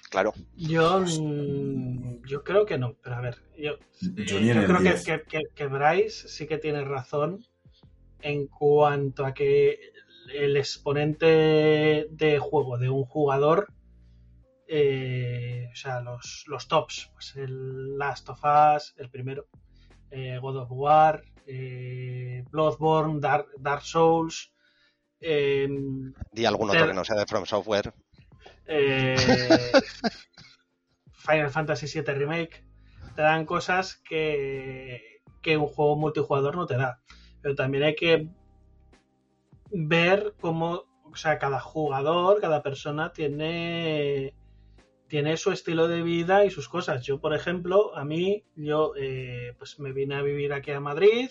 Claro, Yo, mm, yo creo que no, pero a ver, yo, Yo eh, yo creo que, 10. que, que- que Bryce sí que tiene razón en cuanto a que el exponente de juego de un jugador, eh, o sea, los, los tops, pues el Last of Us, el primero, eh, God of War, eh, Bloodborne, Dark, Dark Souls, eh, di algún otro que no sea de From Software. eh, (laughs) Final Fantasy VII Remake, te dan cosas que, que un juego multijugador no te da. Pero también hay que ver cómo, o sea, cada jugador, cada persona tiene, tiene su estilo de vida y sus cosas. Yo, por ejemplo, a mí, yo eh, pues me vine a vivir aquí a Madrid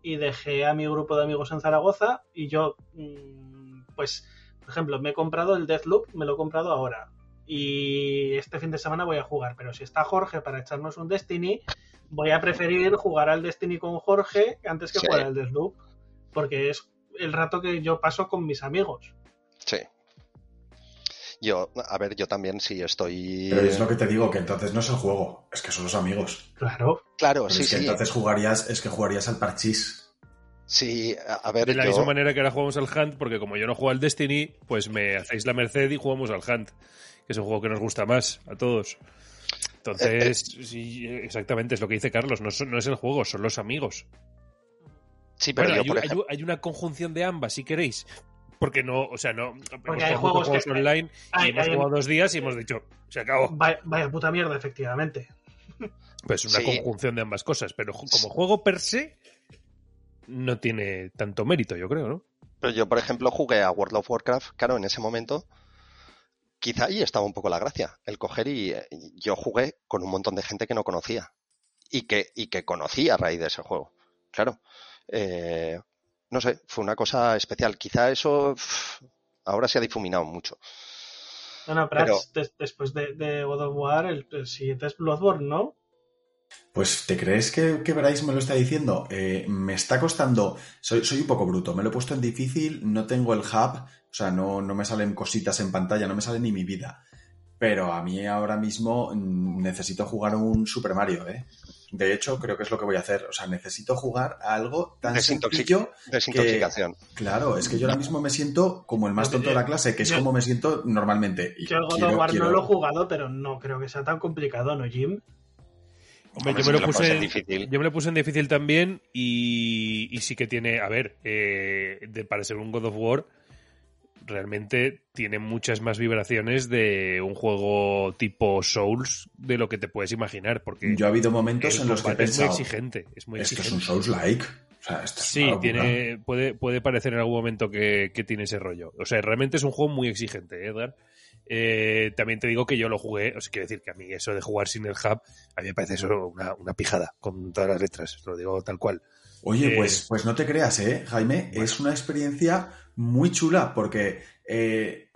y dejé a mi grupo de amigos en Zaragoza y yo, mm, pues, por ejemplo, me he comprado el Deathloop, me lo he comprado ahora. Y este fin de semana voy a jugar, pero si está Jorge para echarnos un Destiny, voy a preferir jugar al Destiny con Jorge antes que Sí. jugar al Deathloop, porque es el rato que yo paso con mis amigos. Sí. Yo, a ver, yo también sí estoy... Pero es lo que te digo, que entonces no es el juego, es que son los amigos. Claro. Claro, Pero sí, es que sí. entonces jugarías, es que jugarías al parchís. Sí, a ver, De la yo- misma manera que ahora jugamos al Hunt, porque como yo no juego al Destiny, pues me hacéis la merced y jugamos al Hunt, que es un juego que nos gusta más a todos. Entonces, sí, exactamente, es lo que dice Carlos, no, es el juego, son los amigos. Sí, pero Bueno, yo, hay, por hay- ejemplo... hay una conjunción de ambas, si queréis. Porque no, o sea, no. hemos hay juegos muchos que- online hay- y hemos hay- jugado dos días y hemos dicho, se acabó. Vaya, vaya puta mierda, efectivamente. Pues una Sí. conjunción de ambas cosas, pero como juego per se, no tiene tanto mérito, yo creo, ¿no? Pero yo, por ejemplo, jugué a World of Warcraft, claro, en ese momento, quizá ahí estaba un poco la gracia, el coger y, y yo jugué con un montón de gente que no conocía y que, y que conocía a raíz de ese juego. Claro, eh, no sé, fue una cosa especial. Quizá eso ahora se ha difuminado mucho. No, no, Prats, des- después de, de God of War, el, el siguiente es Bloodborne, ¿no? Pues, ¿te crees que, que Bryce me lo está diciendo? Eh, me está costando. Soy, soy un poco bruto. Me lo he puesto en difícil, no tengo el hub, o sea, no, no me salen cositas en pantalla, no me sale ni mi vida. Pero a mí ahora mismo mm, necesito jugar un Super Mario, ¿eh? De hecho, creo que es lo que voy a hacer. O sea, necesito jugar a algo tan sencillo. Desintoxicación. Claro, es que yo ahora mismo me siento como el más tonto de la clase, que es Yo- como me siento normalmente. Y Yo el God quiero- of War quiero- no lo he jugado, pero no creo que sea tan complicado, ¿no, Jim? Hombre, yo, me lo puse en en, difícil. yo me lo puse en difícil también y, y sí que tiene, a ver, eh, de, para ser un God of War, realmente tiene muchas más vibraciones de un juego tipo Souls de lo que te puedes imaginar, porque Yo ha habido momentos en los que he combate es muy pensado, exigente, es muy esto es exigente. un Souls-like. O sea, esto es Sí, tiene, puede, puede parecer en algún momento que, que tiene ese rollo. O sea, realmente es un juego muy exigente, ¿eh, Edgar. Eh, también te digo que yo lo jugué, o sea, quiero decir que a mí eso de jugar sin el hub, a mí me parece eso una, una pijada, con todas las letras, lo digo tal cual. Oye, Eh, pues, pues no te creas, ¿eh, Jaime? bueno. Es una experiencia muy chula porque eh,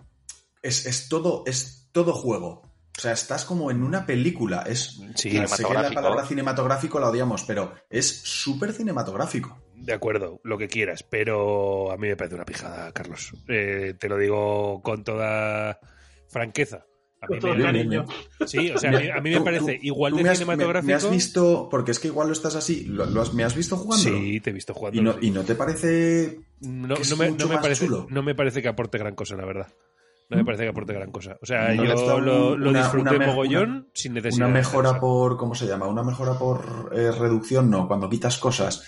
es, es todo, es todo juego. O sea, estás como en una película. Es, Sí, sé que la palabra cinematográfico la odiamos, pero es súper cinematográfico. De acuerdo, lo que quieras, pero a mí me parece una pijada, Carlos. Eh, te lo digo con toda franqueza. A mí me- cariño. sí, o sea, a mí, a mí me parece tú- igual tú de me has- cinematográfico. Me, me has visto, porque es que igual lo estás así, lo, lo has- ¿me has visto jugando? Sí, te he visto jugando. ¿Y no, ¿Y no te parece No, que es no me, no parece, chulo? no me parece que aporte gran cosa, la verdad. No me parece que aporte gran cosa. O sea, ¿No le has yo lo, lo una- disfruté una mogollón sin necesidad. una mejora por, ¿cómo se llama? Una mejora por eh, reducción, no, cuando quitas cosas.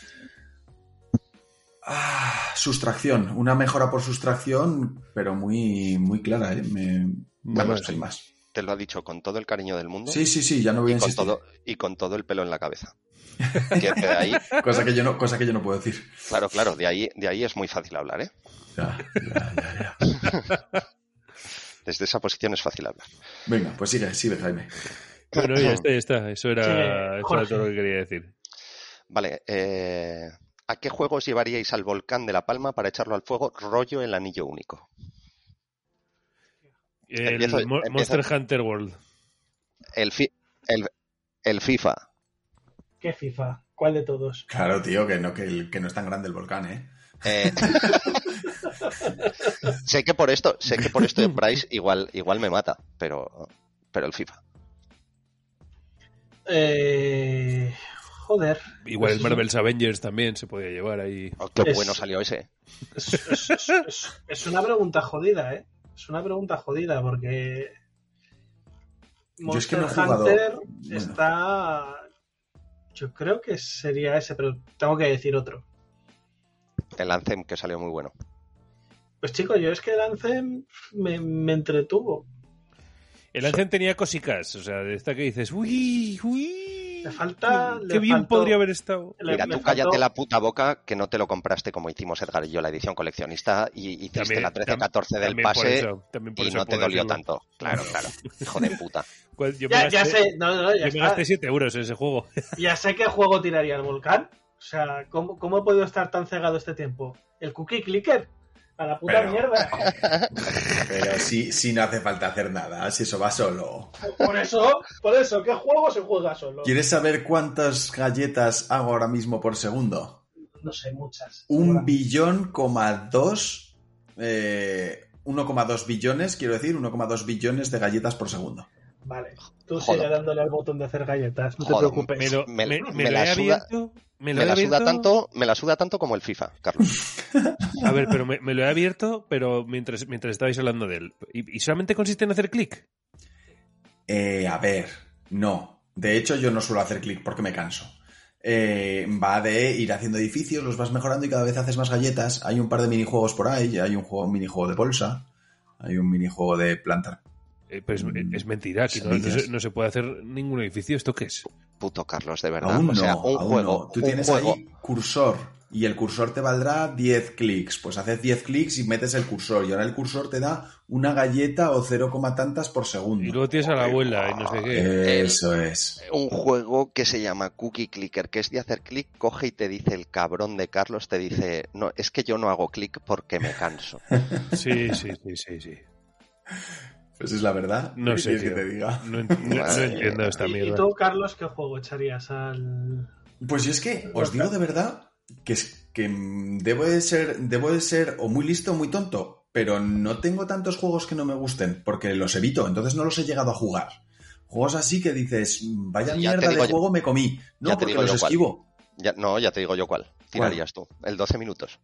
Ah, sustracción, una mejora por sustracción, pero muy, muy clara, ¿eh? Me, bueno, más. Te lo ha dicho con todo el cariño del mundo Sí, sí, sí, ya no voy a y, con insistir. todo, y con todo el pelo en la cabeza. (laughs) Que de ahí, Cosa que yo no, cosa que yo no puedo decir. claro, claro, de ahí, de ahí es muy fácil hablar, ¿eh? Ya, ya, ya, ya. (laughs) Desde esa posición es fácil hablar. Venga, pues sigue, sigue, Jaime. Bueno, ya está, ya está. Eso era, Sí, eso era todo lo que quería decir. Vale, eh, ¿a qué juegos llevaríais al volcán de La Palma para echarlo al fuego rollo el anillo único? El Empiezo- Mo- empiezo. Monster Hunter World. El, fi- el, el FIFA. ¿Qué FIFA? ¿Cuál de todos? Claro, tío, que no, que no es tan grande el volcán, ¿eh? Eh, (laughs) sé que por esto, sé que por esto Bryce igual, igual me mata, pero, pero el FIFA. Eh, joder. Igual el Marvel's Avengers también se podía llevar ahí. Oh, qué Es- bueno salió ese. Es, es- es- es- es una pregunta jodida, ¿eh? Es una pregunta jodida porque. Yo es que Monster no he jugado- Hunter bueno. está. Yo creo que sería ese, pero tengo que decir otro. El Anthem que salió muy bueno. Pues chicos, yo es que el Anthem me, me entretuvo. El Anthem tenía cosicas, o sea, de esta que dices, uy, uy. Le falta- Qué le bien faltó- podría haber estado. Mira, tú faltó- cállate la puta boca que no te lo compraste como hicimos Edgar y yo la edición coleccionista y hiciste la tam- 13-14 del también por pase eso, también por y no te dolió decirlo. tanto. Claro, claro. (laughs) Hijo de puta. Pues yo me Ya, ya gasté- sé, no, no, ya, yo me gasté 7 euros en ese juego. (laughs) ya sé qué juego tiraría el volcán. O sea, ¿cómo, ¿cómo he podido estar tan cegado este tiempo? ¿El cookie clicker? A la puta Pero- mierda. (laughs) Pero sí, sí no hace falta hacer nada, si eso va solo. Por eso, por eso, ¿qué juego se juega solo? ¿Quieres saber cuántas galletas hago ahora mismo por segundo? No sé, muchas. Un billón, coma dos, eh, 1,2 billones, quiero decir, 1,2 billones de galletas por segundo. Vale, tú Joder. sigue dándole al botón de hacer galletas, no te preocupes. Me lo, Me- me- me me lo la he suda- abierto. Me lo Me he la suda tanto, me la suda tanto como el FIFA, Carlos. (laughs) A ver, pero me, me lo he abierto, pero mientras, mientras estabais hablando de él. ¿Y, y solamente consiste en hacer clic? Eh, a ver, no. De hecho, yo no suelo hacer clic porque me canso. Eh, va de ir haciendo edificios, los vas mejorando y cada vez haces más galletas. Hay un par de minijuegos por ahí, hay un, juego, un minijuego de bolsa, hay un minijuego de plantar. Eh, pero es, Mm, es mentira, aquí no, se, no se puede hacer ningún edificio. ¿Esto qué es? Puto Carlos, de verdad. Aún o sea, no, un aún juego, no. Tú un tienes juego, ahí cursor y el cursor te valdrá 10 clics. Pues haces 10 clics y metes el cursor y ahora el cursor te da una galleta o 0, tantas por segundo. Y luego tienes a la abuela y no sé qué. Eso es. un juego que se llama Cookie Clicker, que es de hacer clic, coge y te dice el cabrón de Carlos, te dice, no, es que yo no hago clic porque me canso. (laughs) Sí, sí, sí, sí, sí. Pues es la verdad. No ¿Qué sé, que te diga? No, ent- (laughs) entiendo esta ¿Y, y mierda. tú, Carlos, qué juego echarías al...? Pues yo es que os digo de verdad que, es, que debo de ser, debo de ser o muy listo o muy tonto, pero no tengo tantos juegos que no me gusten, porque los evito, entonces no los he llegado a jugar. Juegos así que dices, vaya Ya mierda de yo- juego me comí. No, ya te porque digo los yo cuál. esquivo. Ya, no, ya te digo yo cuál. Tirarías tú. El 12 minutos.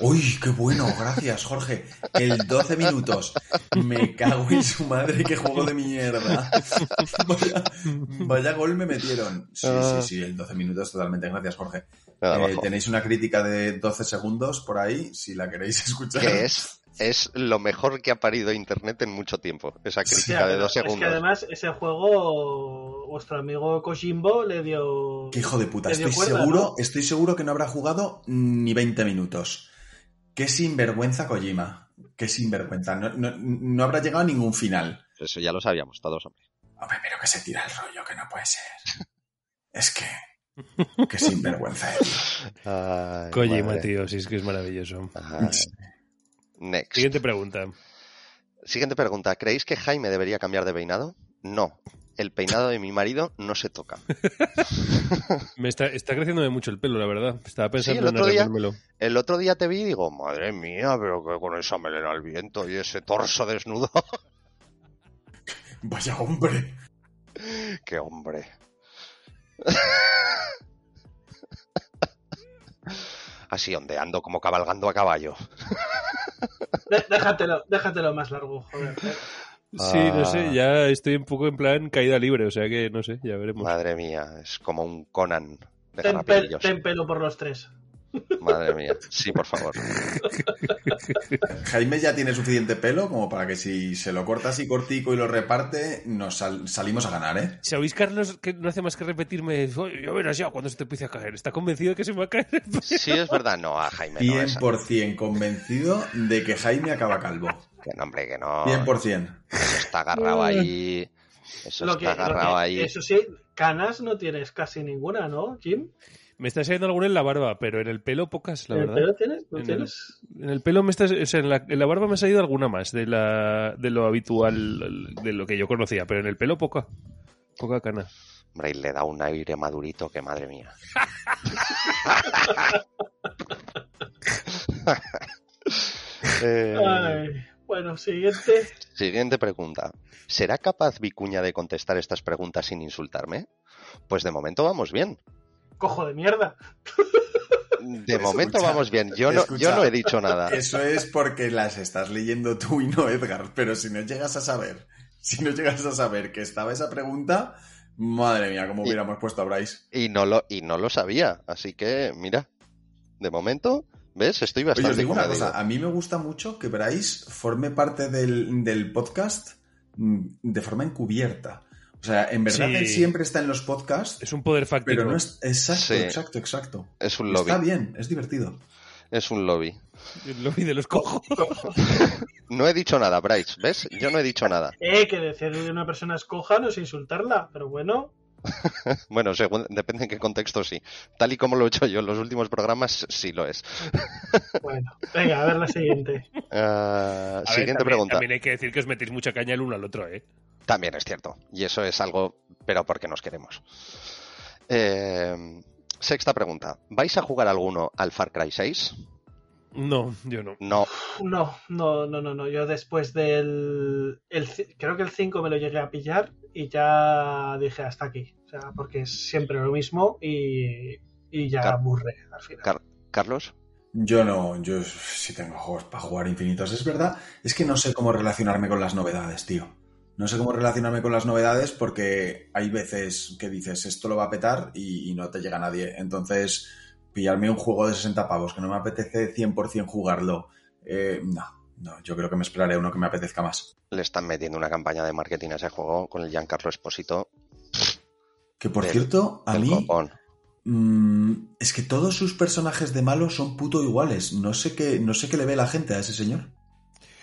Uy, qué bueno, gracias, Jorge. El 12 minutos. Me cago en su madre, qué juego de mierda. (laughs) Vaya, vaya gol me metieron. Sí, Ah. sí, sí, el 12 minutos totalmente. Gracias, Jorge. Eh, tenéis una crítica de 12 segundos por ahí, si la queréis escuchar. que es, es lo mejor que ha parido Internet en mucho tiempo. Esa Sí, crítica de dos Es que segundos. además ese juego, vuestro amigo Kojimbo le dio... Qué hijo de puta, estoy cuerda, seguro, ¿no? estoy seguro que no habrá jugado ni 20 minutos. Qué sinvergüenza Kojima. Qué sinvergüenza. No, no- no habrá llegado a ningún final. Eso ya lo sabíamos todos, hombre. Hombre, pero que se tira el rollo, que no puede ser. Es que. Qué sinvergüenza es. (laughs) Ay, Kojima, madre. tío, sí es que es maravilloso. Ay. Next. Siguiente pregunta. Siguiente pregunta. ¿Creéis que Jaime debería cambiar de peinado? No. El peinado de mi marido no se toca. (laughs) Me está, está creciéndome mucho el pelo, la verdad. Estaba pensando el en día- arreglármelo. El otro día te vi y digo, madre mía, pero que con esa melena al viento y ese torso desnudo. (laughs) Vaya hombre. ¡Qué hombre! Así ondeando como cabalgando a caballo. De- déjatelo, déjatelo más largo, joder. Sí, no Ah. sé, ya estoy un poco en plan caída libre, o sea que no sé, ya veremos. Madre mía, es como un Conan de Ten, pel- garrapinillos. ten pelo por los tres. Madre mía, sí, por favor. (laughs) Jaime ya tiene suficiente pelo como para que si se lo corta así cortico y lo reparte, nos sal- salimos a ganar, ¿eh? ¿Sabéis, Carlos, que no hace más que repetirme, "Oye, ya verás ya cuando se te empiece a caer? ¿Está convencido de que se me va a caer? Sí, es verdad, no, a Jaime no. esa- 100% convencido de que Jaime acaba calvo. Que no, hombre, que no. 100%. Eso está agarrado (laughs) ahí. Eso Lo que, está lo agarrado que- ahí. Eso sí, canas no tienes casi ninguna, ¿no, Jim? Me está saliendo alguna en la barba, pero en el pelo pocas, la ¿En el verdad. pelo tienes? ¿No En el- tienes? En el pelo me está, o sea, en la, en la barba me ha salido alguna más de la de lo habitual, de lo que yo conocía, pero en el pelo poca. Poca cana. Hombre, y le da un aire madurito que madre mía. (laughs) (laughs) Eh, Ay, bueno, siguiente. (laughs) Siguiente pregunta. ¿Será capaz Vicuña de contestar estas preguntas sin insultarme? Pues de momento vamos bien. Cojo de mierda. De Escucha, momento vamos bien. Yo no, yo escucha. no he dicho nada. Eso es porque las estás leyendo tú y no Edgar, pero si no llegas a saber, si no llegas a saber que estaba esa pregunta, madre mía, cómo Y- hubiéramos puesto a Bryce. Y no lo, y no lo sabía. Así que, mira, de momento, ¿ves? Estoy Oye, os bastante digo una cosa, a mí me gusta mucho que Bryce forme parte del, del podcast mm, de forma encubierta. O sea, en verdad Sí. él siempre está en los podcasts, Es un poder fáctico. pero no es... Exacto, Sí. exacto, exacto. Es un lobby. Está bien, es divertido. Es un lobby. El lobby de los cojos. (laughs) No he dicho nada, Bryce. ¿Ves? Yo no he dicho nada. Eh, que decir de una persona es coja no es insultarla, pero bueno. (laughs) Bueno, según, depende en qué contexto sí. Tal y como lo he hecho yo en los últimos programas, sí lo es. (laughs) Bueno, venga, a ver la siguiente. Ah, ver, siguiente también, pregunta. También hay que decir que os metéis mucha caña el uno al otro, ¿eh? También es cierto. Y eso es algo, pero porque nos queremos. Eh, sexta pregunta. ¿Vais a jugar alguno al Far Cry 6? No, yo no. No. No, no, no, no, no. Yo después del. El, creo que el 5 me lo llegué a pillar y ya dije hasta aquí. O sea, porque es siempre lo mismo y, y ya Car- aburre al final. Car- Carlos. Yo no, yo sí tengo juegos para jugar infinitos. Es verdad, es que no sé cómo relacionarme con las novedades, tío. No sé cómo relacionarme con las novedades porque hay veces que dices esto lo va a petar y, y no te llega nadie. Entonces, pillarme un juego de 60 pavos que no me apetece 100% jugarlo, eh, no, no, yo creo que me esperaré uno que me apetezca más. Le están metiendo una campaña de marketing a ese juego con el Giancarlo Esposito Que por Del- cierto, a mí copón. mm, es que todos sus personajes de malos son puto iguales. No sé qué, no sé qué le ve la gente a ese señor.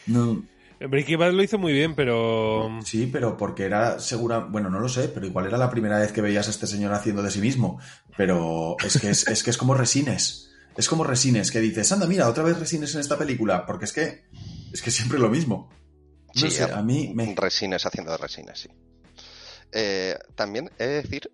No, Breaking Bad lo hizo muy bien, pero. Sí, pero porque era segura, bueno, no lo sé, pero igual era la primera vez que veías a este señor haciendo de sí mismo. Pero es que es, es que es como Resines. Es como Resines, que dices, anda, mira, otra vez Resines en esta película, porque es que es que siempre lo mismo. No Sí, sé, a mí me... Resines haciendo de resines, sí. Eh, también he de decir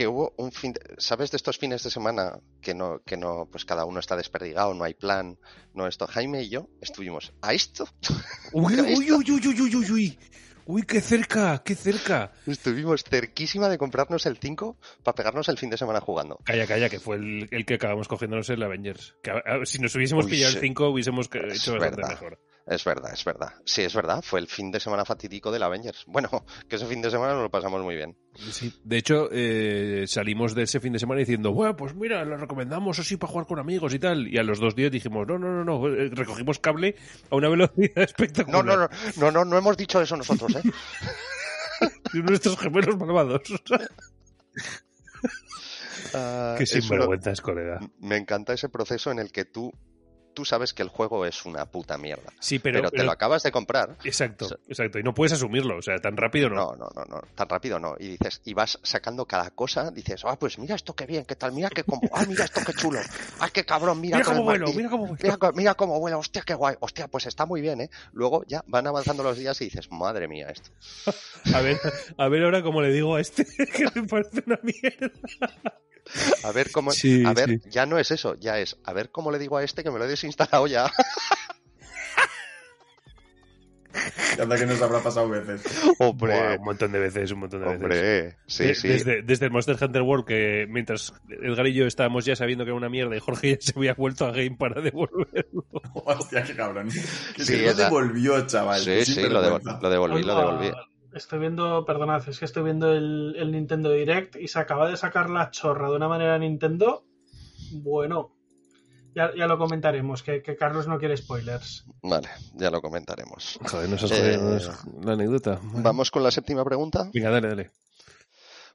que hubo un fin, de- ¿sabes de estos fines de semana que no, que no, pues cada uno está desperdigado, no hay plan, no esto? Jaime y yo estuvimos a esto, (laughs) Uy, ¿Lo has uy, uy, uy, uy, uy, uy, uy. Uy, qué cerca, qué cerca. estuvimos cerquísima de comprarnos el 5 para pegarnos el fin de semana jugando. Calla, calla, que fue el, el que acabamos cogiéndonos el Avengers. Que, a- a- si nos hubiésemos Uy, pillado sí. el 5, hubiésemos hecho bastante verdad. mejor. Es verdad, es verdad. Sí, es verdad, fue el fin de semana fatídico del Avengers. Bueno, (laughs) que ese fin de semana nos lo pasamos muy bien. Sí. De hecho, eh, salimos de ese fin de semana diciendo, bueno, pues mira, lo recomendamos así para jugar con amigos y tal. Y a los dos días dijimos, no, no, no, no, eh, recogimos cable a una velocidad (laughs) espectacular. No, no, no, no, no, no hemos dicho eso nosotros, ¿eh? (laughs) Nuestros gemelos malvados. Ah, Qué sinvergüenzas, colega. Me encanta ese proceso en el que tú, tú sabes que el juego es una puta mierda. Sí, Pero, pero, te pero- lo acabas de comprar. Exacto, exacto. Y no puedes asumirlo, o sea, tan rápido no. No, no, no, no, tan rápido no. Y dices, y vas sacando cada cosa, dices, ah, pues mira esto qué bien, qué tal, mira qué combo, ah, mira esto qué chulo, ah, qué cabrón, mira, cómo el vuelo, mira cómo vuelo. Mira, cómo vuela, hostia, qué guay, hostia, pues está muy bien, ¿eh? Luego ya van avanzando los días y dices, madre mía, esto. (laughs) A ver, a ver ahora cómo le digo a este, (laughs) que me parece una mierda. A ver cómo, Sí, a ver, sí. ya no es eso, ya es, a ver cómo le digo a este que me lo he desinstalado ya. (laughs) Anda que nos habrá pasado veces. Hombre, Buah, un montón de veces, un montón de veces. hombre, sí, De- sí. Desde, desde el Monster Hunter World, que mientras Edgar y yo estábamos ya sabiendo que era una mierda y Jorge (laughs) ya se había vuelto a Game para devolverlo. (laughs) Hostia, qué cabrón. Que Sí, lo devolvió, chaval. Sí, sí, lo, devol- lo devolví, lo devolví. Estoy viendo, perdonad, es que estoy viendo el, el Nintendo Direct y se acaba de sacar la chorra de una manera Nintendo. Bueno, ya, ya lo comentaremos, que, que Carlos no quiere spoilers. Vale, ya lo comentaremos. Joder, has Eh, la anécdota. Vamos con la séptima pregunta. Venga, dale, dale.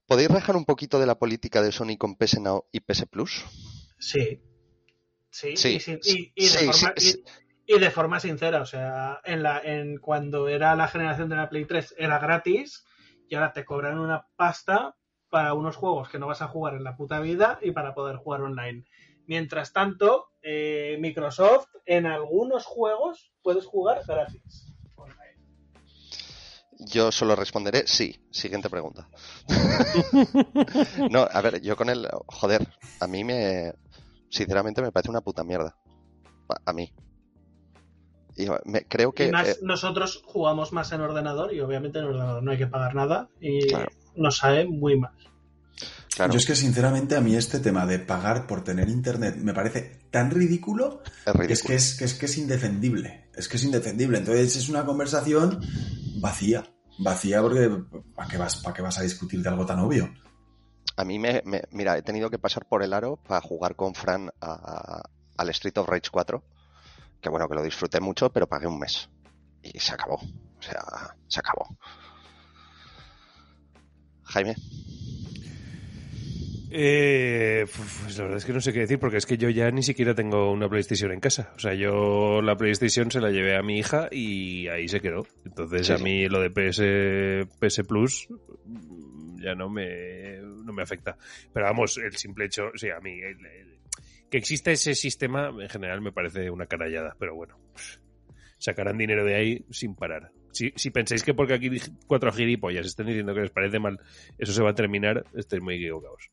¿Podéis rajar un poquito de la política de Sony con PS Now y PS Plus? Sí. Sí, Sí, y, sin- y- y de sí, forma, sí, y- y de forma sincera, o sea, en la, en cuando era la generación de la Play 3 era gratis y ahora te cobran una pasta para unos juegos que no vas a jugar en la puta vida y para poder jugar online. Mientras tanto, eh, Microsoft en algunos juegos puedes jugar gratis. online. Yo solo responderé sí. Siguiente pregunta. (laughs) no, a ver, yo con el... Joder, a mí me... Sinceramente me parece una puta mierda. A, mí. Y me- creo que... y más, eh, nosotros jugamos más en ordenador y obviamente en ordenador no hay que pagar nada y Claro. nos sale muy mal. Claro, Yo es que sinceramente a mí este tema de pagar por tener internet me parece tan ridículo es que es que es, que es que es indefendible. Es que es indefendible. Entonces es una conversación vacía. Vacía porque ¿para qué vas, para qué vas a discutir de algo tan obvio? A mí me, me- Mira, he tenido que pasar por el aro para jugar con Fran a- al Street of Rage 4. Que bueno, que lo disfruté mucho, pero pagué un mes. Y se acabó. O sea, se acabó. Jaime. Eh, pues la verdad es que no sé qué decir, porque es que yo ya ni siquiera tengo una PlayStation en casa. O sea, yo la PlayStation se la llevé a mi hija y ahí se quedó. Entonces Sí, a sí. mí lo de PS, PS Plus mm, ya no me, no me afecta. Pero vamos, el simple hecho, sí, a mí, el- el- que exista ese sistema en general me parece una carallada, pero bueno, sacarán dinero de ahí sin parar. Si, si pensáis que porque aquí cuatro gilipollas estén diciendo que les parece mal, eso se va a terminar, estáis muy equivocados.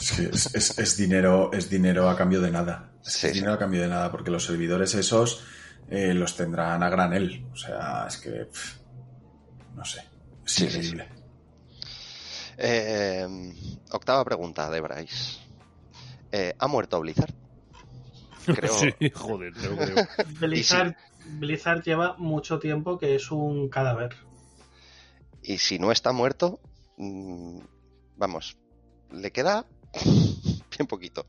Es que es, es- es dinero, es dinero a cambio de nada. Es Sí, sí. dinero a cambio de nada, porque los servidores esos eh, los tendrán a granel. O sea, es que. pff, no sé. Es Sí, sí, increíble. Eh, octava pregunta de Bryce. Eh, ¿Ha muerto Blizzard? Creo, (laughs) Sí, joder, no creo. (laughs) Blizzard, Blizzard lleva mucho tiempo que es un cadáver. Y si no está muerto, mm, vamos, le queda (laughs) bien poquito.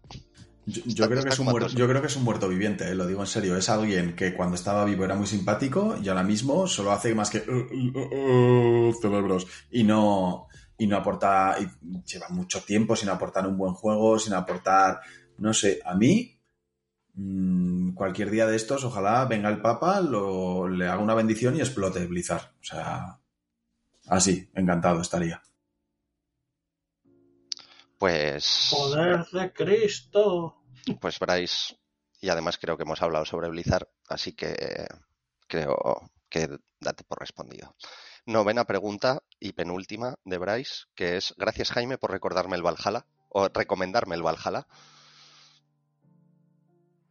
Yo, creo que es un muerto, yo creo que es un muerto viviente, eh, lo digo en serio. Es alguien que cuando estaba vivo era muy simpático y ahora mismo solo hace más que "Uh, uh, uh, uh", cerebros y no y no aporta y lleva mucho tiempo sin aportar un buen juego, sin aportar, no sé, a mí mm, cualquier día de estos, ojalá venga el Papa, lo, le haga una bendición y explote Blizzard. O sea, así, encantado estaría. Pues, Poder de Cristo. pues Bryce, y además creo que hemos hablado sobre Blizzard, así que creo, que date por respondido. Novena pregunta y penúltima de Bryce, que es gracias Jaime por recordarme el Valhalla o recomendarme el Valhalla.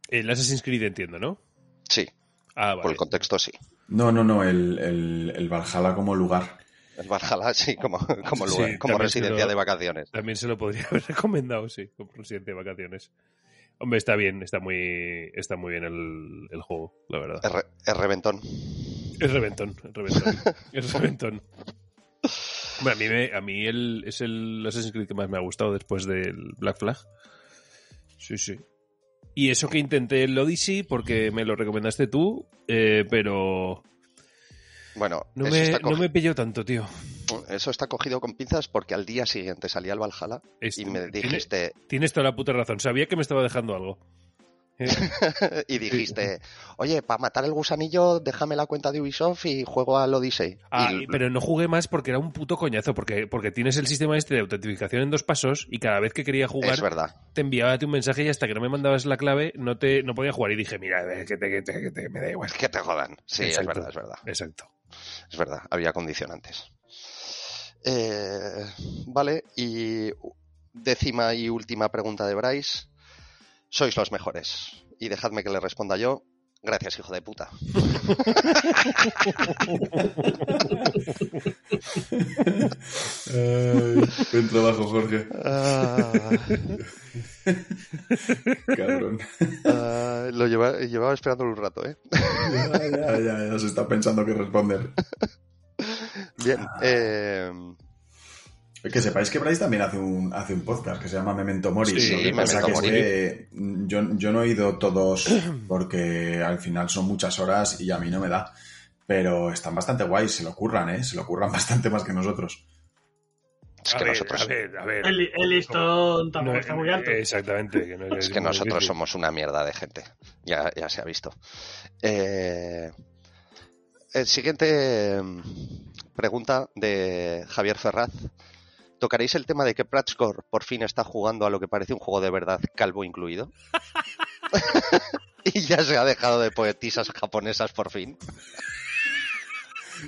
El Assassin's Creed entiendo, ¿no? Sí, Ah, por el contexto sí. No, no, no, el, el, el Valhalla como lugar. El Valhalla (laughs) sí, como, como, Sí, como residencia lo- de vacaciones. También se lo podría (laughs) haber recomendado, sí, como presidente de vacaciones. Hombre, está bien, está muy, está muy bien el, el juego, la verdad. Es, re- es reventón. Es reventón, es reventón. es reventón. Hombre, a mí, me- a mí el, es el Assassin's Creed que más me ha gustado después del Black Flag. Sí, sí. Y eso que intenté el Odyssey porque me lo recomendaste tú, eh, pero Bueno, no eso, me, está no me pilló tanto, tío. eso está cogido con pinzas porque al día siguiente salía el Valhalla y me dijiste, Tienes toda la puta razón. Sabía que me estaba dejando algo. Eh, (laughs) y dijiste, oye, para matar el gusanillo, déjame la cuenta de Ubisoft y juego al Odyssey. Ah, Y- pero no jugué más porque era un puto coñazo, porque, porque tienes el sistema este de autentificación en dos pasos y cada vez que quería jugar es verdad. te enviaba un mensaje y hasta que no me mandabas la clave no te no podía jugar y dije, mira, que te, que te, que te- me da igual. Que te jodan. Sí, Exacto. es verdad, es verdad. Exacto. Es verdad, había condicionantes. Eh, vale, y décima y última pregunta de Bryce. Sois los mejores. Y dejadme que le responda yo. Gracias, hijo de puta. Ay, buen trabajo, Jorge. Ah, Cabrón. ah, lo lleva- llevaba esperándolo un rato, ¿eh? Ya, ya, ya, ya se está pensando qué responder. Bien. eh, Que sepáis que Bryce también hace un, hace un podcast que se llama Memento Mori. Sí, que Memento que es que, mm, yo, yo no he ido todos (clears throat) porque al final son muchas horas y a mí no me da. Pero están bastante guays, se lo curran, ¿eh? Se lo curran (laughs) bastante más que nosotros. es a, que ver, nosotros, a ver, a ver. El, el listón tampoco No, está muy alto. Exactamente. Que no es (laughs) que nosotros difícil. somos una mierda de gente. Ya, ya se ha visto. Eh, el siguiente mm, pregunta de Javier Ferraz. ¿Tocaréis el tema de que Pratscore por fin está jugando a lo que parece un juego de verdad, calvo incluido? (laughs) y ya se ha dejado de poetisas japonesas por fin.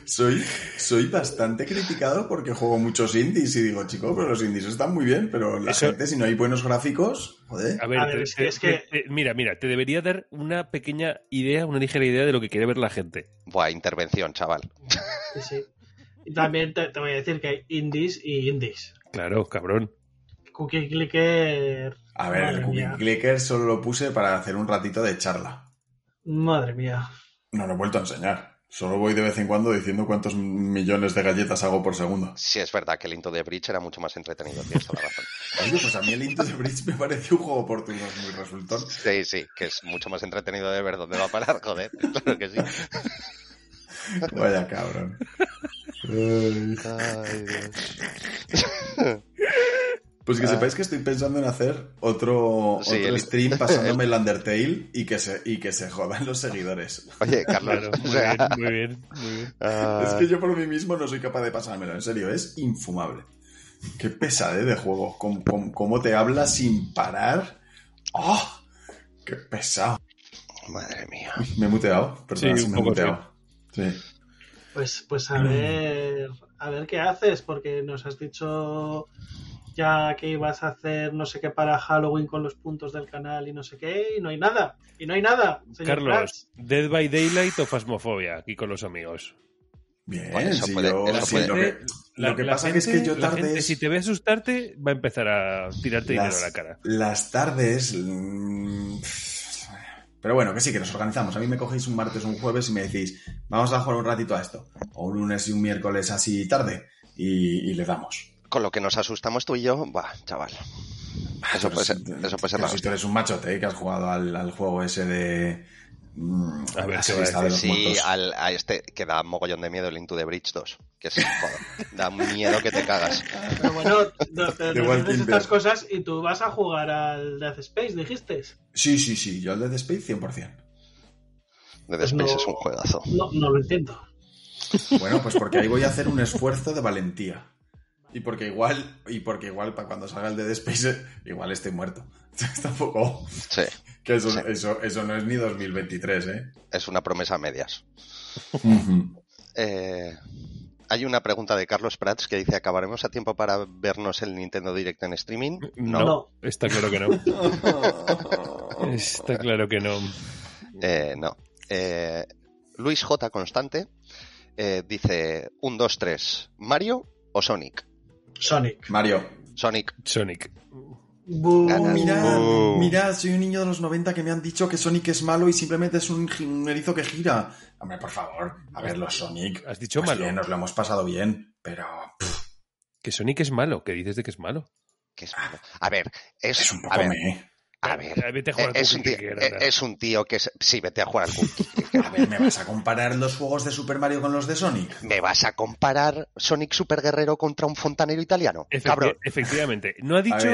Soy, soy bastante criticado porque juego muchos indies y digo, chico, pero los indies están muy bien, pero la Eso- gente, si no hay buenos gráficos, joder. A ver, A ver, te- es que- te- es que- te- mira, mira, te debería dar una pequeña idea, una ligera idea de lo que quiere ver la gente. Buah, intervención, chaval. Sí, sí. También te, te voy a decir que hay indies y indies. Claro, cabrón. Cookie Clicker. A ver, Madre el Cookie mía. Clicker solo lo puse para hacer un ratito de charla. Madre mía. No lo he vuelto a enseñar. Solo voy de vez en cuando diciendo cuántos millones de galletas hago por segundo. Sí, es verdad que el Into de Bridge era mucho más entretenido, tienes toda la razón. (laughs) Oye, pues a mí el Into the Bridge me pareció un juego por turnos muy resultón. Sí, sí, que es mucho más entretenido de ver dónde va a parar, joder. (laughs) Claro que sí. (laughs) Vaya cabrón. Ay. Ay, Dios. (laughs) Pues que Ah. sepáis que estoy pensando en hacer otro, Sí, otro el- stream (laughs) pasándome el Undertale y que se, y que se jodan los seguidores. Oye, (laughs) Carlos, Claro, o muy sea, bien, muy bien, muy bien. ah, Es que yo por mí mismo no soy capaz de pasármelo, en serio, es infumable. Qué pesadez de juego, cómo, cómo- cómo te habla sin parar. ¡Oh! ¡Qué pesado! Madre mía. Me he muteado, perdón, Sí, un me he poco muteado. Sí. Pues, pues a ver, a ver qué haces, porque nos has dicho ya que ibas a hacer no sé qué para Halloween con los puntos del canal y no sé qué, y no hay nada, y no hay nada. señor Carlos, Prats. Dead by Daylight o Fasmofobia, aquí con los amigos. Bien, Bueno, eso si puede- yo- eso sí, puede. lo que, La- lo que la pasa gente- es que yo la tardes... gente, si te ve asustarte, va a empezar a tirarte dinero a la cara. las tardes... mm, Pero bueno, que sí, que nos organizamos. A mí me cogéis un martes o un jueves y me decís, vamos a jugar un ratito a esto. O un lunes y un miércoles así tarde. Y, y le damos. Con lo que nos asustamos tú y yo, bah, chaval. Eso Pero puede ser, eso puede ser si tú eres un machote, ¿eh? que has jugado al, al juego ese de... mm, A ver, ¿qué va a de Sí, al, a este que da mogollón de miedo el Into the Bridge 2. Que es, joder, da miedo que te cagas. Pero bueno, no- te- (laughs) De estas cosas y tú vas a jugar al Death Space, dijiste. Sí, sí, sí. Yo al Dead Space 100%. The Pues Space no- es un juegazo. No, no lo entiendo. Bueno, pues porque ahí voy a hacer un esfuerzo de valentía. Y porque igual, y porque igual para cuando salga el Dead Space, igual estoy muerto. (laughs) Tampoco. Sí. Que eso, Sí. eso, eso no es ni 2023, ¿eh? Es una promesa a medias. Eh, hay una pregunta de Carlos Prats que dice: ¿acabaremos a tiempo para vernos el Nintendo Direct en streaming? No, No. está claro que no. (laughs) Está claro que no. Eh, no. Eh, Luis J. Constante eh, dice: 1, 2, 3. ¿Mario o Sonic? Sonic. Mario. Sonic. Sonic. Bu- Ganas. Mira, mira, soy un niño de los 90 que me han dicho que Sonic es malo y simplemente es un, erizo que gira. Hombre, por favor, a ver, los Sonic. ¿Has dicho pues malo? bien, nos lo hemos pasado bien, pero pff, Que Sonic es malo. ¿Qué dices de que es malo? Que es malo. A ver, es, es un a poco ver, me. a ver, Eh, Vete a jugar eh, es, un tío, eh, es un tío que... se- Sí, vete a jugar al Cookie. A ver, ¿me vas a comparar los juegos de Super Mario con los de Sonic? ¿Me vas a comparar Sonic Super Guerrero contra un fontanero italiano? Efecti- Cabrón. Efectivamente. No ha dicho.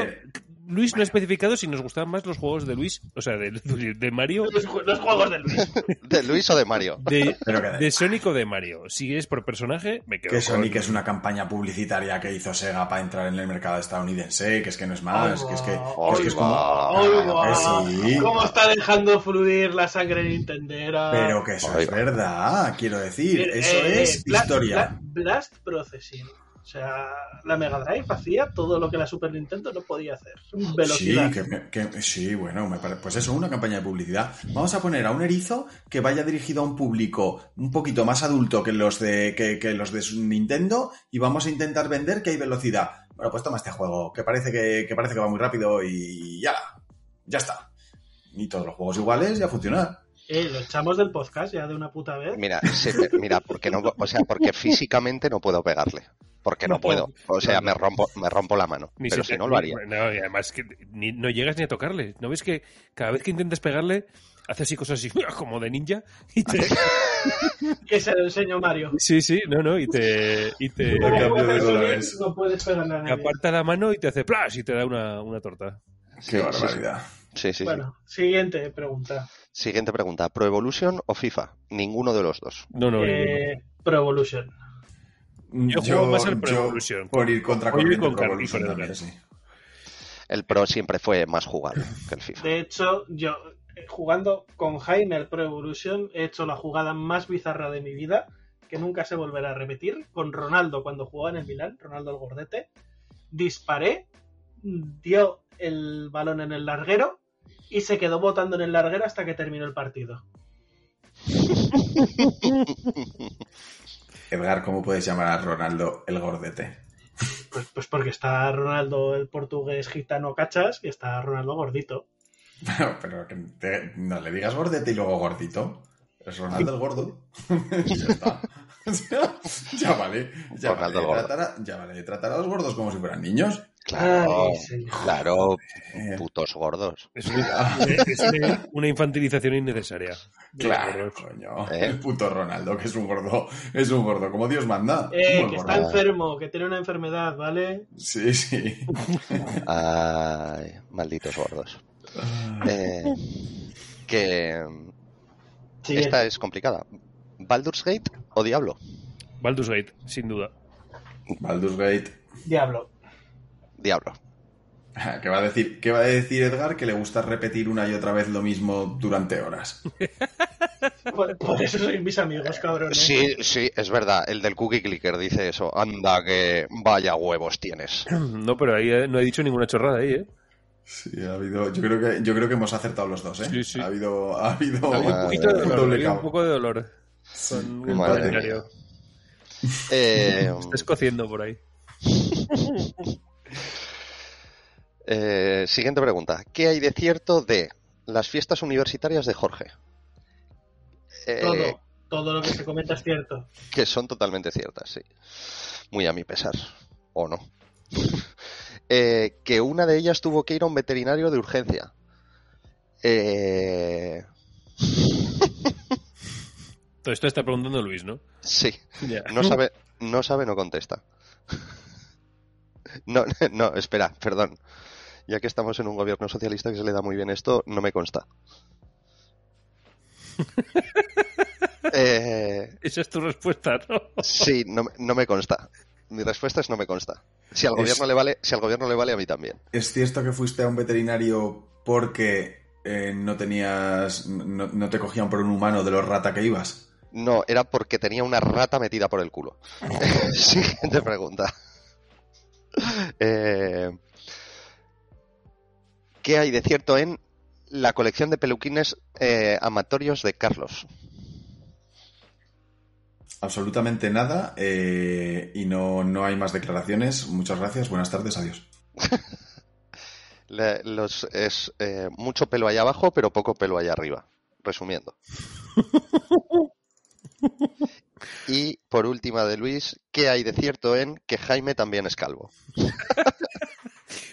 Luis no ha especificado si nos gustaban más los juegos de Luis, o sea, de, de Mario, Los, ju- los juegos de Luis. ¿De Luis o de Mario? (laughs) de, Sonic o de Mario. Si es por personaje, me quedo que con- Sonic es una campaña publicitaria que hizo Sega para entrar en el mercado estadounidense, que es que no es más, que es que, que es, que es como... Que sí. ¿Cómo está dejando fluir la sangre nintendera? Pero que eso es verdad, quiero decir, Eh, eso eh, es historia. Bla- Blast Processing. O sea, la Mega Drive hacía todo lo que la Super Nintendo no podía hacer. Velocidad. Sí, que, me- que- sí, bueno, me pare- pues eso, una campaña de publicidad. Vamos a poner a un erizo que vaya dirigido a un público un poquito más adulto que los de que, que los de su Nintendo y vamos a intentar vender que hay velocidad. Bueno, pues toma este juego, que parece que, que parece que va muy rápido y ya, ya está. Y todos los juegos iguales ya funcionan. Eh, lo echamos del podcast ya de una puta vez. Mira, sí, mira, porque no, o sea, porque físicamente no puedo pegarle. Porque no, No, puedo. O sea, no, me no. rompo, me rompo la mano. Ni pero si no lo haría. No, y además que ni- no llegas ni a tocarle. ¿No ves que cada vez que intentas pegarle, hace así cosas así (laughs) como de ninja? Y te... (laughs) Que se lo enseño Mario. Sí, sí, no, no, y te, y te, (laughs) de dólares. No puedes pegarle a te nadie. aparta la mano y te hace plas y te da una, una torta. Qué Sí, barbaridad. Sí, sí, sí. Bueno, siguiente pregunta. Siguiente pregunta. ¿Pro Evolution o FIFA? Ninguno de los dos. No, no. Eh, Pro Evolution. Yo juego más al Pro Evolution. Por ir contra con Pro Evolution con también, sí. El Pro siempre fue más jugable que el FIFA. De hecho, yo eh, jugando con Jaime al Pro Evolution he hecho la jugada más bizarra de mi vida, que nunca se volverá a repetir, con Ronaldo cuando jugaba en el Milán, Ronaldo el gordete. Disparé, dio el balón en el larguero y se quedó botando en el larguero hasta que terminó el partido. (laughs) Edgar, ¿cómo puedes llamar a Ronaldo el gordete? Pues, pues porque está Ronaldo el portugués gitano cachas y está Ronaldo gordito. Pero, (laughs) pero que te- no le digas gordete y luego gordito. Es Ronaldo el gordo. (laughs) ya está. (laughs) ya vale. Ya Ronaldo vale, el gordo. tratar a, ya vale. Tratar a los gordos como si fueran niños. Claro, Ay, claro, Eh, putos gordos. Es una, es una- una infantilización innecesaria. claro, coño. ¿Eh? El puto Ronaldo, que es un gordo. Es un gordo, como Dios manda. Eh, que gordo. está enfermo, que tiene una enfermedad, ¿vale? Sí, sí. (laughs) Ay, malditos gordos. Eh, que Esta es complicada. ¿Baldur's Gate o Diablo? Baldur's Gate, sin duda. Baldur's Gate. Diablo. Diablo. ¿Qué va, a decir, ¿Qué va a decir Edgar? Que le gusta repetir una y otra vez lo mismo durante horas. (laughs) Por, por eso sois mis amigos, cabrones. Sí, sí, es verdad. El del Cookie Clicker dice eso. Anda, que vaya huevos tienes. No, pero ahí eh, no he dicho ninguna chorrada ahí, ¿eh? Sí, ha habido. Yo creo que, yo creo que hemos acertado los dos, ¿eh? Sí, sí. Ha habido. Ha habido. Había un madre poquito de dolor, un poco de dolor. Con un. (laughs) Eh, Estás cociendo por ahí. (laughs) eh, siguiente pregunta. ¿Qué hay de cierto de las fiestas universitarias de Jorge? Eh, Todo, todo lo que se comenta es cierto. que son totalmente ciertas, sí. Muy a mi pesar. ¿O no? Eh, que una de ellas tuvo que ir a un veterinario de urgencia. Eh, (laughs) Todo esto está preguntando Luis, ¿no? sí. No sabe, no sabe, no contesta. (laughs) No, no, espera, perdón. Ya que estamos en un gobierno socialista que se le da muy bien esto, no me consta. (laughs) Eh, Esa es tu respuesta, ¿no? sí, no, no me consta. Mi respuesta es no me consta. Si al Es- gobierno le vale, si al gobierno le vale, a mí también. ¿Es cierto que fuiste a un veterinario porque eh, no tenías. No, no te cogían por un humano de los rata que ibas? No, era porque tenía una rata metida por el culo. (laughs) Siguiente pregunta. (laughs) Eh, ¿Qué hay de cierto en la colección de peluquines eh, amatorios de Carlos? Absolutamente nada eh, y no, no hay más declaraciones. Muchas gracias, buenas tardes, adiós. (laughs) Le- los- es eh, mucho pelo allá abajo, pero poco pelo allá arriba. Resumiendo. (laughs) Y por última de Luis, ¿qué hay de cierto en que Jaime también es calvo? (laughs)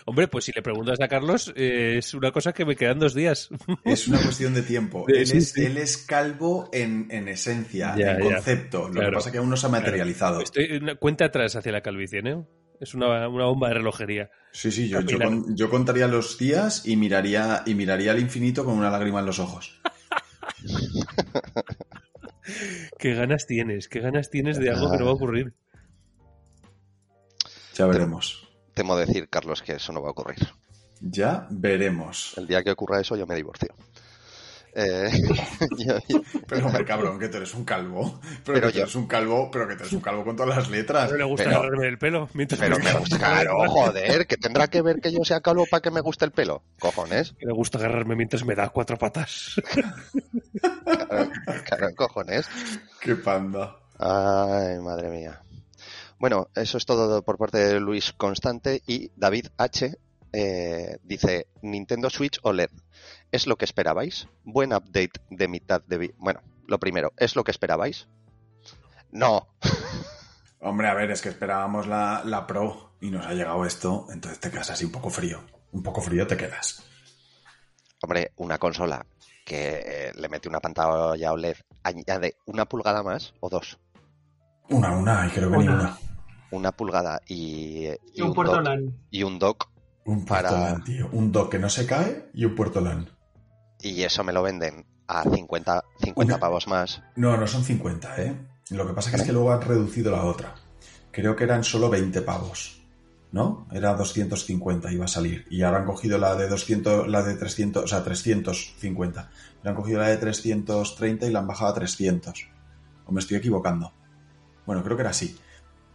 Hombre, pues si le preguntas a Carlos, eh, es una cosa que me quedan dos días. Es una cuestión de tiempo. Sí, Él, es, sí. él es calvo en, en esencia, Ya, en ya. concepto. Lo que pasa es que aún no se ha materializado. Estoy en una cuenta atrás hacia la calvicie, ¿no? Es una, una bomba de relojería. Sí, sí, yo, yo, yo contaría los días y miraría, y miraría al infinito con una lágrima en los ojos. (laughs) ¿Qué ganas tienes? ¿Qué ganas tienes de algo que no va a ocurrir? Ya veremos. Temo decir, Carlos, que eso no va a ocurrir. Ya veremos. El día que ocurra eso, yo me divorcio. Eh, yo- (laughs) yo- Pero, hombre, cabrón, que tú eres un calvo. Pero, Pero que tú yo- eres un calvo, pero que tú eres un calvo con todas las letras. No le gusta Pero- agarrarme el pelo mientras pero me gusta, claro, joder, que tendrá que ver que yo sea calvo para que me guste el pelo. Cojones, Me gusta agarrarme mientras me da cuatro patas. (laughs) claro, claro, cojones. Qué panda. Ay, madre mía. Bueno, eso es todo por parte de Luis Constante y David H. eh, dice Nintendo Switch OLED. ¿Es lo que esperabais? Buen update de mitad de... vi- Bueno, lo primero, ¿es lo que esperabais? No. (laughs) Hombre, a ver, es que esperábamos la, la Pro y nos ha llegado esto, entonces te quedas así un poco frío. Un poco frío te quedas. Hombre, una consola que le mete una pantalla OLED añade una pulgada más o dos. Una, una, y creo que ni Una. Una. Pulgada y, y Y un un puerto dock, LAN. y un dock Un puerto Para- LAN, tío. Un dock que no se cae y un puerto LAN. y eso me lo venden a 50, 50 Una- pavos más. No, no son 50, ¿eh? Lo que pasa que es que luego han reducido la otra. Creo que eran solo 20 pavos. ¿No? Era 250 iba a salir. Y ahora han cogido la de 200, la de 300, o sea, 350. Le han cogido la de 330 y la han bajado a 300. O me estoy equivocando. Bueno, creo que era así.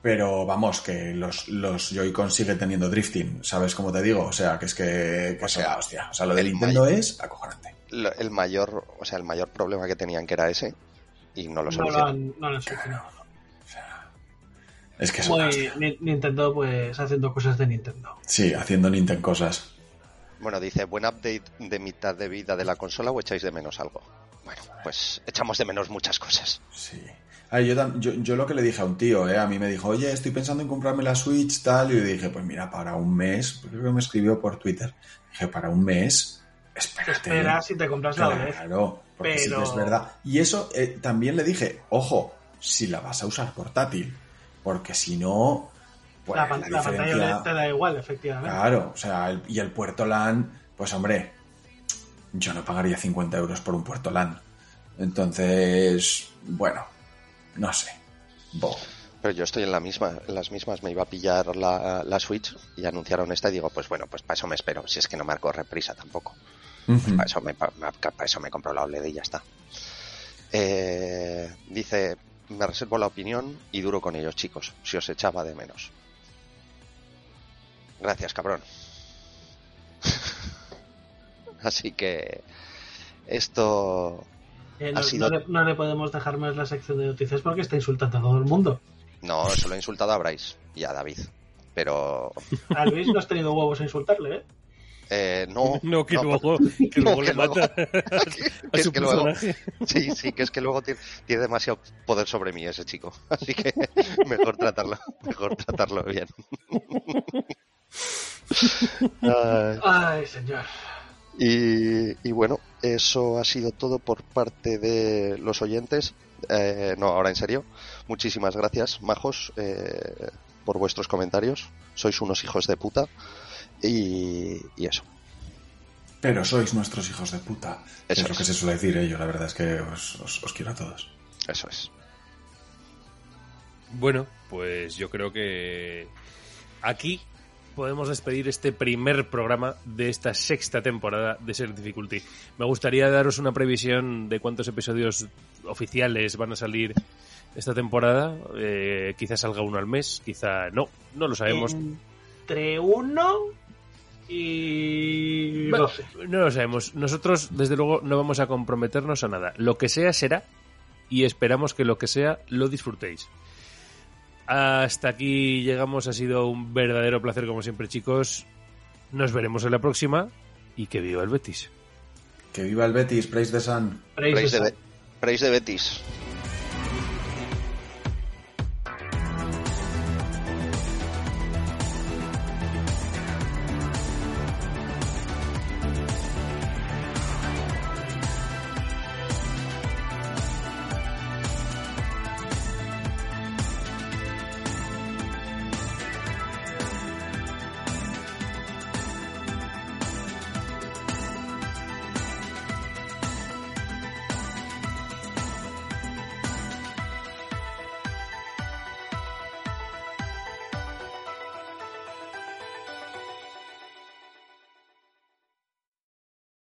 Pero vamos, que los, los Joy-Con siguen teniendo drifting, ¿sabes cómo te digo? O sea, que es que, que O sea, la hostia. O sea, lo de Nintendo es acojonante. Lo- El mayor, o sea, el mayor problema que tenían que era ese y no lo No lo solucionaron. han, no lo han solucionado. O sea, es que Muy- Nintendo, pues haciendo cosas de Nintendo. Sí, haciendo Nintendo cosas. Bueno, dice, buen update de mitad de vida de la consola o echáis de menos algo. Bueno, pues echamos de menos muchas cosas. Sí. Ay, yo, yo, yo lo que le dije a un tío, ¿eh? a mí me dijo, oye, estoy pensando en comprarme la Switch, tal, y yo dije, pues mira, para un mes, creo que me escribió por Twitter, dije, para un mes, espérate. Espera si te compras la OLED. Claro, porque sí que Pero- es verdad. Y eso eh, también le dije, ojo, si la vas a usar portátil, porque si no, pues la, la, pan- la pantalla te da igual, efectivamente. Claro, o sea, el- y el puerto LAN, pues hombre, yo no pagaría 50 euros por un puerto LAN. Entonces, bueno, no sé. Bo. Pero yo estoy en la misma, en las mismas. Me iba a pillar la, la Switch y anunciaron esta y digo, pues bueno, pues para eso me espero. Si es que no me corre prisa tampoco. Ujú. Para eso me, para eso me compro la OLED y ya está. Eh, dice, me reservo la opinión y duro con ellos, chicos. Si os echaba de menos. Gracias, cabrón. (laughs) Así que esto Eh, ha no, sido- no le, no le podemos dejar más la sección de noticias porque está insultando a todo el mundo. no solo he insultado a Bryce y a David. Pero A Luis no has tenido huevos a insultarle, ¿eh? eh, no, (laughs) No, que no, luego, (laughs) que luego que le luego- mata que- (laughs) a que su que luego-. Sí, sí, que es que luego tiene, tiene demasiado poder sobre mí ese chico. Así que mejor tratarlo, mejor tratarlo bien. Ay, Ay, señor. Y, y bueno, eso ha sido todo por parte de los oyentes. Eh, no, ahora en serio. Muchísimas gracias, majos, eh, por vuestros comentarios. Sois unos hijos de puta. Y, y eso. Pero sois nuestros hijos de puta. Eso es lo que se suele decir ellos, la verdad es que os, os- os quiero a todos. Eso es. Bueno, pues yo creo que aquí podemos despedir este primer programa de esta sexta temporada de Select Difficulty. Me gustaría daros una previsión de cuántos episodios oficiales van a salir esta temporada. Eh, quizás salga uno al mes, quizá no, no lo sabemos. Entre uno y Bueno, 12. No lo sabemos. Nosotros, desde luego, no vamos a comprometernos a nada. Lo que sea, será. Y esperamos que lo que sea lo disfrutéis. Hasta aquí llegamos. Ha sido un verdadero placer, como siempre, chicos. Nos veremos en la próxima. Y que viva el Betis. Que viva el Betis, Praise the Sun. Praise Praise the sun. Betis.